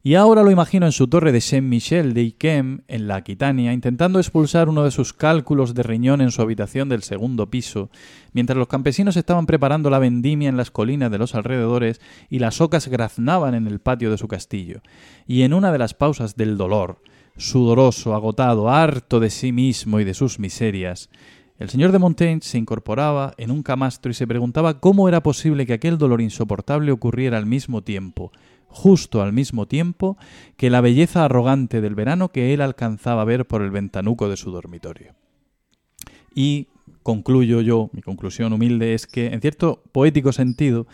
Y ahora lo imagino en su torre de Saint-Michel de Yquem, en la Aquitania, intentando expulsar uno de sus cálculos de riñón en su habitación del segundo piso, mientras los campesinos estaban preparando la vendimia en las colinas de los alrededores y las ocas graznaban en el patio de su castillo. Y en una de las pausas del dolor, sudoroso, agotado, harto de sí mismo y de sus miserias, el señor de Montaigne se incorporaba en un camastro y se preguntaba cómo era posible que aquel dolor insoportable ocurriera al mismo tiempo, justo al mismo tiempo, que la belleza arrogante del verano que él alcanzaba a ver por el ventanuco de su dormitorio. Y concluyo yo, mi conclusión humilde es que, en cierto poético sentido,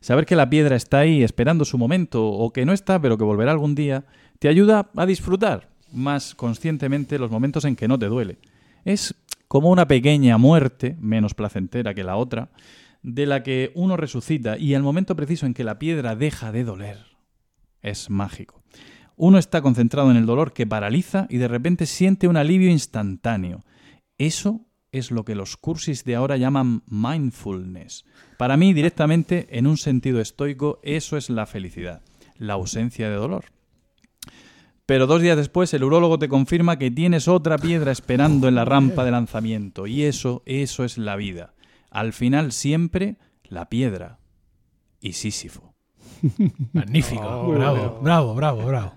saber que la piedra está ahí esperando su momento, o que no está, pero que volverá algún día, te ayuda a disfrutar más conscientemente los momentos en que no te duele. Es como una pequeña muerte, menos placentera que la otra, de la que uno resucita y al momento preciso en que la piedra deja de doler, es mágico. Uno está concentrado en el dolor que paraliza y de repente siente un alivio instantáneo. Eso es lo que los cursis de ahora llaman mindfulness. Para mí, directamente, en un sentido estoico, eso es la felicidad, la ausencia de dolor. Pero dos días después el urólogo te confirma que tienes otra piedra esperando en la rampa de lanzamiento. Y eso, eso es la vida. Al final siempre la piedra y Sísifo. *laughs* Magnífico. Oh, bravo, bueno. bravo, bravo, bravo.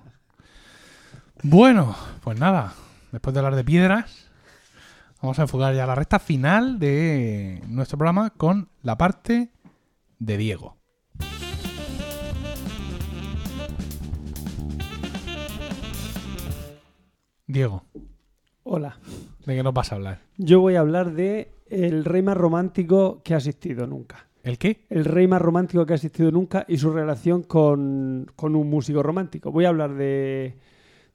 Bueno, pues nada. Después de hablar de piedras, vamos a enfocar ya la recta final de nuestro programa con la parte de Diego. Diego, Hola. ¿de qué nos vas a hablar? Yo voy a hablar de el rey más romántico que ha existido nunca. ¿El qué? El rey más romántico que ha existido nunca y su relación con, con un músico romántico. Voy a hablar de,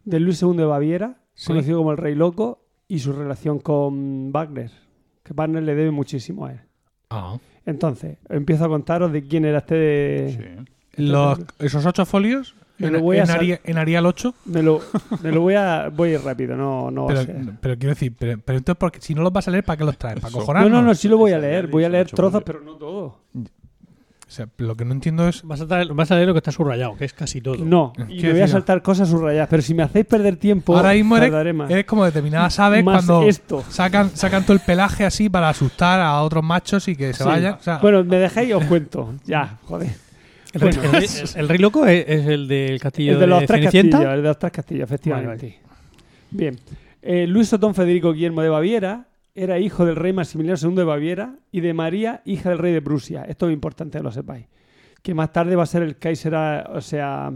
de Luis II de Baviera, Sí. conocido como el Rey Loco, y su relación con Wagner, que Wagner le debe muchísimo a él. Ah. Entonces, empiezo a contaros de quién era este de... Los, esos ocho folios Me en, lo voy a en sal- Ari- en Arial 8. Me lo, me lo voy a... Voy a ir rápido, no, no Pero, sé. pero quiero decir, pero, pero entonces, porque si no los vas a leer, ¿para qué los traes? ¿Para Eso. No, no, no, sí lo voy a leer. Voy a leer trozos, pero no todo. O sea, lo que no entiendo es. Vas a, traer- vas a leer lo que está subrayado, que es casi todo. No, y me voy a saltar cosas subrayadas. Pero si me hacéis perder tiempo, Ahora mismo eres, tardaré más. eres como determinadas aves cuando esto. sacan, sacan todo el pelaje así para asustar a otros machos y que se Sí. vayan. O sea, Bueno, me dejáis y os cuento. Ya, joder. El, rey, Bueno. el rey- el rey loco es, es el del castillo El de los tres Cenicienta. castillos, el de los tres castillos, efectivamente. Vale, Bien. Eh, Luis Otón Federico Guillermo de Baviera era hijo del rey Maximiliano II de Baviera y de María, hija del rey de Prusia. Esto es importante que lo sepáis. Que más tarde va a ser el Kaiser, o sea,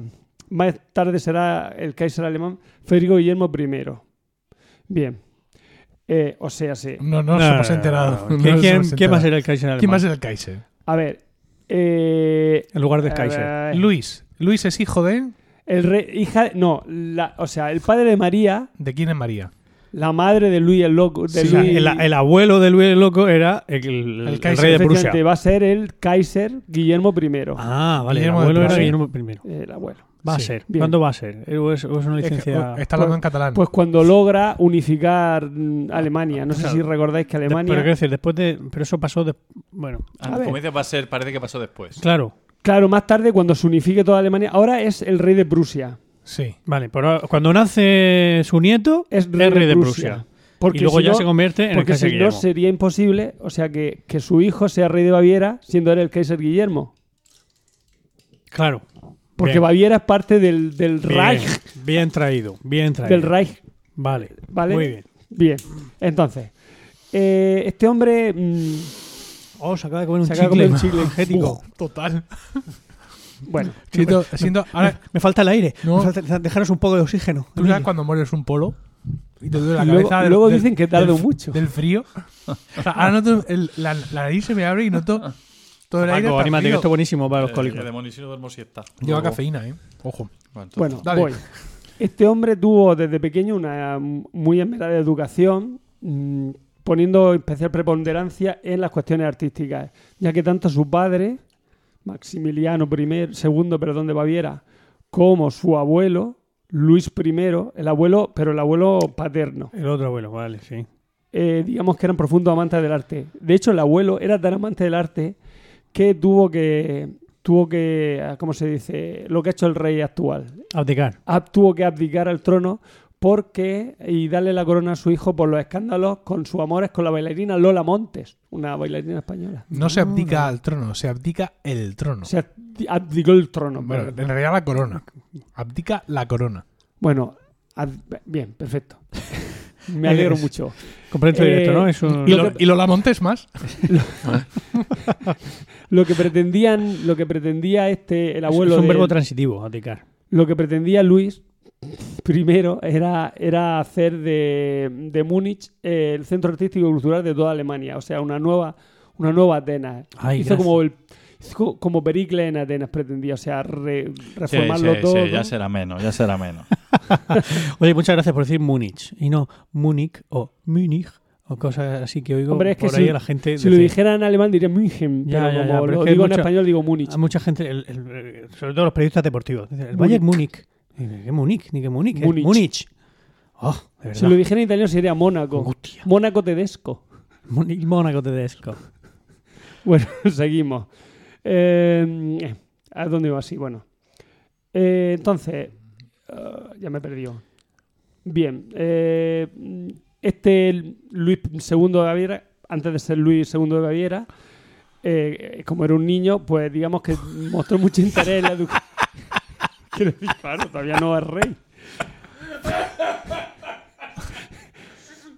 más tarde será el Kaiser alemán Federico Guillermo I. Bien. Eh, o sea, sí. No, no, nos hemos enterado. no. No ¿Quién, nos quién- hemos quién va a enterado. ser el Kaiser alemán? ¿Quién va a ser el Kaiser? A ver. Eh, En lugar del a Kaiser. Luis. Luis es hijo de... El rey, hija, no, la- o sea, el padre de María, ¿De quién es María? la madre de Luis el loco, de Sí, O sea, Luis, el, el abuelo de Luis el Loco era el, el- el Kaiser, rey de Prusia. va a ser el Kaiser Guillermo I. Ah, vale. Guillermo el abuelo de era. Guillermo primero. El abuelo. Va Sí, a ser. bien. ¿Cuándo va a ser? ¿O es, o es una Es que- licencia? está hablando Pues- en catalán. Pues cuando logra unificar mm, Alemania. No sé Claro. si recordáis que De- Alemania. pero quiero decir, después de. Pero eso pasó de. Bueno, A dices, va a ser, parece que pasó después. claro. Claro, más tarde, cuando se unifique toda Alemania. Ahora es el rey de Prusia. sí. Vale, pero cuando nace su nieto, Es rey, rey, de, Prusia. Prusia. Porque y luego si ya no- se convierte en el Porque si no sería imposible, o sea, que, que su hijo sea rey de Baviera, siendo él el Kaiser Guillermo. Claro. Porque Bien. Baviera es parte del, del Bien, Reich. bien traído, bien traído. Del Reich, Vale, ¿vale? muy bien. Bien. Entonces, eh, este hombre. mm, Oh, se acaba de comer un Se acaba de chicle, comer un chicle. *laughs* energético. Uf, total. bueno, *laughs* Siento, siento, ahora, Me falta el aire. No. Me falta- dejaros un poco de oxígeno. ¿tú sabes cuando mueres un polo? Y te duele la Y luego- cabeza. del- luego dicen que tardo del- mucho. Del frío. *laughs* O sea, ahora noto el- la, la nariz se me abre y noto todo el aire. Paco, está anímate, que frío. esto es buenísimo para los Eh, cólicos. el demonio si no duermo siesta. Lleva Luego- cafeína, ¿eh? Ojo. Bueno, entonces- bueno, Dale. voy. Este hombre tuvo desde pequeño una muy esmerada educación, mm, poniendo especial preponderancia en las cuestiones artísticas, ya que tanto su padre, Maximiliano I, segundo, perdón, de Baviera, como su abuelo, Luis I, el abuelo, pero el abuelo paterno, El otro abuelo, vale, sí. eh, digamos que eran profundos amantes del arte. De hecho, el abuelo era tan amante del arte que tuvo que, tuvo que, ¿cómo se dice? Lo que ha hecho el rey actual. Abdicar. Ab- tuvo que abdicar al trono porque y darle la corona a su hijo por los escándalos con sus amores con la bailarina Lola Montes, una bailarina española. No se abdica al trono, se abdica el trono. Se abdi- abdicó el trono. bueno, en realidad la corona. Abdica la corona. Bueno, bien, perfecto. Me alegro mucho. Completo Eh, directo, ¿no? Es un- Y lo, y lo la montes más. *laughs* Lo que pretendían, lo que pretendía este el abuelo es un de- verbo transitivo, abdicar. lo que pretendía Luis primero era, era hacer de, de Múnich eh, el centro artístico y cultural de toda Alemania, o sea, una nueva, una nueva Atenas. Ay, hizo gracias. como el como Pericles en Atenas pretendía, o sea, re- Sí, reformarlo sí, todo. sí, ya será menos, ya será menos. *laughs* Oye, muchas gracias por decir Múnich y no Múnich o Múnich o cosas así que oigo Hombre, es que por ahí si- a la gente. Si lo decir. dijera en alemán diría München, Ya, pero ya, ya, como pero es lo digo en mucha- español digo Múnich. A mucha gente, el- el- sobre todo los periodistas deportivos, dicen, el Múnich. Bayern Múnich. ¿Qué Múnich? Ni que Múnich. es Múnich. Múnich. Oh, de. Si lo dijera en italiano sería Mónaco. Hostia. Mónaco Tedesco. Múnich, Mónaco Tedesco. Bueno, *laughs* seguimos. Eh, ¿A dónde iba así? Bueno. Eh, entonces, ah, ya me he perdido. Bien. eh, este Luis II de Baviera, antes de ser Luis II de Baviera, eh, como era un niño, pues digamos que mostró mucho interés en la educación. *laughs* Quiero decir, claro, todavía no es rey.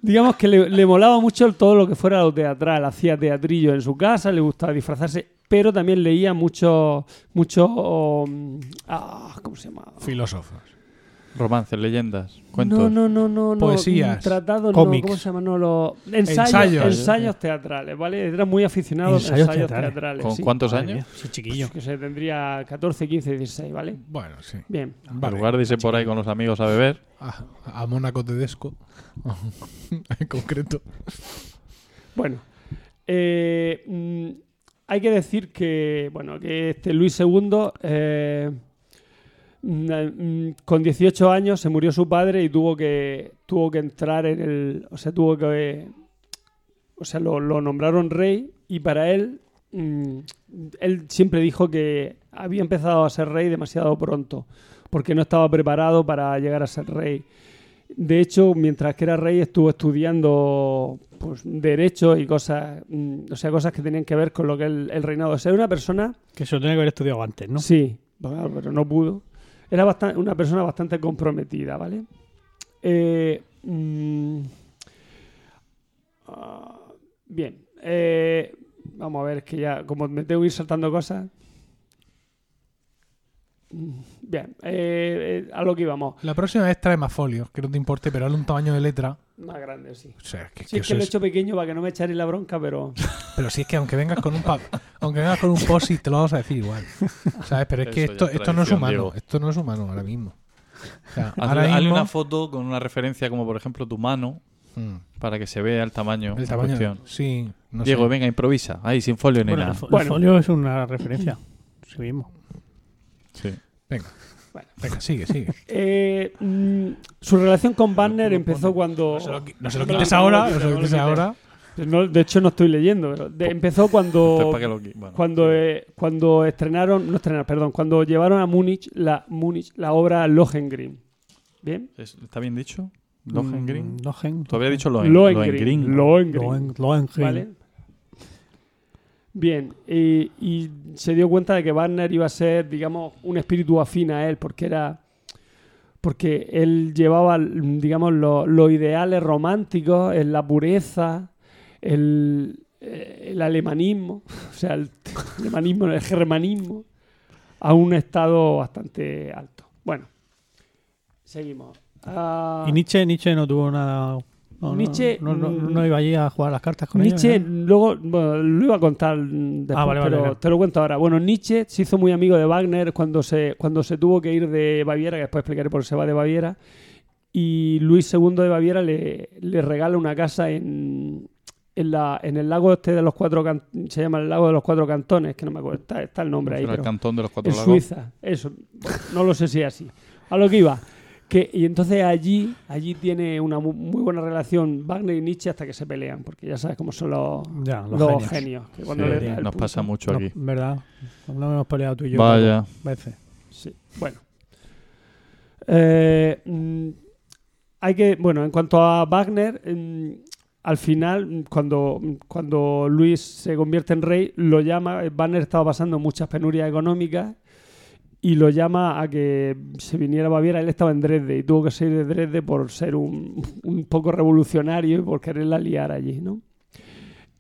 Digamos que le, le molaba mucho todo lo que fuera lo teatral. Hacía teatrillo en su casa, le gustaba disfrazarse, pero también leía mucho, mucho, um, ah, ¿cómo se llama? Filósofos. Romances, leyendas, cuentos. No, no, no, no, no. Poesías. un Tratado, Cómics. no, ¿cómo se llama? No, los ensayos, Ensayos. ensayos, teatrales, ¿vale? Era muy aficionado a los Ensayos ensayos teatrales. teatrales. ¿Con sí. cuántos Madre años? mía, ese chiquillo. Que se tendría 14, 15, 16, ¿vale? Bueno, sí. Bien. Vale. En lugar de irse por ahí con los amigos a beber. A, a Mónaco Tedesco. *laughs* en concreto. Bueno, eh, mm, hay que decir que, bueno, que este Luis II, eh, mm, mm, con 18 años se murió su padre y tuvo que, tuvo que entrar en el, o sea, tuvo que, o sea, lo, lo nombraron rey y para él, mm, él siempre dijo que había empezado a ser rey demasiado pronto, porque no estaba preparado para llegar a ser rey. De hecho, mientras que era rey estuvo estudiando pues, derecho y cosas, mm, o sea, cosas que tenían que ver con lo que es el, el reinado. O sea, era una persona, Que se lo tenía que haber estudiado antes, ¿no? sí, claro, pero no pudo. Era bastan- una persona bastante comprometida, ¿vale? Eh, mm, ah, bien. Eh, vamos a ver, es que ya, como me tengo que ir saltando cosas. Mm, Bien, eh, eh, a lo que íbamos. La próxima vez trae más folios, que no te importe, pero hazle un tamaño de letra. Más grande, sí. O sea, que, Sí, que es que lo he hecho pequeño para que no me echaréis la bronca, pero. *laughs* Pero si es que aunque vengas con un pa- aunque vengas con un post te lo vamos a decir igual. ¿Sabes? Pero es que Eso esto, esto no es humano. Diego. Esto no es humano ahora mismo. O sea, Hazle, ahora hazle mismo, una foto con una referencia como por ejemplo tu mano Mm, para que se vea el tamaño el tamaño. cuestión. Sí, no Diego, sé. venga, improvisa. Ahí, sin folio ni Bueno, el, nada. fo- el Bueno. folio es una referencia. Sí mismo. Sí. Venga. Bueno. Venga, sigue, sigue. *laughs* Eh, mm, su relación con Banner empezó cuando. No se lo, qui- no se lo No, quites ahora, no, se lo quites ahora. No, de hecho, no estoy leyendo. pero de- empezó cuando. Entonces, ¿para qué lo qui- bueno, cuando, eh, cuando estrenaron, no estrenaron, perdón, cuando llevaron a Múnich la, Múnich, la obra Lohengrin. ¿Bien? Es- ¿Está bien dicho? Lohengrin. Mm, Lohen. Tú habías dicho Lohen- Lohengrin. Lohengrin. Lohengrin. Lohen- Lohengrin. ¿Vale? Bien, y, y se dio cuenta de que Wagner iba a ser, digamos, un espíritu afín a él, porque era. Porque él llevaba, digamos, lo- los ideales románticos, en la pureza, el, eh, el alemanismo, *laughs* o sea, el alemanismo, el germanismo, a un estado bastante alto. Bueno, seguimos. Ah, Y Nietzsche, Nietzsche no tuvo nada. No, Nietzsche, no, no- mm, no iba allí a jugar las cartas con Nietzsche, ellos, luego, bueno, lo iba a contar después, Ah, vale, vale, pero vale. te lo cuento ahora. Bueno, Nietzsche se hizo muy amigo de Wagner cuando se, cuando se tuvo que ir de Baviera, que después explicaré por qué se va de Baviera, y Luis II de Baviera le, le regala una casa en, en, la, en el lago este de los cuatro, can- se llama el lago de los cuatro cantones, que no me acuerdo, está, está el nombre ahí, Era el pero cantón de los cuatro en lagos. Suiza, eso, no lo sé si es así. A lo que iba. Que, y entonces allí, allí tiene una mu- muy buena relación Wagner y Nietzsche hasta que se pelean, porque ya sabes cómo son los, Ya, los, los genios. genios. que cuando Sí, le da el nos punto- pasa mucho No, aquí. ¿Verdad? No hemos peleado tú y yo. Vaya. veces. Sí, bueno. Eh, mm, hay que, bueno, en cuanto a Wagner, mm, al final, mm, cuando, cuando Luis se convierte en rey, lo llama, eh, Wagner estaba pasando muchas penurias económicas y lo llama a que se viniera a Baviera. Él estaba en Dresde y tuvo que salir de Dresde por ser un, un poco revolucionario y por quererla liar allí, ¿no?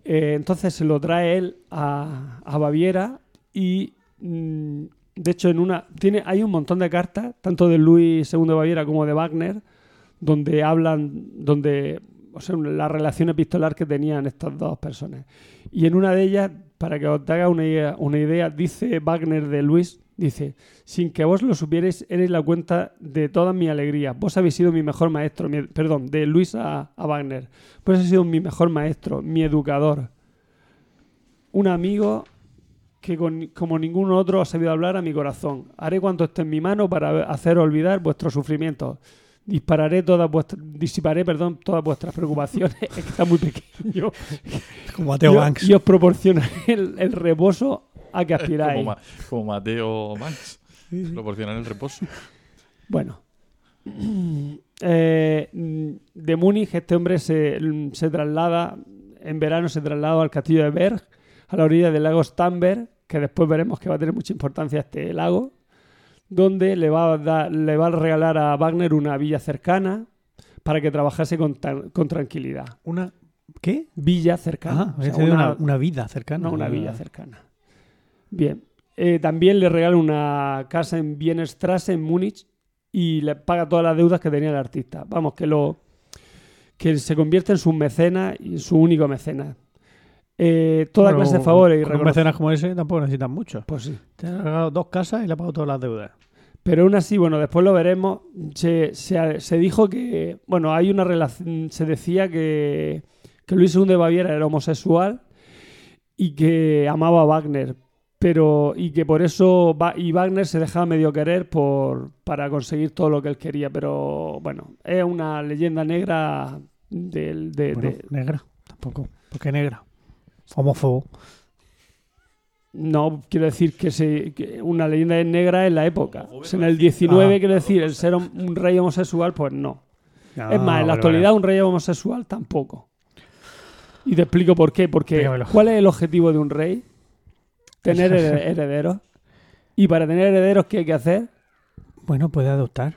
Eh, entonces se lo trae él a, a Baviera y mm, de hecho en una tiene hay un montón de cartas tanto de Luis II de Baviera como de Wagner donde hablan donde o sea la relación epistolar que tenían estas dos personas y en una de ellas para que os haga una idea, una idea dice Wagner de Luis dice sin que vos lo supierais eres la cuenta de todas mis alegrías vos habéis sido mi mejor maestro mi- perdón de Luis a, a Wagner vos habéis sido mi mejor maestro mi educador un amigo que con- como ningún otro ha sabido hablar a mi corazón. Haré cuanto esté en mi mano para hacer olvidar vuestros sufrimientos. Dispararé todas vuestras, disiparé, perdón, todas vuestras preocupaciones. *laughs* es que está muy pequeño. *laughs* Como Mateo Banks. y os proporcionaré el, el reposo *laughs* a que Como, aspiráis. Ma- como Mateo Banks. Proporcionar el reposo. Bueno. *clears throat* Eh, de Múnich, este hombre se, se traslada, en verano se traslada al castillo de Berg, a la orilla del lago Stamberg, que después veremos que va a tener mucha importancia este lago, donde le va a, dar- le va a regalar a Wagner una villa cercana para que trabajase con, con tranquilidad. Una. ¿Qué? Villa cercana. Ah, o sea, una- una, una vida cercana. no, una villa cercana. Bien. Eh, también le regala una casa en Wienerstrasse, en Múnich, y le paga todas las deudas que tenía el artista. Vamos, que lo que se convierte en su mecenas y en su único mecenas. Eh, toda Bueno, clase de favores y con un mecenas como ese tampoco necesitan mucho. Pues sí. Te han regalado dos casas y le ha pagado todas las deudas. Pero aún así, bueno, después lo veremos. Se, se- se dijo que, bueno, hay una relación, se decía que, que Luis II de Baviera era homosexual y que amaba a Wagner, pero y que por eso Va- y Wagner se dejaba medio querer por para conseguir todo lo que él quería, pero bueno, es una leyenda negra del de, Bueno, de- negra. Tampoco. ¿Por qué negra? Homófobo. no quiero decir que, se, que una leyenda negra en la época. O sea, en el 19 Ah. quiero decir, el ser un, un rey homosexual, pues no. Ah, Es más, en la vale, actualidad vale. un rey homosexual tampoco. Y te explico por qué. Porque. ¿cuál es el objetivo de un rey? Tener herederos. Y para tener herederos, ¿qué hay que hacer? Bueno, puede adoptar.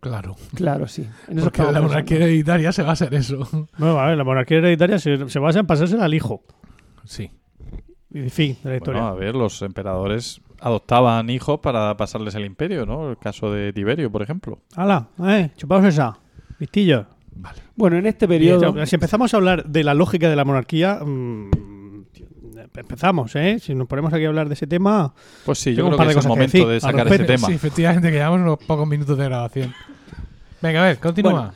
Claro. Claro, sí. En Porque la monarquía hereditaria se va a ser eso. Bueno, a ver, la monarquía hereditaria se, se basa en pasársela al hijo. Sí. Y fin de la historia. Bueno, a ver, los emperadores adoptaban hijos para pasarles el imperio, ¿no? El caso de Tiberio, por ejemplo. ¡Hala! ¡Eh! ¡Chupaos esa! ¡Listillo! Vale. Bueno, en este periodo. Si empezamos a hablar de la lógica de la monarquía, mm, empezamos, ¿eh? Si nos ponemos aquí a hablar de ese tema, Pues sí, yo creo que es el momento decir de sacar ese tema. Sí, efectivamente, que llevamos unos pocos minutos de grabación. Venga, a ver, continúa. Bueno,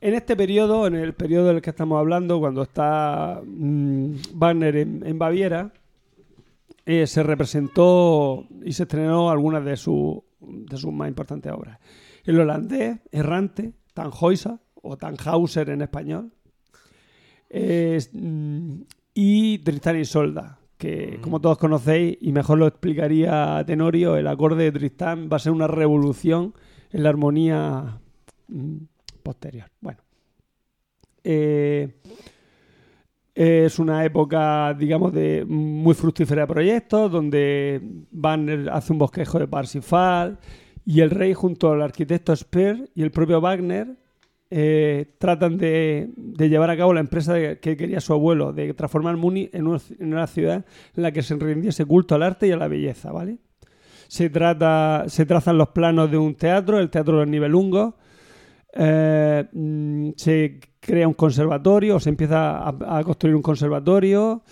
En este periodo, en el periodo del que estamos hablando, cuando está mm, Wagner en, en Baviera, eh, se representó y se estrenó algunas de, su- de sus más importantes obras. El holandés, Errante, Tannhäuser o Tannhauser en español, es, mm, y Tristán y Solda, que como todos conocéis, y mejor lo explicaría Tenorio, el acorde de Tristán va a ser una revolución en la armonía mm, posterior. Bueno. Eh, es una época, digamos, de muy fructífera de proyectos, donde Wagner hace un bosquejo de Parsifal y el rey junto al arquitecto Speer y el propio Wagner eh, tratan de, llevar a cabo la empresa que quería su abuelo, de transformar Muni en, una- ciudad en la que se rindiese culto al arte y a la belleza, ¿vale? Se, trazan los planos de un teatro, el Teatro de los Nibelungos, eh, mm, se crea un conservatorio, se empieza a, construir un conservatorio.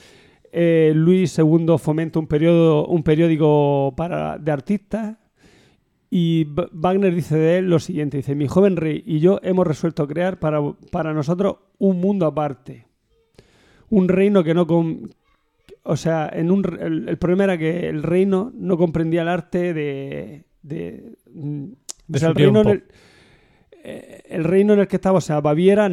Eh, Luis II fomenta un, un periódico para, de artistas. Y Wagner dice de él lo siguiente: dice, mi joven rey y yo hemos resuelto crear para, para nosotros un mundo aparte. Un reino que no... o sea, en un, el, el problema era que el reino no comprendía el arte de... de, mm, De o sea, el reino en el- eh, el reino en el que estaba, o sea, Baviera,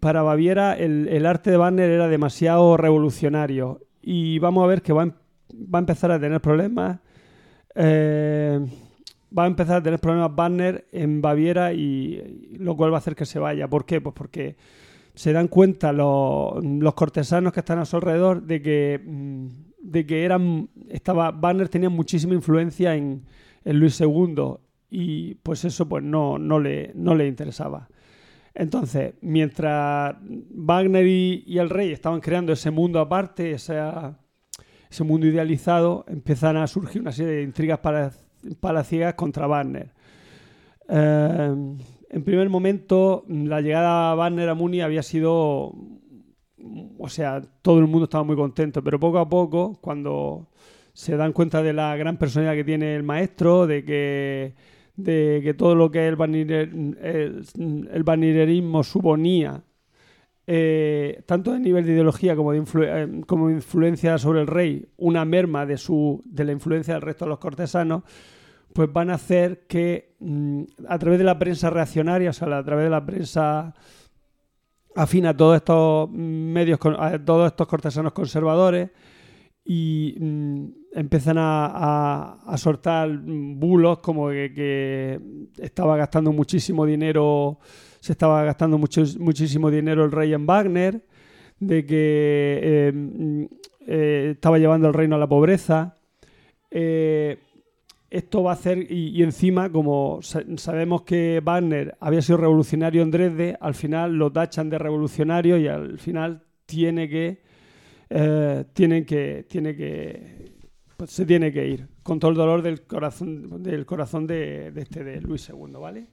para Baviera el, el arte de Wagner era demasiado revolucionario y vamos a ver que va em- va a empezar a tener problemas, eh, va a empezar a tener problemas Wagner en Baviera y, lo cual va a hacer que se vaya. ¿Por qué? Pues porque se dan cuenta los, cortesanos que están a su alrededor de que, mm, de que eran, estaba, Wagner tenía muchísima influencia en, Luis II y pues eso pues no, no, le, no le interesaba. Entonces, mientras Wagner y, el rey estaban creando ese mundo aparte, ese mundo idealizado, empiezan a surgir una serie de intrigas para, palaciegas contra Wagner. Eh, en primer momento, la llegada a Wagner a Muni había sido, o sea, todo el mundo estaba muy contento, pero poco a poco, cuando se dan cuenta de la gran personalidad que tiene el maestro, de que, de que todo lo que el, Wagner- el, el suponía, eh, tanto a nivel de ideología de, eh, como de influencia sobre el rey, una merma de, su, de la influencia del resto de los cortesanos, pues van a hacer que mm, a través de la prensa reaccionaria, o sea, a través de la prensa afina a todos estos medios, a todos estos cortesanos conservadores y mm, empiezan a, a- a soltar bulos como que, que estaba gastando muchísimo dinero, se estaba gastando mucho, muchísimo dinero el rey en Wagner, de que eh, mm, eh, estaba llevando el reino a la pobreza. Eh, esto va a hacer, y, encima, como sa- sabemos que Wagner había sido revolucionario en Dresde, al final lo tachan de revolucionario y al final tiene que, eh, tiene que, tiene que, pues se tiene que ir, con todo el dolor del corazón, del corazón de, este de Luis II, ¿vale?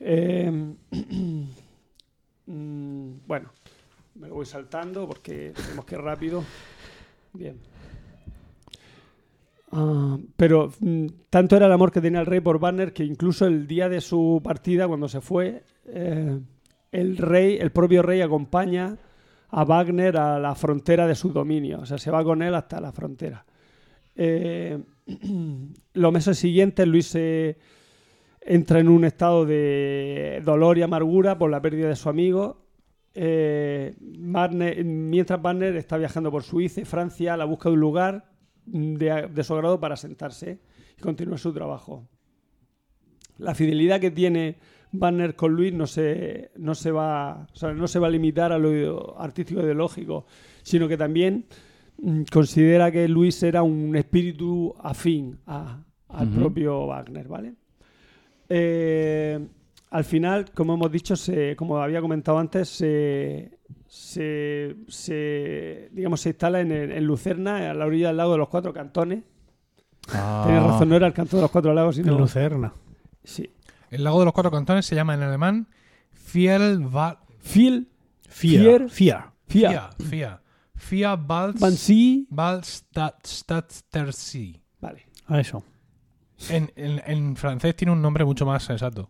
Eh, *clears throat* mm, bueno, me voy saltando porque tenemos que ir rápido. Bien. Ah, pero mm, tanto era el amor que tenía el rey por Banner que incluso el día de su partida, cuando se fue, eh, el rey, el propio rey acompaña a Wagner a la frontera de su dominio. O sea, se va con él hasta la frontera. Eh, *clears throat* los meses siguientes, Luis entra en un estado de dolor y amargura por la pérdida de su amigo. Eh, mientras Wagner está viajando por Suiza y Francia a la busca de un lugar de, de su agrado para sentarse y continuar su trabajo. La fidelidad que tiene Wagner con Luis no se, no se, va, o sea, no se va a limitar a lo artístico ideológico, sino que también mm, considera que Luis era un espíritu afín a- al propio Wagner, ¿vale? eh, al final, como hemos dicho, se, como había comentado antes, se, se, se, digamos, se instala en, en Lucerna, a la orilla del lago de los Cuatro Cantones. Ah, Tienes razón, no era el canto de los Cuatro Lagos, En sino... Lucerna. Sí. El lago de los cuatro cantones se llama en alemán Fjellwald. Fiel, Fier. Fier. Fier. Fia, Fia. Fia. Fia Balz. Bansi. Waldstadtersee. Vale. A eso. En, en, en francés tiene un nombre mucho más exacto.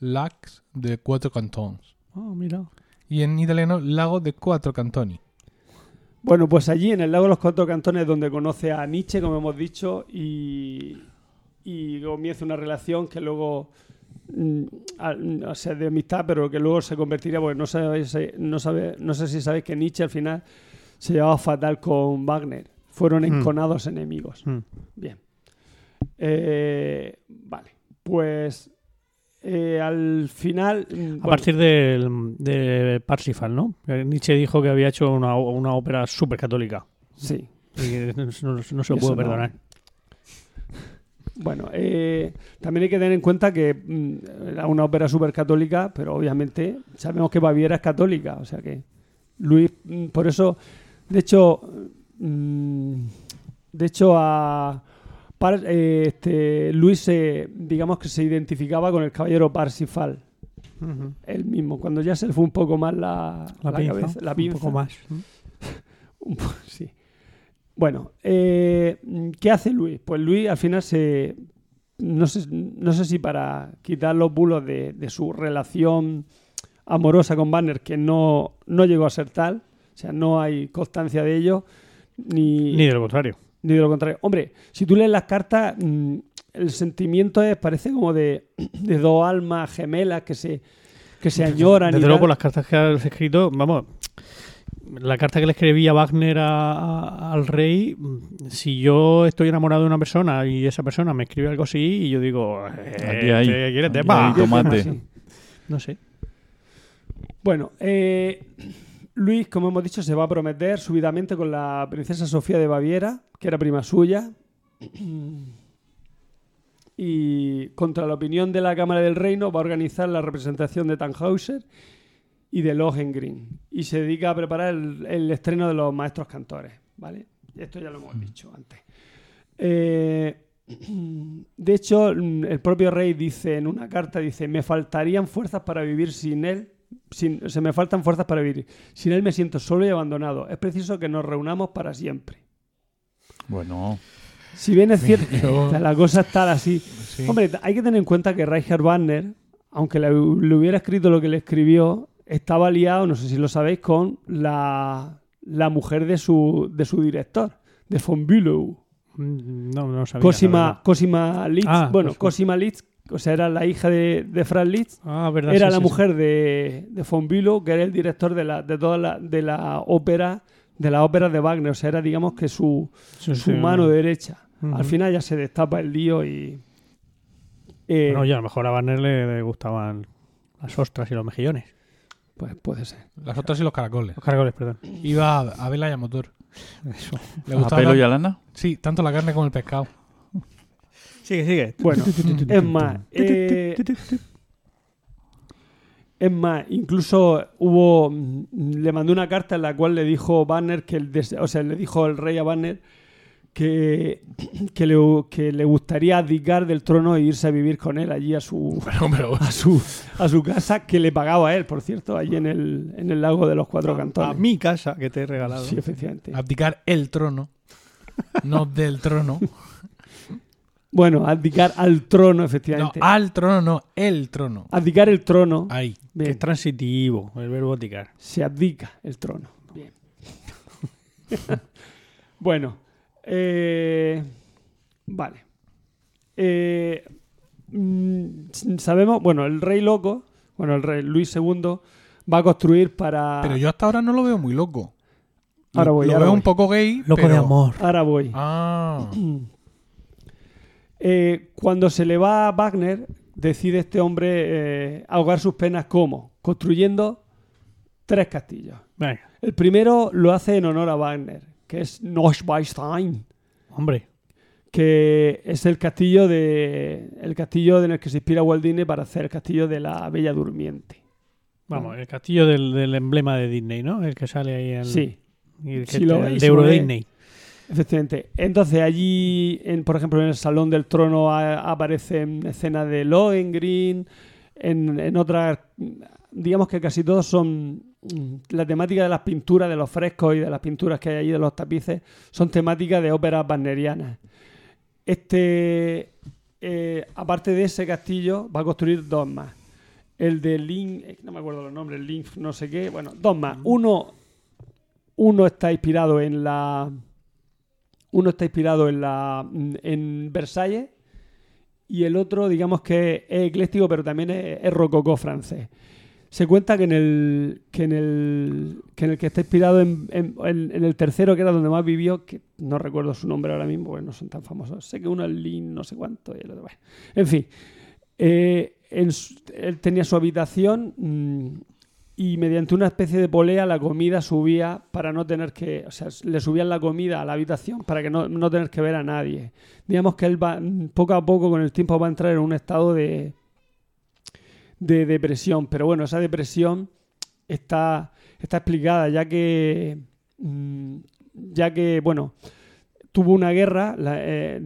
Lacs de cuatro cantones. Ah, mira. Y en italiano, lago de cuatro cantoni. Bueno, pues allí en el lago de los Cuatro Cantones donde conoce a Nietzsche, como hemos dicho, y, y comienza una relación que luego, mm, o sea, de amistad, pero que luego se convertiría, porque no, sabéis, no, sabe, no sé si sabéis que Nietzsche al final se llevaba fatal con Wagner. Fueron Hmm. enconados enemigos. Mm. Bien. Eh, vale. Pues eh, al final... mm, A partir del- de Parsifal, ¿no? Que Nietzsche dijo que había hecho una, una ópera súper católica. Sí. Y que no, no- no se lo puedo no. perdonar. Bueno, eh, también hay que tener en cuenta que mm, era una ópera súper católica, pero obviamente sabemos que Baviera es católica, o sea que Luis, mm, por eso, de hecho, mm, de hecho a Par- eh, este, Luis se, digamos que se identificaba con el caballero Parsifal, Ujú. él mismo, cuando ya se le fue un poco más la, La, la pinza, cabeza, la Un poco más. *laughs* Un po- sí. Bueno, eh, ¿qué hace Luis? Pues Luis al final se. No sé, no sé si para quitar los bulos de, de su relación amorosa con Banner, que no, no llegó a ser tal, o sea, no hay constancia de ello, ni, Ni de lo contrario. Ni de lo contrario. Hombre, si tú lees las cartas, mm, el sentimiento es, parece como de, de dos almas gemelas que se, que se añoran. y Desde luego, tal. por las cartas que has escrito, vamos, la carta que le escribía Wagner a- a- al rey, mm, si yo estoy enamorado de una persona y esa persona me escribe algo así, y yo digo, eh, Aquí hay. ¿qué quieres? Aquí Tepa. hay tomate. Sí. No sé. Bueno, eh, Luis, como hemos dicho, se va a prometer súbitamente con la princesa Sofía de Baviera, que era prima suya. *clears throat* Y contra la opinión de la Cámara del Reino va a organizar la representación de Tannhauser y de Lohengrin. Y se dedica a preparar el, el estreno de los maestros cantores. ¿Vale? Esto ya lo hemos dicho antes. Eh, *clears throat* de hecho, el propio rey dice en una carta, dice, me faltarían fuerzas para vivir sin él. Sin, se me faltan fuerzas para vivir. Sin él me siento solo y abandonado. Es preciso que nos reunamos para siempre. Bueno, Si bien es cierto, *laughs* Yo- la cosa está así. Sí. Hombre, hay que tener en cuenta que Reicher Wagner, aunque le, le hubiera escrito lo que le escribió, estaba liado, no sé si lo sabéis, con la, la mujer de su, de su director, de von Bülow. Mm, No, no sabía. Cosima. Cosima Liszt. Ah, bueno, Cosima. Cosima Liszt, o sea, era la hija de, de Franz Liszt. Ah, verdad. Era sí, la sí, mujer de, de von Bülow, que era el director de la, de toda la, de la ópera, de la ópera de Wagner. O sea, era, digamos, que su, sí. Su sí. mano derecha. Al final ya se destapa el lío y. eh, Bueno, ya a lo mejor a Banner le, le gustaban las ostras y los mejillones. Pues puede ser. Las otras y los caracoles. Los caracoles, perdón. Iba a, a vela y a motor. Eso. Le ¿a gustaba pelo y a lana? Sí, tanto la carne como el pescado. Sigue, sigue. Bueno, *laughs* es más. eh, es más, incluso hubo. Le mandó una carta en la cual le dijo Banner que el des- o sea, le dijo el rey a Banner que, que, le, que le gustaría abdicar del trono e irse a vivir con él allí a su, pero- a su, a su casa, que le pagaba a él, por cierto, allí en el, en el lago de los cuatro A cantones. mi casa que te he regalado. Sí, efectivamente. abdicar el trono. No del trono. Bueno, abdicar al trono, No, efectivamente. al trono, no, el trono. Abdicar el trono. Ahí. Bien, es transitivo, el verbo abdicar. se abdica el trono. Bien. *laughs* bueno, eh, vale. Eh, mm, sabemos, bueno, el rey loco, bueno, el rey Luis II va a construir para. Pero yo hasta ahora no lo veo muy loco. Lo- Ahora voy, lo ahora veo voy. un poco gay. Loco pero- de amor. Ahora voy. Ah. *clears throat* Eh, cuando se le va a Wagner, decide este hombre eh, ahogar sus penas como construyendo tres castillos. Venga, El primero lo hace en honor a Wagner, que es Neuschwanstein, hombre. que es el castillo de el castillo en el que se inspira Walt Disney para hacer el castillo de la Bella Durmiente. Vamos, el castillo del, del emblema de Disney, ¿no? El que sale ahí en Sí, el, que Si te- lo el de Euro. Disney. Efectivamente. Entonces allí, en, por ejemplo, en el Salón del Trono a- aparecen escenas de Lohengrin, en, en otras, digamos que casi todos son mm, la temática de las pinturas, de los frescos y de las pinturas que hay allí, de los tapices, son temáticas de óperas wagnerianas. Este, eh, aparte de ese castillo, va a construir dos más. El de Link, eh, no me acuerdo los nombres, Link, no sé qué, bueno, dos más. Uno, uno está inspirado en la, uno está inspirado en la, en y el otro, digamos que es ecléctico, pero también es, rococó francés. Se cuenta que en el que está inspirado en, en- el tercero, que era donde más vivió, que no recuerdo su nombre ahora mismo, porque no son tan famosos. Sé que uno es Lin, no sé cuánto, y el otro, bueno. En fin, eh, él tenía su habitación mm, y mediante una especie de polea la comida subía para no tener que, o sea, le subían la comida a la habitación para que no, no tener que ver a nadie. Digamos que él va, poco a poco con el tiempo va a entrar en un estado de, de depresión, pero bueno, esa depresión está, está explicada ya que, mm, ya que, bueno, tuvo una guerra la- eh,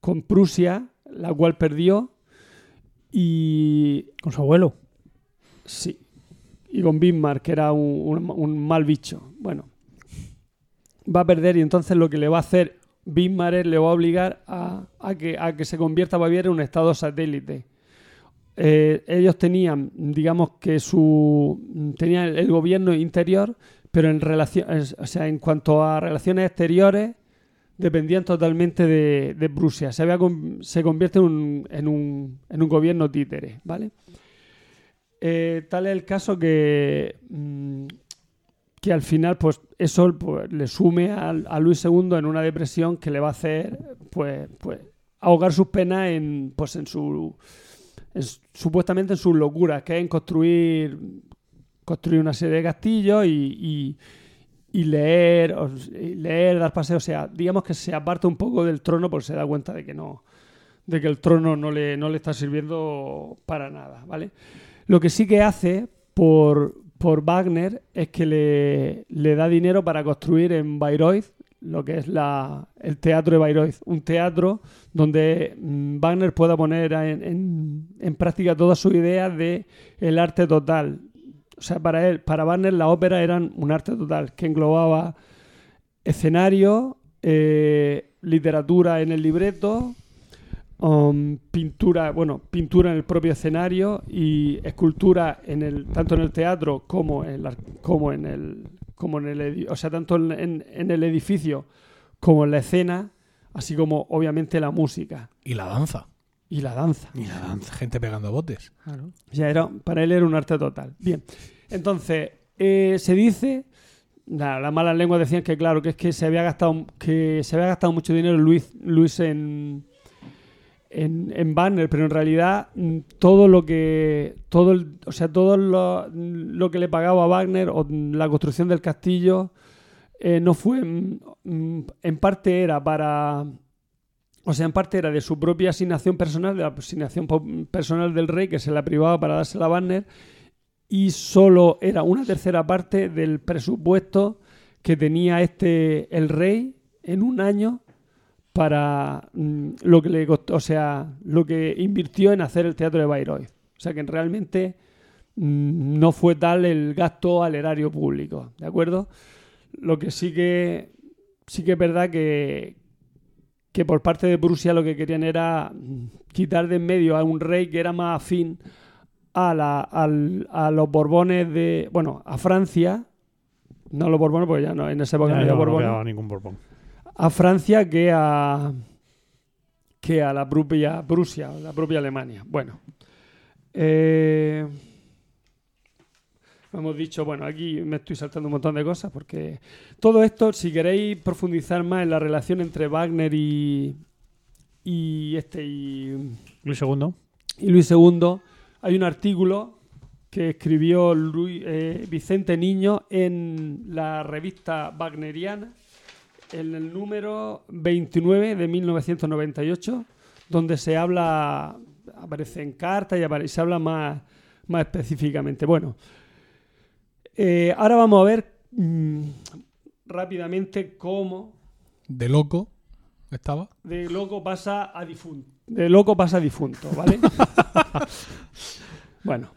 con Prusia, la cual perdió y Con su abuelo. Sí. Y con Bismarck, que era un, mal bicho. Bueno. Va a perder y entonces lo que le va a hacer Bismarck es le va a obligar a, a que, a que se convierta Baviera en un estado satélite. Eh, ellos tenían, digamos que su. tenían el, gobierno interior, pero en relación, o sea, en cuanto a relaciones exteriores, dependían totalmente de, de Prusia. Se, había se convierte en un, en, un, en un gobierno títere, ¿vale? Eh, tal es el caso que, mm, que al final, pues eso pues, le sume a, Luis II en una depresión que le va a hacer, pues, pues ahogar sus penas en, pues, en su, en su- supuestamente en sus locuras, que es en construir, construir una serie de castillos y, y- y leer, leer, dar paseos, o sea, digamos que se aparta un poco del trono porque se da cuenta de que no, de que el trono no le, no le está sirviendo para nada, ¿vale? Lo que sí que hace por, por Wagner es que le, le da dinero para construir en Bayreuth lo que es la, el teatro de Bayreuth. Un teatro donde mm, Wagner pueda poner en, en- en práctica todas sus ideas de el arte total. O sea, para él, para Wagner las óperas eran un arte total que englobaba escenario, eh, literatura en el libreto, um, pintura, bueno, pintura en el propio escenario y escultura en el tanto en el teatro como en la- como en el como en el o sea, tanto en, en- en el edificio como en la escena, así como obviamente la música Y la danza. y la danza. Y la danza. Gente pegando botes. Ya era, para él era un arte total. Bien. Entonces, eh, se dice, nada, las malas lenguas decían que claro, que es que se había gastado, que se había gastado mucho dinero Luis, Luis en, en, en Banner, pero en realidad mm, todo lo que, todo o sea, todo lo, lo que le pagaba a Wagner o mm, la construcción del castillo eh, no fue, mm, en parte era para o sea, en parte era de su propia asignación personal, de la asignación personal del rey, que se la privaba para dársela a Wagner, y solo era una tercera parte del presupuesto que tenía este el rey en un año para mm, lo que le costó, o sea, lo que invirtió en hacer el teatro de Bayreuth. O sea, que realmente mm, no fue tal el gasto al erario público, ¿de acuerdo? Lo que sí que sí que es verdad que, que por parte de Prusia lo que querían era mm, quitar de en medio a un rey que era más afín a, la, al- a los Borbones de. Bueno, a Francia. No a los Borbones, porque ya no, en esa época Ya, no había no, no Borbones. quedaba ningún Borbón. A Francia que a. que a la propia Prusia, la propia Alemania. Bueno. Eh, hemos dicho, bueno, aquí me estoy saltando un montón de cosas porque todo esto, si queréis profundizar más en la relación entre Wagner y. y este y Luis II. y Luis II, hay un artículo que escribió Luis- eh, Vicente Niño en la revista Wagneriana en el número 29 de 1998, donde se habla, aparece en carta y, apare- se habla más, más específicamente. Bueno, eh, ahora vamos a ver mm, rápidamente cómo De loco estaba. de loco pasa a difunto. De loco pasa a difunto, ¿vale? *laughs* bueno,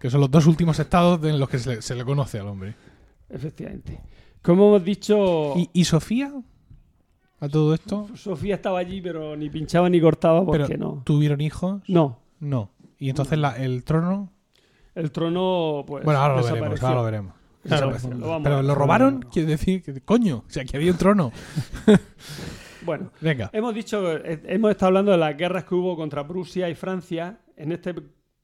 Que son los dos últimos estados en los que se le, se le conoce al hombre. efectivamente. Como hemos dicho, ¿Y, y Sofía? A todo esto. Sofía estaba allí, pero ni pinchaba ni cortaba porque Pero, no. ¿Tuvieron hijos? No, No. Y entonces la- el trono. el trono, pues. bueno, ahora lo veremos. Ahora lo veremos. Claro, lo Pero lo robaron, quiere decir que, coño, o sea, que había un trono. *laughs* Bueno, Venga. hemos dicho, eh, hemos estado hablando de las guerras que hubo contra Prusia y Francia. En este,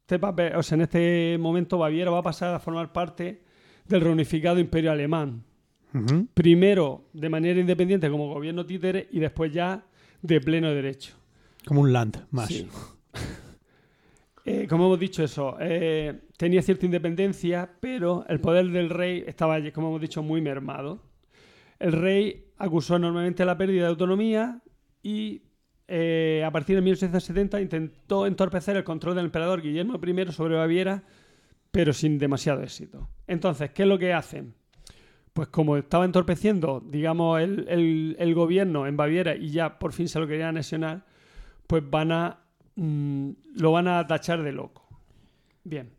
este papel- o sea, en este momento Baviera va a pasar a formar parte del reunificado imperio alemán. Primero de manera independiente como gobierno títere y después ya de pleno derecho. Como un land más. Sí. *laughs* Eh, como hemos dicho eso, eh, tenía cierta independencia, pero el poder del rey estaba, como hemos dicho, muy mermado. El rey acusó enormemente la pérdida de autonomía y eh, a partir de 1870 intentó entorpecer el control del emperador Guillermo I sobre Baviera, pero sin demasiado éxito. Entonces, ¿qué es lo que hacen? Pues como estaba entorpeciendo, digamos, el, el- gobierno en Baviera y ya por fin se lo querían anexionar, pues van a mm, lo van a tachar de loco. Bien.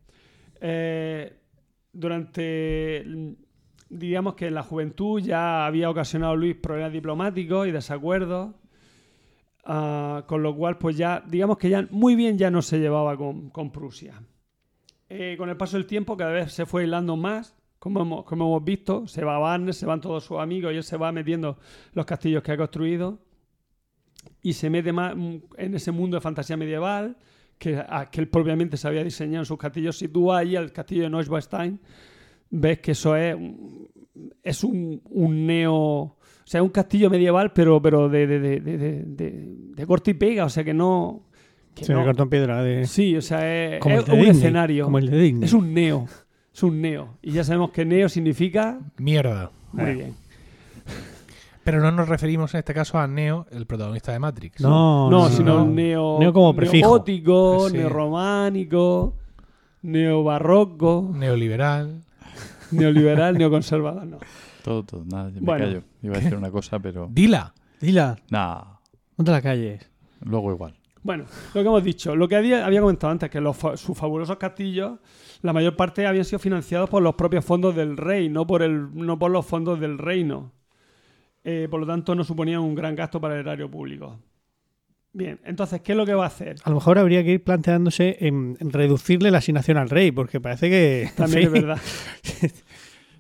Eh, durante, mm, digamos que en la juventud ya había ocasionado Luis problemas diplomáticos y desacuerdos, ah, con lo cual pues ya, digamos que ya muy bien ya no se llevaba con, con Prusia. Eh, con el paso del tiempo cada vez se fue aislando más, como hemos, como hemos visto, se va Barnes, se van todos sus amigos y él se va metiendo los castillos que ha construido y se mete más en ese mundo de fantasía medieval que, a- que él propiamente se había diseñado en sus castillos. Si tú vas ahí al castillo de Neuschwanstein, ves que eso es, un- es un, un neo... O sea, un castillo medieval, pero, pero de, de, de, de, corte y pega, o sea que no... que Sí, no- de cartón piedra. De... Sí, o sea, es, como es el de un escenario. Como el de Disney. Es un neo. Es un neo. Y ya sabemos que neo significa... Mierda. Muy Eh. bien. Pero no nos referimos en este caso a Neo, el protagonista de Matrix. No, No, no, sino no. neo, Neo como prefijo. neogótico, Sí. neorrománico, neobarroco, Neoliberal. neoliberal, neoconservador. No. Todo, todo. Nada, me Bueno. callo. Iba a decir una cosa, pero... Dila. Dila, Nah, no te la calles. luego igual. Bueno, lo que hemos dicho, lo que había, había comentado antes, que los, fa- sus fabulosos castillos, la mayor parte habían sido financiados por los propios fondos del rey, no por, el, no por los fondos del reino. Eh, por lo tanto, no suponían un gran gasto para el erario público. Bien, entonces, ¿qué es lo que va a hacer? A lo mejor habría que ir planteándose en, en reducirle la asignación al rey, porque parece que. También es verdad. *laughs*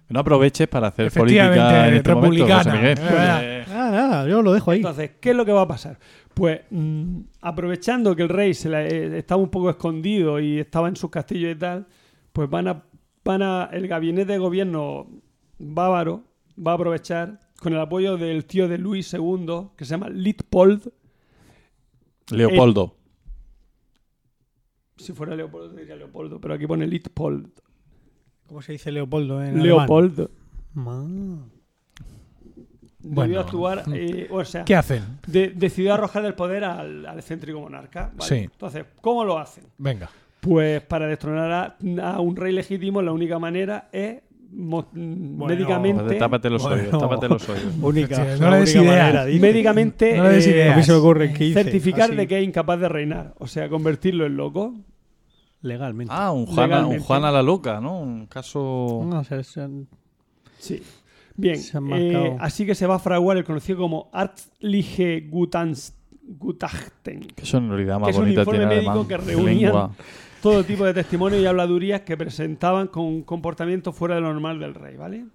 No aproveches para hacer política en este momento, republicana. José Miguel. Eh, Nada, nada, yo lo dejo ahí. Entonces, ¿qué es lo que va a pasar? Pues mm, aprovechando que el rey se la- eh, estaba un poco escondido y estaba en sus castillos y tal, pues van a, van a el gabinete de gobierno bávaro va a aprovechar con el apoyo del tío de Luis II, que se llama Litpold. Leopoldo. Si fuera Leopoldo, diría Leopoldo, pero aquí pone Litpold. ¿Cómo se dice Leopoldo en alemán? Bueno. Debió actuar, *laughs* eh, o sea, ¿Qué hacen? de- decidió arrojar el poder al, al excéntrico monarca. ¿vale? Sí. Entonces, ¿cómo lo hacen? Venga. Pues para destronar a, a un rey legítimo, la única manera es mo- mm, médicamente. Tápate los Bueno. oídos, tápate los oídos. *laughs* Única, Sí, no le des dice. médicamente No le des eh, ideas. A mí se ocurre que hice, certificar así, de que es incapaz de reinar, o sea, convertirlo en loco. Legalmente. Ah, un Juan, a, un. Juan a la loca, ¿no? Un caso... No, o sea, se- Sí. Bien, eh, así que se va a fraguar el conocido como Arztliche Gutans- Gutachten. Que eso en realidad Que más es un informe médico alemán. que lengua. todo tipo de testimonios y habladurías que presentaban con un comportamiento fuera de lo normal del rey, ¿vale?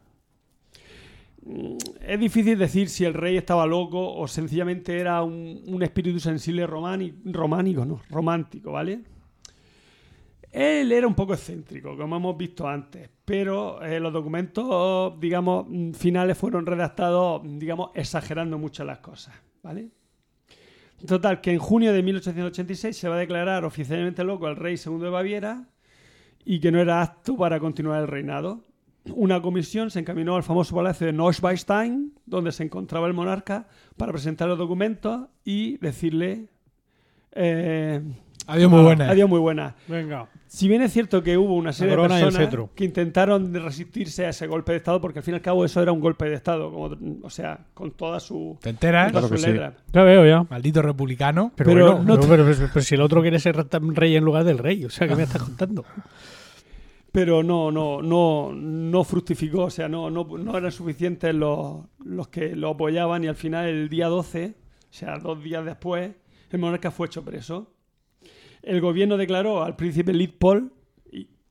Mm, Es difícil decir si el rey estaba loco o sencillamente era un, un espíritu sensible romani- románico, no, romántico, ¿vale? Él era un poco excéntrico, como hemos visto antes, pero eh, los documentos, digamos, mm, finales fueron redactados, digamos, exagerando mucho las cosas, ¿vale? Total, que en junio de 1886 se va a declarar oficialmente loco al rey segundo de Baviera y que no era apto para continuar el reinado. una comisión se encaminó al famoso palacio de Neuschwanstein, donde se encontraba el monarca, para presentar los documentos y decirle... eh, Adiós, muy buena. Adiós, muy buena. Venga. Si bien es cierto que hubo una serie de personas que intentaron resistirse a ese golpe de Estado, porque al fin y al cabo eso era un golpe de Estado, como, o sea, con toda su, ¿Te enteras? Claro su que sí. letra. Ya veo, ya. Maldito republicano. Pero, Pero bueno, no te- pero- pero si el otro quiere ser rey en lugar del rey, o sea, ¿qué me estás contando? Pero no, no, no, no fructificó, o sea, no, no, no eran suficientes los, los que lo apoyaban y al final el día 12, o sea, dos días después, el monarca fue hecho preso. El gobierno declaró al príncipe Leopold,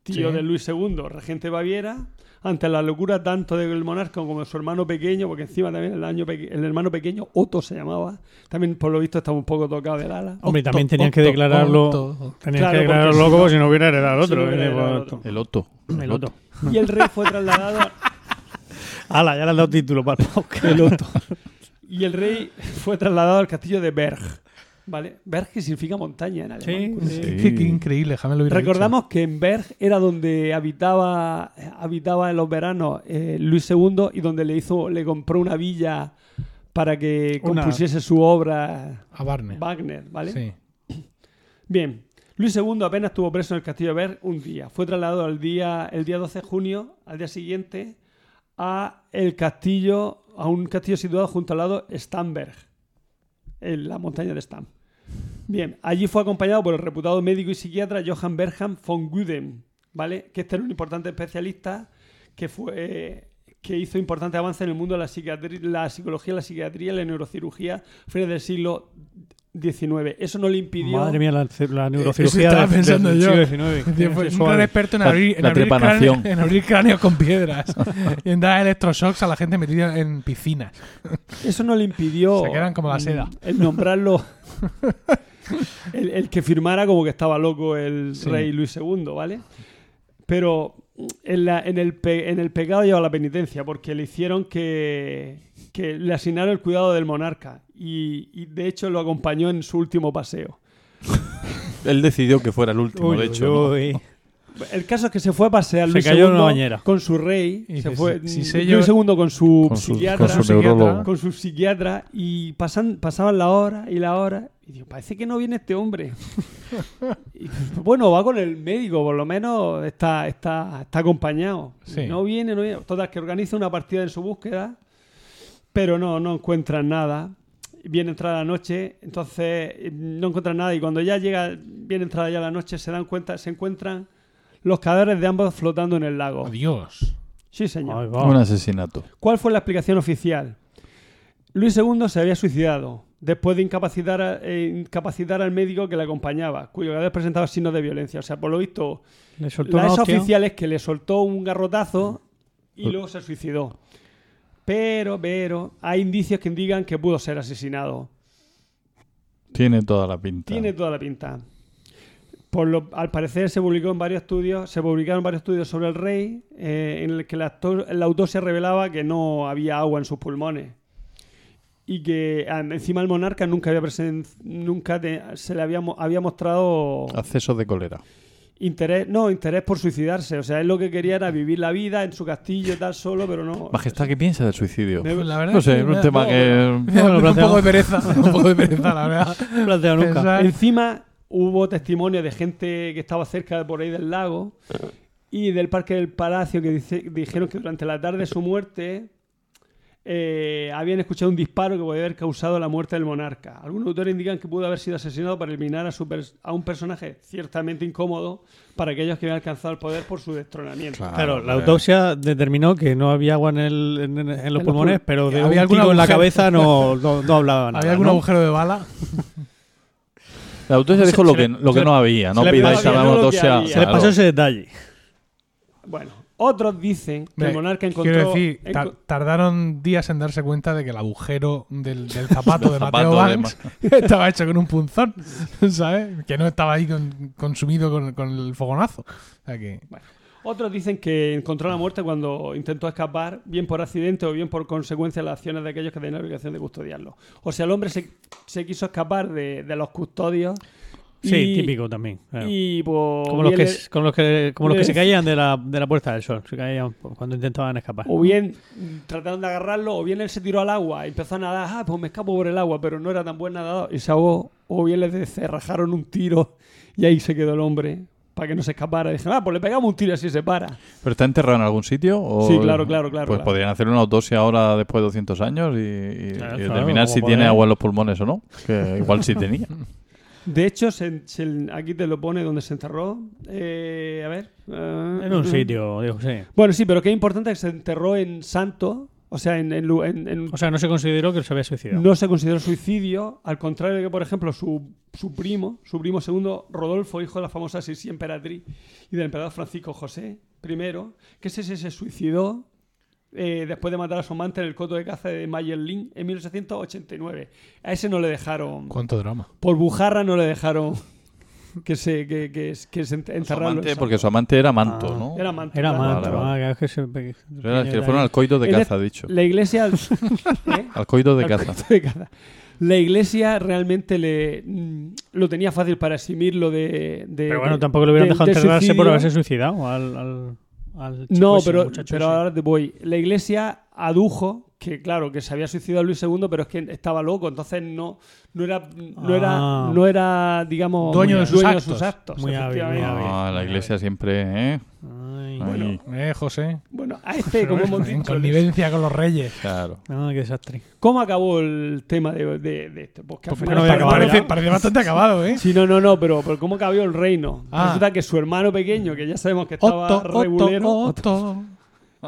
tío Sí. de Luis II, regente de Baviera, ante la locura tanto del monarca como de su hermano pequeño, porque encima también el, año el hermano pequeño, Otto se llamaba, también por lo visto estaba un poco tocado del ala. Hombre, también Otto, tenían que Otto, declararlo. Otto. Tenían Claro, que declararlo loco no- si no hubiera heredado si otro. no hubiera eh, otro. El Otto. El otro. Y el rey fue trasladado Hala, *laughs* ya le han dado título para el otro. Y el rey fue trasladado al castillo de Berg. ¿Vale? Berg que significa montaña en alemán. Sí, Sí. Qué, qué increíble, déjame lo Recordamos que en Berg era donde habitaba, habitaba en los veranos eh, Luis II y donde le hizo, le compró una villa para que Una- compusiese su obra. A Barney. Wagner, ¿vale? Sí. *clears throat* Bien. Luis II apenas estuvo preso en el castillo de Berg un día. Fue trasladado al día, el día 12 de junio, al día siguiente, a el castillo, a un castillo situado junto al lado Stamberg, en la montaña de Stam. Bien, allí fue acompañado por el reputado médico y psiquiatra Johann Berham von Guden, ¿vale? Que este era un importante especialista que fue que hizo importantes avances en el mundo de la, psiquiatría, la psicología, la psiquiatría y la neurocirugía a finales del siglo XIX. Eso no le impidió... Madre mía, la, la Eso neurocirugía estaba pensando del yo. siglo XIX. Tío, fue un gran experto en abrir, en abrir cráneos, en abrir cráneos con piedras *laughs* *laughs* y en dar electroshocks a la gente metida en piscinas. Eso no le impidió. *laughs* Se quedan como la seda. El nombrarlo. *laughs* el, el que firmara como que estaba loco el Sí. rey Luis II, ¿vale? Pero en, la- en el, pe- en el pecado lleva la penitencia, porque le hicieron que, que le asignaron el cuidado del monarca. Y, y de hecho lo acompañó en su último paseo. *laughs* Él decidió que fuera el último, Uy, de uy, hecho. ¿no? El caso es que se fue a pasear Se Luis cayó en II una bañera. con su rey. Y se fue si- si yo- Luis II con su Con su- psiquiatra. con su psiquiatra. con su psiquiatra y pasan, pasaban la hora y la hora. Y digo, parece que no viene este hombre. *laughs* Y, bueno, va con el médico, por lo menos está, está, está acompañado. Sí. No viene, no viene. Total, que organiza una partida en su búsqueda, pero no, no encuentran nada. Viene entrada la noche, entonces eh, no encuentran nada. Y cuando ya llega, viene entrada ya la noche, se dan cuenta, se encuentran los cadáveres de ambos flotando en el lago. Adiós. Sí, señor. Un asesinato. ¿Cuál fue la explicación oficial? Luis II se había suicidado después de incapacitar, a- eh, incapacitar al médico que le acompañaba, cuyo cadáver presentaba signos de violencia. O sea, por lo visto, Le soltó la una esa hostia. oficial es que le soltó un garrotazo y luego se suicidó. Pero, pero, hay indicios que indican que pudo ser asesinado. Tiene toda la pinta. Tiene toda la pinta. Por lo, al parecer se publicó en varios estudios, se publicaron varios estudios sobre el rey, eh, en el que el, actor, la autopsia revelaba que no había agua en sus pulmones. Y que encima el monarca nunca había presen- nunca te- se le había, había mostrado Accesos de cólera. interés, no, interés por suicidarse. O sea, él lo que quería era vivir la vida en su castillo y tal solo, pero no. Majestad, ¿qué piensa del suicidio? Me- La verdad No es sé, que un tema no, que... No lo un poco de pereza, *laughs* un poco de pereza, la verdad. No nunca. Pensar- Encima hubo testimonio de gente que estaba cerca de por ahí del lago y del parque del palacio que dice- dijeron que durante la tarde de su muerte eh, habían escuchado un disparo que podía haber causado la muerte del monarca. Algunos autores indican que pudo haber sido asesinado para eliminar a, su pers- a un personaje ciertamente incómodo para aquellos que habían alcanzado el poder por su destronamiento. Claro, la autopsia determinó que no había agua en, el- en- en- en los pulmones, pul- pero de ¿Había un algún tiro en la cabeza no, no, no hablaba *laughs* nada. ¿Había algún ¿no? agujero de bala? *laughs* La autopsia Se- dijo lo se que, le- lo que le- no había. No pidáis a la autopsia. Se le pasó ese detalle. Bueno, otros dicen que el monarca encontró... Quiero decir, tar- tardaron días en darse cuenta de que el agujero del, del *laughs* zapato de Mateo zapato de Banks *laughs* estaba hecho con un punzón, *laughs* ¿sabes? Que no estaba ahí con- consumido con, con el fogonazo. O sea que... Otros dicen que encontró la muerte cuando intentó escapar, bien por accidente o bien por consecuencia de las acciones de aquellos que tenían la obligación de custodiarlo. O sea, el hombre se, se quiso escapar de, de los custodios Sí, Y- típico también. claro. Y pues. como los que, le- como los que, como los que se caían de la, de la Puerta del Sol. Se caían cuando intentaban escapar. O bien trataron de agarrarlo, o bien él se tiró al agua, empezó a nadar, ah, pues me escapo por el agua, pero no era tan buen nadador y se ahogó. O bien le cerrajaron un tiro y ahí se quedó el hombre para que no se escapara. Dije, ah, pues le pegamos un tiro y así se para. ¿Pero está enterrado en algún sitio? O... Sí, claro, claro, claro, Pues claro. podrían hacer una autopsia ahora después de 200 años y, y- Claro, y claro, determinar si poder. tiene agua en los pulmones o no. Que igual sí tenía. *laughs* De hecho, se- se- aquí te lo pone donde se enterró. Eh, a ver. eh, En un sitio, digo, sí. Bueno, sí, pero es importante que se enterró en Santo, o sea, en, en lu- en- en- O sea, no se consideró que se había suicidado. no se consideró suicidio, al contrario de que, por ejemplo, su, su primo, su primo segundo, Rodolfo, hijo de la famosa Sisi emperatriz y del emperador Francisco José I, que ese se suicidó eh, después de matar a su amante en el coto de caza de Mayerlin en 1889. A ese no le dejaron, ¿Cuánto drama? por bujarra no le dejaron que se, que, que, que se ent- Su amante, porque su amante era manto, Ah. ¿no? Era amante. Era manto. Vale, vale. ah, que que se- Era que fueron al coito de caza, dicho. La iglesia... *laughs* ¿eh? Al coito de caza. de caza. La iglesia realmente le mm, lo tenía fácil para eximilarlo de, de- Pero bueno, tampoco le hubieran de- dejado de enterrarse por suicidio. haberse suicidado al, al, al chico No, ese, pero, muchacho pero ese. ahora te voy. La iglesia adujo que, claro, que se había suicidado Luis II, pero es que estaba loco, entonces no, no era, no Ah. era, no era, digamos, Dueño de sus dueño actos. actos, Muy hábil, muy efectivamente. hábil. Ah, la iglesia siempre, ¿eh? Ay, Ahí, Eh, José. Bueno, a este, como hemos En dicho, connivencia con los reyes. claro. ah, qué desastre. ¿cómo acabó el tema de, de, de este? Pues que al Pues final no había parece- bastante acabado, ¿eh? Sí, no, no, no, pero, pero ¿cómo cambió el reino? Ah. Resulta que su hermano pequeño, que ya sabemos que estaba Otto, regulero, Otto, Otto.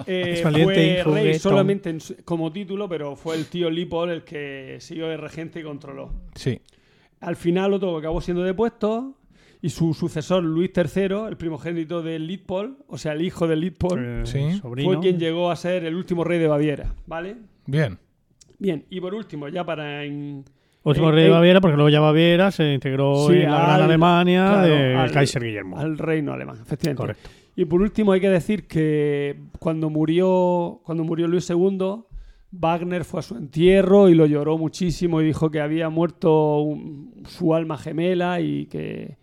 Eh, Es valiente y fue rey juguetón. solamente en su- como título, pero fue el tío Lipol el que siguió de regente y controló. Sí. Al final Otto acabó siendo depuesto y su sucesor Luis III, el primogénito de Litpol, o sea, el hijo de Litpol, Eh, Sí. fue quien llegó a ser el último rey de Baviera, ¿vale? Bien. Bien, y por último, ya para... en- Último rey de Baviera, porque luego ya Baviera se integró Sí, en la al- Gran Alemania claro, del al- Kaiser Guillermo. al reino alemán, efectivamente. Correcto. Y por último hay que decir que cuando murió, cuando murió Luis II, Wagner fue a su entierro y lo lloró muchísimo y dijo que había muerto un- su alma gemela y que,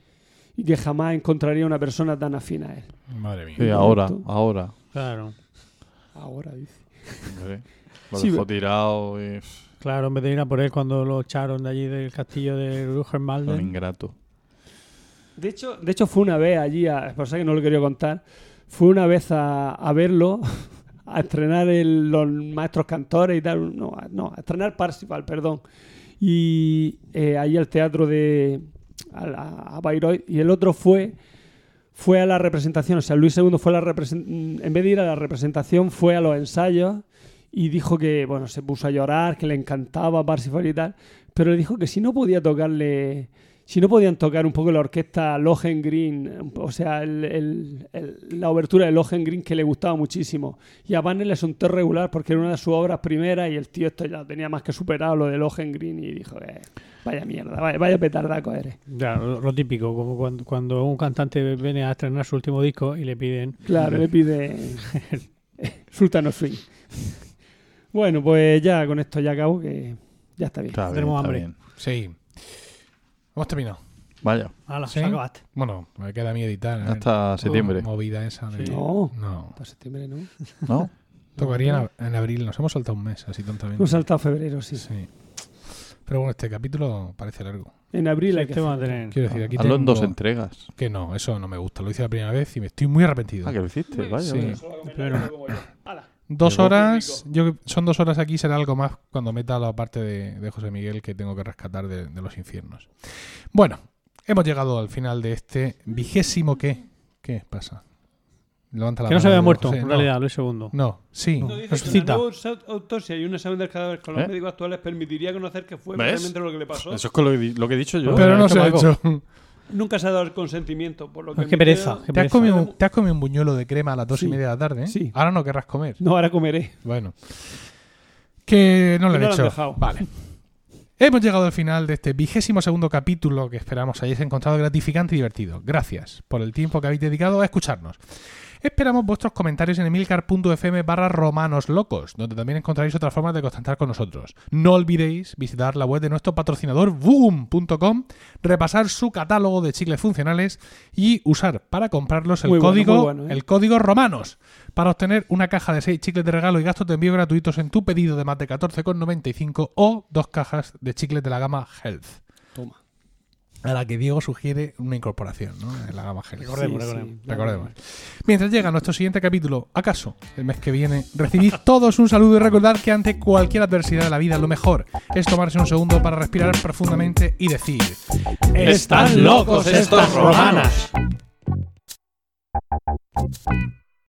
y que jamás encontraría una persona tan afín a él. Madre mía. Sí, ahora, ahora. Claro. Ahora dice. Hombre, Lo *laughs* Sí, dejó tirado y... Claro, en vez de ir a por él cuando lo echaron de allí del castillo de Un Rugermalden. ingrato. De hecho, de hecho fue una vez allí, por eso que no lo quería contar, fue una vez a, verlo, *laughs* a estrenar el- los maestros cantores y tal, no, no, a estrenar Parsifal, perdón. Y eh, ahí al teatro de a Bayreuth, y el otro fue fue a la representación, o sea, Luis II fue a la representación, en vez de ir a la representación, fue a los ensayos y dijo que, bueno, se puso a llorar, que le encantaba Parsifal y tal, pero le dijo que si no podía tocarle, si no podían tocar un poco la orquesta Lohengrin, o sea, el- el- el- la obertura de Lohengrin que le gustaba muchísimo. Y a Wagner le sentó regular porque era una de sus obras primeras y el tío esto ya tenía más que superado, lo de Lohengrin, y dijo, eh, vaya mierda, vaya, vaya petardaco eres. Ya, lo, lo típico, como cuando, cuando un cantante viene a estrenar su último disco y le piden. Claro, le pide *laughs* Sultano Swing. Bueno, pues ya con esto ya acabo, que ya está bien. Está bien, Tenemos está hambre. bien. Sí. Hemos terminado. Vaya, acabaste. Bueno, me queda a mí editar. ¿eh? hasta septiembre. Movida esa de... Sí. No. No. Para septiembre, ¿no? *laughs* ¿No? Tocaría en, ab- en abril. Nos hemos saltado un mes, así tontamente. Hemos saltado febrero, sí. Sí. Pero bueno, este capítulo parece largo. En abril Sí, hay que este a hacerlo. tener- Quiero decir, aquí Hazlo en dos tengo- entregas. Que no, eso no me gusta. Lo hice la primera vez y me estoy muy arrepentido. Ah, que lo hiciste, vaya. Sí. vaya. Dos horas, yo son dos horas aquí, será algo más cuando meta la parte de, de José Miguel que tengo que rescatar de, de los infiernos. Bueno, hemos llegado al final de este vigésimo qué. ¿Qué pasa? Levanta la Que no se había muerto, José. en No. realidad, Luis II. No, sí. No. No, dice que Resucita. una autopsia y un examen del cadáver con los ¿Eh? médicos actuales permitiría conocer que fue ¿Ves? realmente lo que le pasó. Eso es con lo, que lo que he dicho yo. Pero no esto se ha hecho. Nunca se ha dado el consentimiento, por lo que Pues qué me pereza. queda- qué ¿Te has, comido, un- te has comido un buñuelo de crema a las dos y Sí. media de la tarde? ¿eh? Sí. Ahora no querrás comer. No, ahora comeré. Bueno. Que no lo Que han no lo han hecho. dejado. Vale. Hemos llegado al final de este vigésimo segundo capítulo que esperamos hayáis encontrado gratificante y divertido. Gracias por el tiempo que habéis dedicado a escucharnos. Esperamos vuestros comentarios en emilcar.fm barra romanoslocos, donde también encontraréis otras formas de contactar con nosotros. No olvidéis visitar la web de nuestro patrocinador boom.com, repasar su catálogo de chicles funcionales y usar para comprarlos el Muy código bueno, ¿eh? el código romanos para obtener una caja de 6 chicles de regalo y gastos de envío gratuitos en tu pedido de más de 14,95 o dos cajas de chicles de la gama Health. Toma. A la que Diego sugiere una incorporación ¿no? en la gama. Recordemos, Sí, recordemos. Recordemos. Mientras llega nuestro siguiente capítulo, ¿acaso el mes que viene recibid *laughs* todos un saludo y recordad que ante cualquier adversidad de la vida lo mejor es tomarse un segundo para respirar profundamente y decir ¡Están locos estos romanos!